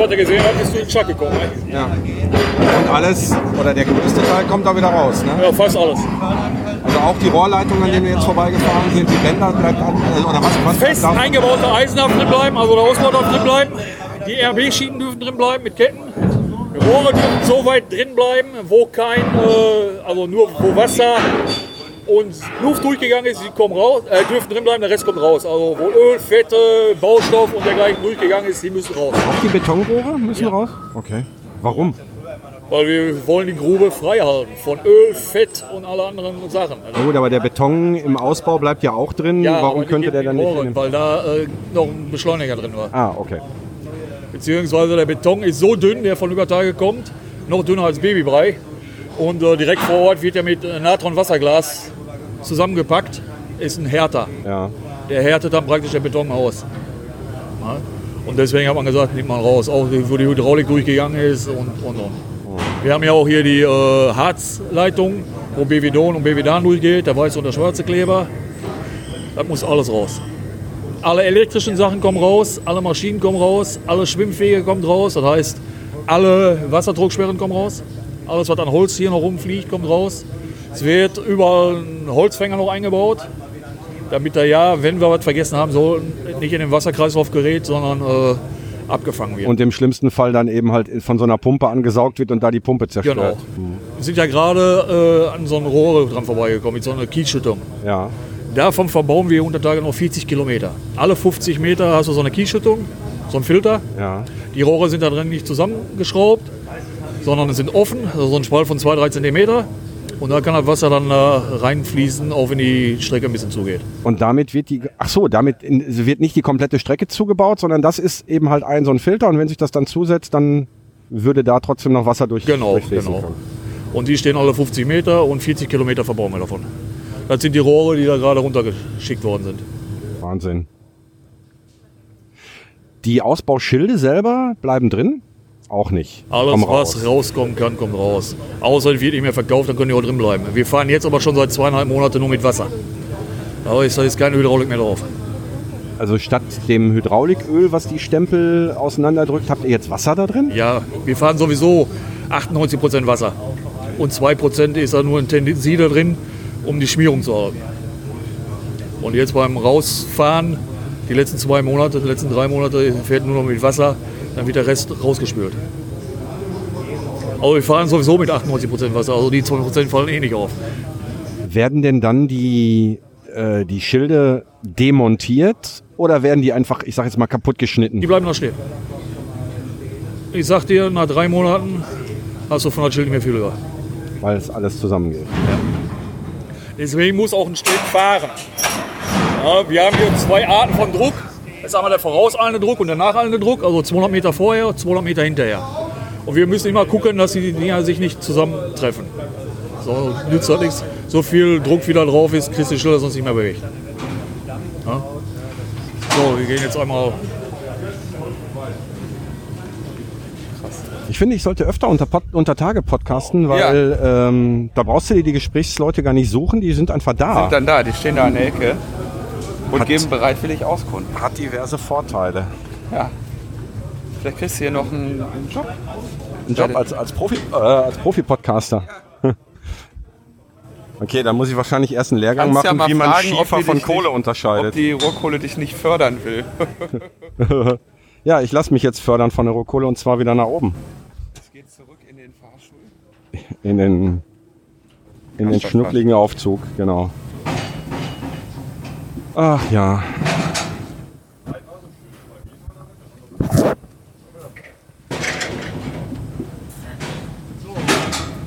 was ihr gesehen habt, ist durch den Schack gekommen. Ne? Ja. Und alles, oder der größte Teil kommt da wieder raus, ne? Ja, fast alles. Also auch die Rohrleitungen, an denen wir jetzt vorbeigefahren sind, die Bänder bleibt an, also, oder was, was Fest eingebaute Eisen darf drin bleiben, also der Ausbau darf drin bleiben. Die RB-Schienen dürfen drin bleiben mit Ketten. Rohre dürfen so weit drin bleiben, wo kein, äh, also nur wo Wasser und Luft durchgegangen ist, die kommen raus, äh, dürfen drin bleiben, der Rest kommt raus. Also wo Öl, Fette, Baustoff und dergleichen durchgegangen ist, die müssen raus. Auch die Betonrohre müssen raus? Okay. Warum? Weil wir wollen die Grube frei halten von Öl, Fett und alle anderen Sachen. Na gut, aber der Beton im Ausbau bleibt ja auch drin. Ja, Warum könnte der dann nicht Rohre, den Weil da äh, noch ein Beschleuniger drin war. Ah, okay. Beziehungsweise der Beton ist so dünn, der von Übertage kommt, noch dünner als Babybrei. Und äh, direkt vor Ort wird er mit äh, Natron-Wasserglas zusammengepackt. Ist ein Härter. Ja. Der härtet dann praktisch der Beton aus. Ja? Und deswegen hat man gesagt, nimmt man raus. Auch wo die Hydraulik durchgegangen ist und und und. Wir haben ja auch hier die äh, Harzleitung, wo Bevidon und Bevidan durchgeht, der weiße und der schwarze Kleber. Das muss alles raus. Alle elektrischen Sachen kommen raus, alle Maschinen kommen raus, alle Schwimmfähige kommen raus. Das heißt, alle Wasserdrucksperren kommen raus. Alles, was an Holz hier noch rumfliegt, kommt raus. Es wird überall ein Holzfänger noch eingebaut, damit er ja, wenn wir was vergessen haben sollten, nicht in den Wasserkreislauf gerät, sondern äh, abgefangen wird. Und im schlimmsten Fall dann eben halt von so einer Pumpe angesaugt wird und da die Pumpe zerstört. Genau. Hm. Wir sind ja gerade äh, an so einem Rohre dran vorbeigekommen, mit so einer Kiesschüttung. Ja. Davon verbauen wir unter Tage noch 40 Kilometer. Alle 50 Meter hast du so eine Kiesschüttung, so ein Filter. Ja. Die Rohre sind da drin nicht zusammengeschraubt, sondern sind offen, also so ein Spalt von 2-3 Zentimeter. Und da kann das Wasser dann äh, reinfließen, auch wenn die Strecke ein bisschen zugeht. Und damit wird die, ach so, damit in, wird nicht die komplette Strecke zugebaut, sondern das ist eben halt ein so ein Filter und wenn sich das dann zusetzt, dann würde da trotzdem noch Wasser durch Genau, durchfließen genau. können. Und die stehen alle 50 Meter und 40 Kilometer verbauen wir davon. Das sind die Rohre, die da gerade runtergeschickt worden sind. Wahnsinn. Die Ausbauschilde selber bleiben drin? Auch nicht. Alles, Kommen was rauskommen kann, kommt raus. Außer es wird nicht mehr verkauft, dann können die auch drin bleiben. Wir fahren jetzt aber schon seit zweieinhalb Monaten nur mit Wasser. Da ist, da ist keine Hydraulik mehr drauf. Also statt dem Hydrauliköl, was die Stempel auseinanderdrückt, habt ihr jetzt Wasser da drin? Ja, wir fahren sowieso 98% Wasser. Und 2% ist da nur ein Tendensider drin, um die Schmierung zu halten. Und jetzt beim Rausfahren, die letzten zwei Monate, die letzten drei Monate, fährt nur noch mit Wasser, dann wird der Rest rausgespült. Aber wir fahren sowieso mit 98% Wasser, also die 2% fallen eh nicht auf. Werden denn dann die, äh, die Schilde demontiert oder werden die einfach, ich sag jetzt mal, kaputt geschnitten? Die bleiben da stehen. Ich sag dir, nach drei Monaten hast du von der Schild nicht mehr viel über. Weil es alles zusammengeht. Deswegen muss auch ein Steg fahren. Ja, wir haben hier zwei Arten von Druck. Das ist einmal der vorauseilende Druck und der nacheilende Druck, also 200 Meter vorher, 200 Meter hinterher. Und wir müssen immer gucken, dass die Dinger sich nicht zusammentreffen. So nützt das nichts. So viel Druck wie da drauf ist, kriegst du die Schilder sonst nicht mehr bewegt. Ja? So, wir gehen jetzt einmal Ich finde, ich sollte öfter unter, Pod, unter Tage podcasten, weil ähm, da brauchst du dir die Gesprächsleute gar nicht suchen, die sind einfach da. Sind dann da, die stehen da an der Ecke und Hat- geben bereitwillig Auskunft. Hat diverse Vorteile. Ja. Vielleicht kriegst du hier noch einen, einen Job. Ein Job als, als Profi, äh, als Profi-Podcaster. [laughs] Okay, dann muss ich wahrscheinlich erst einen Lehrgang Kannst ja machen, mal wie man fragen, Schiefer von dich Kohle unterscheidet. Ob die Rohkohle dich nicht fördern will. [laughs] ja, ich lasse mich jetzt fördern von der Rohkohle und zwar wieder nach oben. Es geht zurück in den Fahrstuhl. In den, in den schnuckligen Aufzug, genau. Ach ja.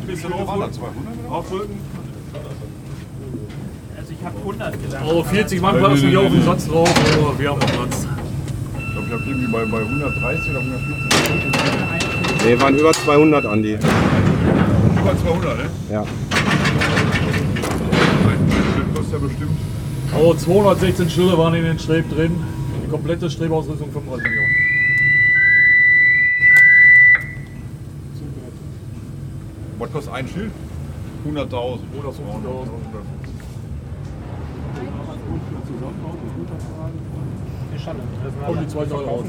Bisschen aufdrücken. Also ich habe 100 gedacht. Oh, 40 Mann passen nicht auf den Satz drauf, aber wir haben noch Platz. Ich glaube, ich habe irgendwie bei, bei 130 oder 140. Nee, waren über 200, Andi. Über 200, ne? Ja. Das kostet ja bestimmt. Oh, 216 Schilder waren in den Streb drin. Die komplette Strebausrüstung 35 Millionen. Was kostet ein Schild? 100.000. 150.000. Und die zwei Teile raus.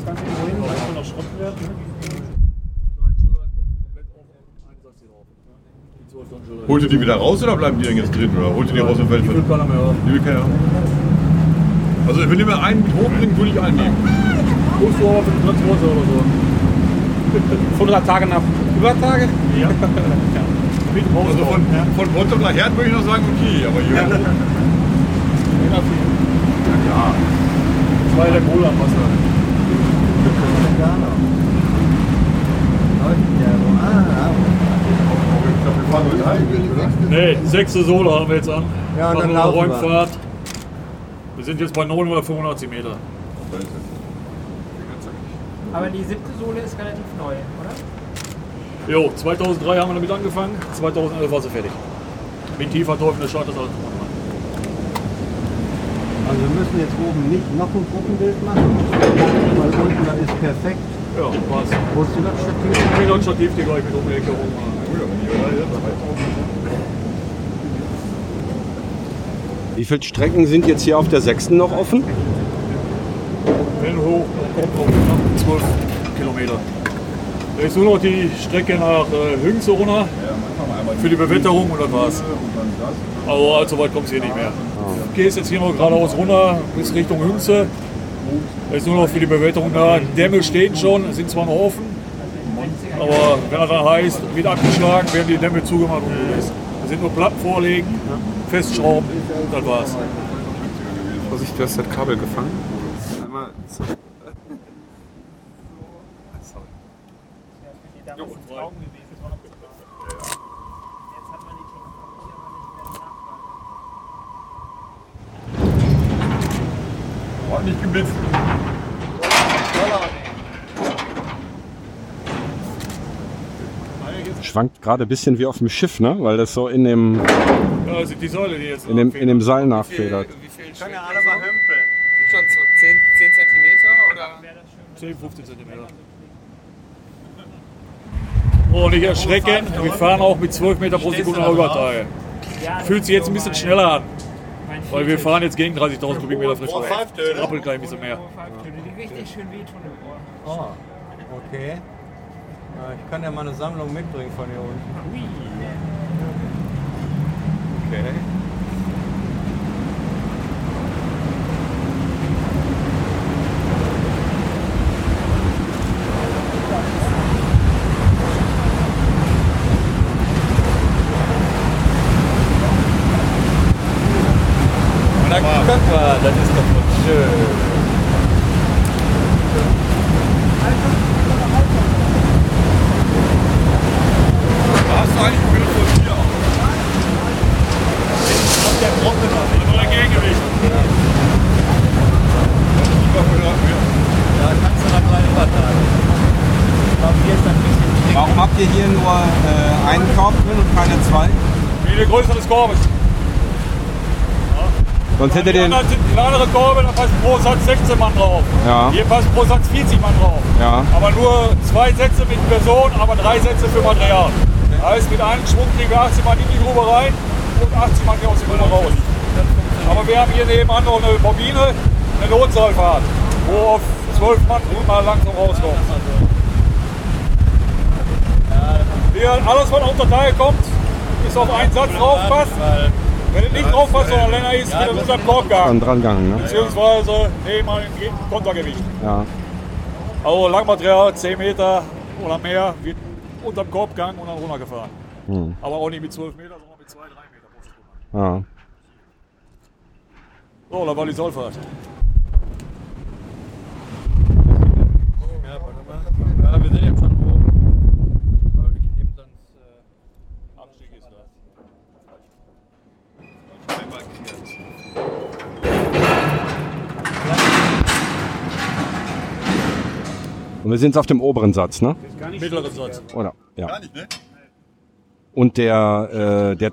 Holt ihr die wieder raus oder bleiben die denn jetzt drin? Oder holt ihr die raus und Die will keiner mehr. Die will keiner. Also wenn ihr mir einen mit hochbringt, würde ich einen nehmen. Musst du aber für den Transporter oder so. 100 Tage nach Übertage? Ja. [laughs] Also von, von Bottrop nach Herd würde ich noch sagen, okay, aber hier. Ja. Zwei der Cola am Wasser. Wir fahren heute heim, oder? Nee, sechste Sohle haben wir jetzt an. Ja, und dann laufen wir. Räumfahrt. Wir sind jetzt bei 985 Meter. Aber die siebte Sohle ist relativ neu, oder? Jo, 2003 haben wir damit angefangen, 2011 war sie fertig. Mit tiefer Teufel Start das alles. Also wir müssen jetzt oben nicht noch ein Gruppenbild machen, weil unten das ist perfekt. Ja, was? Wo ist das Stativ? Ich bin noch ein Stativ hier gleich mit um die Ecke rum. Wie viele Strecken sind jetzt hier auf der sechsten noch offen? Wenn hoch, kommt noch knapp 12 Kilometer. Da ist nur noch die Strecke nach äh, Hüngse runter für die Bewetterung und das war's. Aber allzu weit kommst du hier nicht mehr. Du gehst jetzt hier noch geradeaus runter bis Richtung Hüngse. Da ist nur noch für die Bewetterung da. Dämme stehen schon, sind zwar noch offen, aber wenn er dann heißt, wird abgeschlagen, werden die Dämme zugemacht und gut ist. Sind nur Platten vorlegen, festschrauben, das war's. Vorsicht, du hast das Kabel gefangen. Einmal. Ordentlich geblitzt. Schwankt gerade ein bisschen wie auf dem Schiff, ne? Weil das so in dem, Ja, sind die Säule, die jetzt in dem, in dem Seil nachfedert. Können ja alle mal hümpeln. Sind schon so 10, 10 Zentimeter oder? 10, 15 Zentimeter. Oh, nicht erschrecken, wir fahren auch mit 12 Meter pro Sekunde Übertage. Fühlt sich jetzt ein bisschen schneller an. Weil wir fahren jetzt gegen 30.000 Kubikmeter frisch Luft. Rappelt gleich ein bisschen mehr. Die richtig schön wehtun im Ohr. Oh, okay. Ja, ich kann ja mal eine Sammlung mitbringen von hier unten. Okay. Na guck mal, das ist doch wohl schön. Hast du eigentlich ein Bild von dir? Der Trockner, nur ein Gegengewicht. Ja, kannst du nach kleinen Parteien. Warum habt ihr hier nur äh, einen Korb drin und keine zwei? Wie die Größe des Korbes. Sonst anderen sind kleinere Korbe, da passen pro Satz 16 Mann drauf. Ja. Hier passen pro Satz 40 Mann drauf. Ja. Aber nur zwei Sätze mit Person, aber drei Sätze für Material. Heißt, mit einem Schwung kriegen wir 80 Mann in die Grube rein und 80 Mann gehen aus der Grube raus. Aber wir haben hier nebenan noch eine Morbine, eine Notseilfahrt, wo auf 12 Mann mal langsam rauskommt. Hier, alles, was unter Teil kommt, ist auf einen Satz drauf passt. Wenn es nicht drauf passt, sondern länger ist, wird es unter dem Korb Dann gegangen. dran gegangen, ne? Beziehungsweise nebenan im Kontergewicht. Ja. Also Langmaterial, 10 Meter oder mehr, wird unterm Korb gegangen und dann runtergefahren. Hm. Aber auch nicht mit 12 Meter, sondern mit 2, 3 Meter. Ja. So, da war die Sollfahrt. Ja, wir sind jetzt schon oben. Weil wir neben uns äh, Abstieg ist da. Und wir sind jetzt auf dem oberen Satz, ne? Mittleren Satz. Oder? Ja. Gar nicht, ne? Und der, äh, der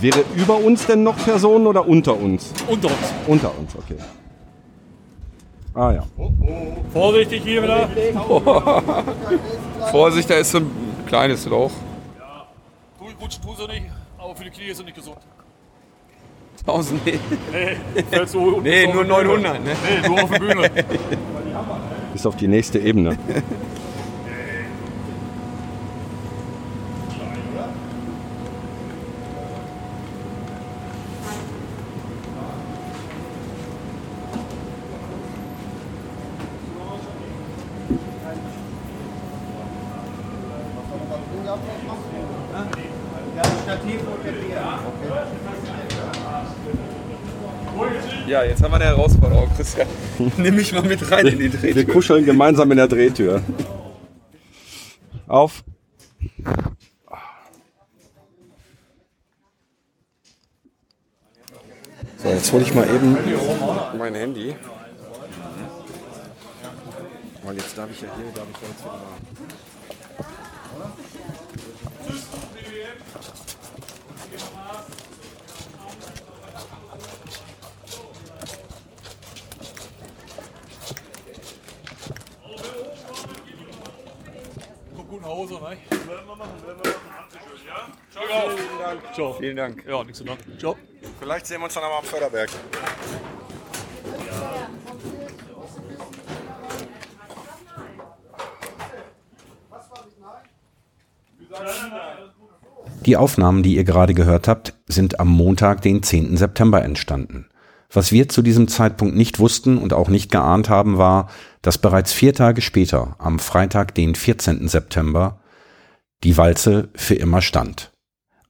wäre über uns denn noch Personen oder unter uns? Unter uns. Unter uns, okay. Ah ja. Vorsichtig hier wieder. [laughs] Vorsicht, da ist so ein kleines Loch. Tu, rutschen tu sie nicht, aber für die Knie ist sie nicht gesund. 1000 nee. [laughs] Nee, du Nee, nur die Bühne. 900, ne? Nee, nur auf der Bühne. [laughs] Bis auf die nächste Ebene. [laughs] Ja, jetzt haben wir eine Herausforderung, Christian. [laughs] Nimm mich mal mit rein in die Drehtür. Wir kuscheln gemeinsam in der Drehtür. Auf. So, jetzt hole ich mal eben mein Handy. Weil jetzt darf ich ja hier, darf ich ja jetzt wieder mal. Nach Hause, ne? Werden wir machen, werden wir machen. Dankeschön, ja? Ciao, Vielen Dank. Ciao. Vielen Dank. Ja, nichts zu danken. Ciao. Vielleicht sehen wir uns dann aber am Förderberg. Die Aufnahmen, die ihr gerade gehört habt, sind am Montag, den 10. September entstanden. Was wir zu diesem Zeitpunkt nicht wussten und auch nicht geahnt haben, war, dass bereits vier Tage später, am Freitag, den 14. September, die Walze für immer stand.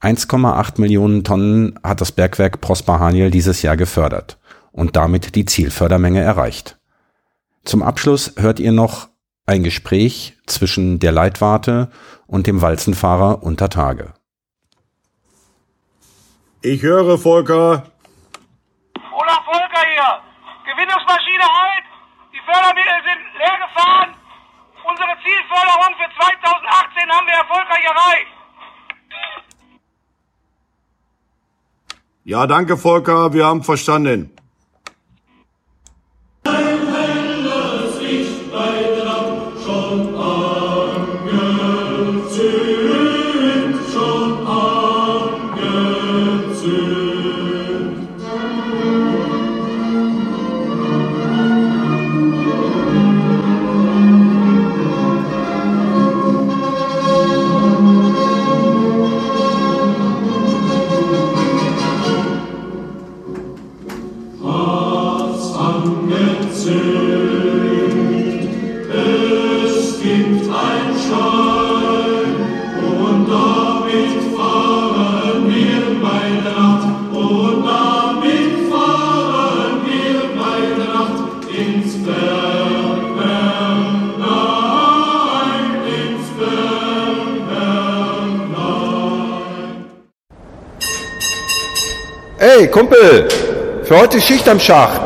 1,8 Millionen Tonnen hat das Bergwerk Prosper Haniel dieses Jahr gefördert und damit die Zielfördermenge erreicht. Zum Abschluss hört ihr noch ein Gespräch zwischen der Leitwarte und dem Walzenfahrer unter Tage. Ich höre, Volker. Olaf Volker hier. Gewinnungsmaschine halt. Fördermittel sind leer gefahren. Unsere Zielförderung für 2018 haben wir erfolgreich erreicht. Ja, danke, Volker. Wir haben verstanden. Kumpel! Für heute Schicht am Schacht.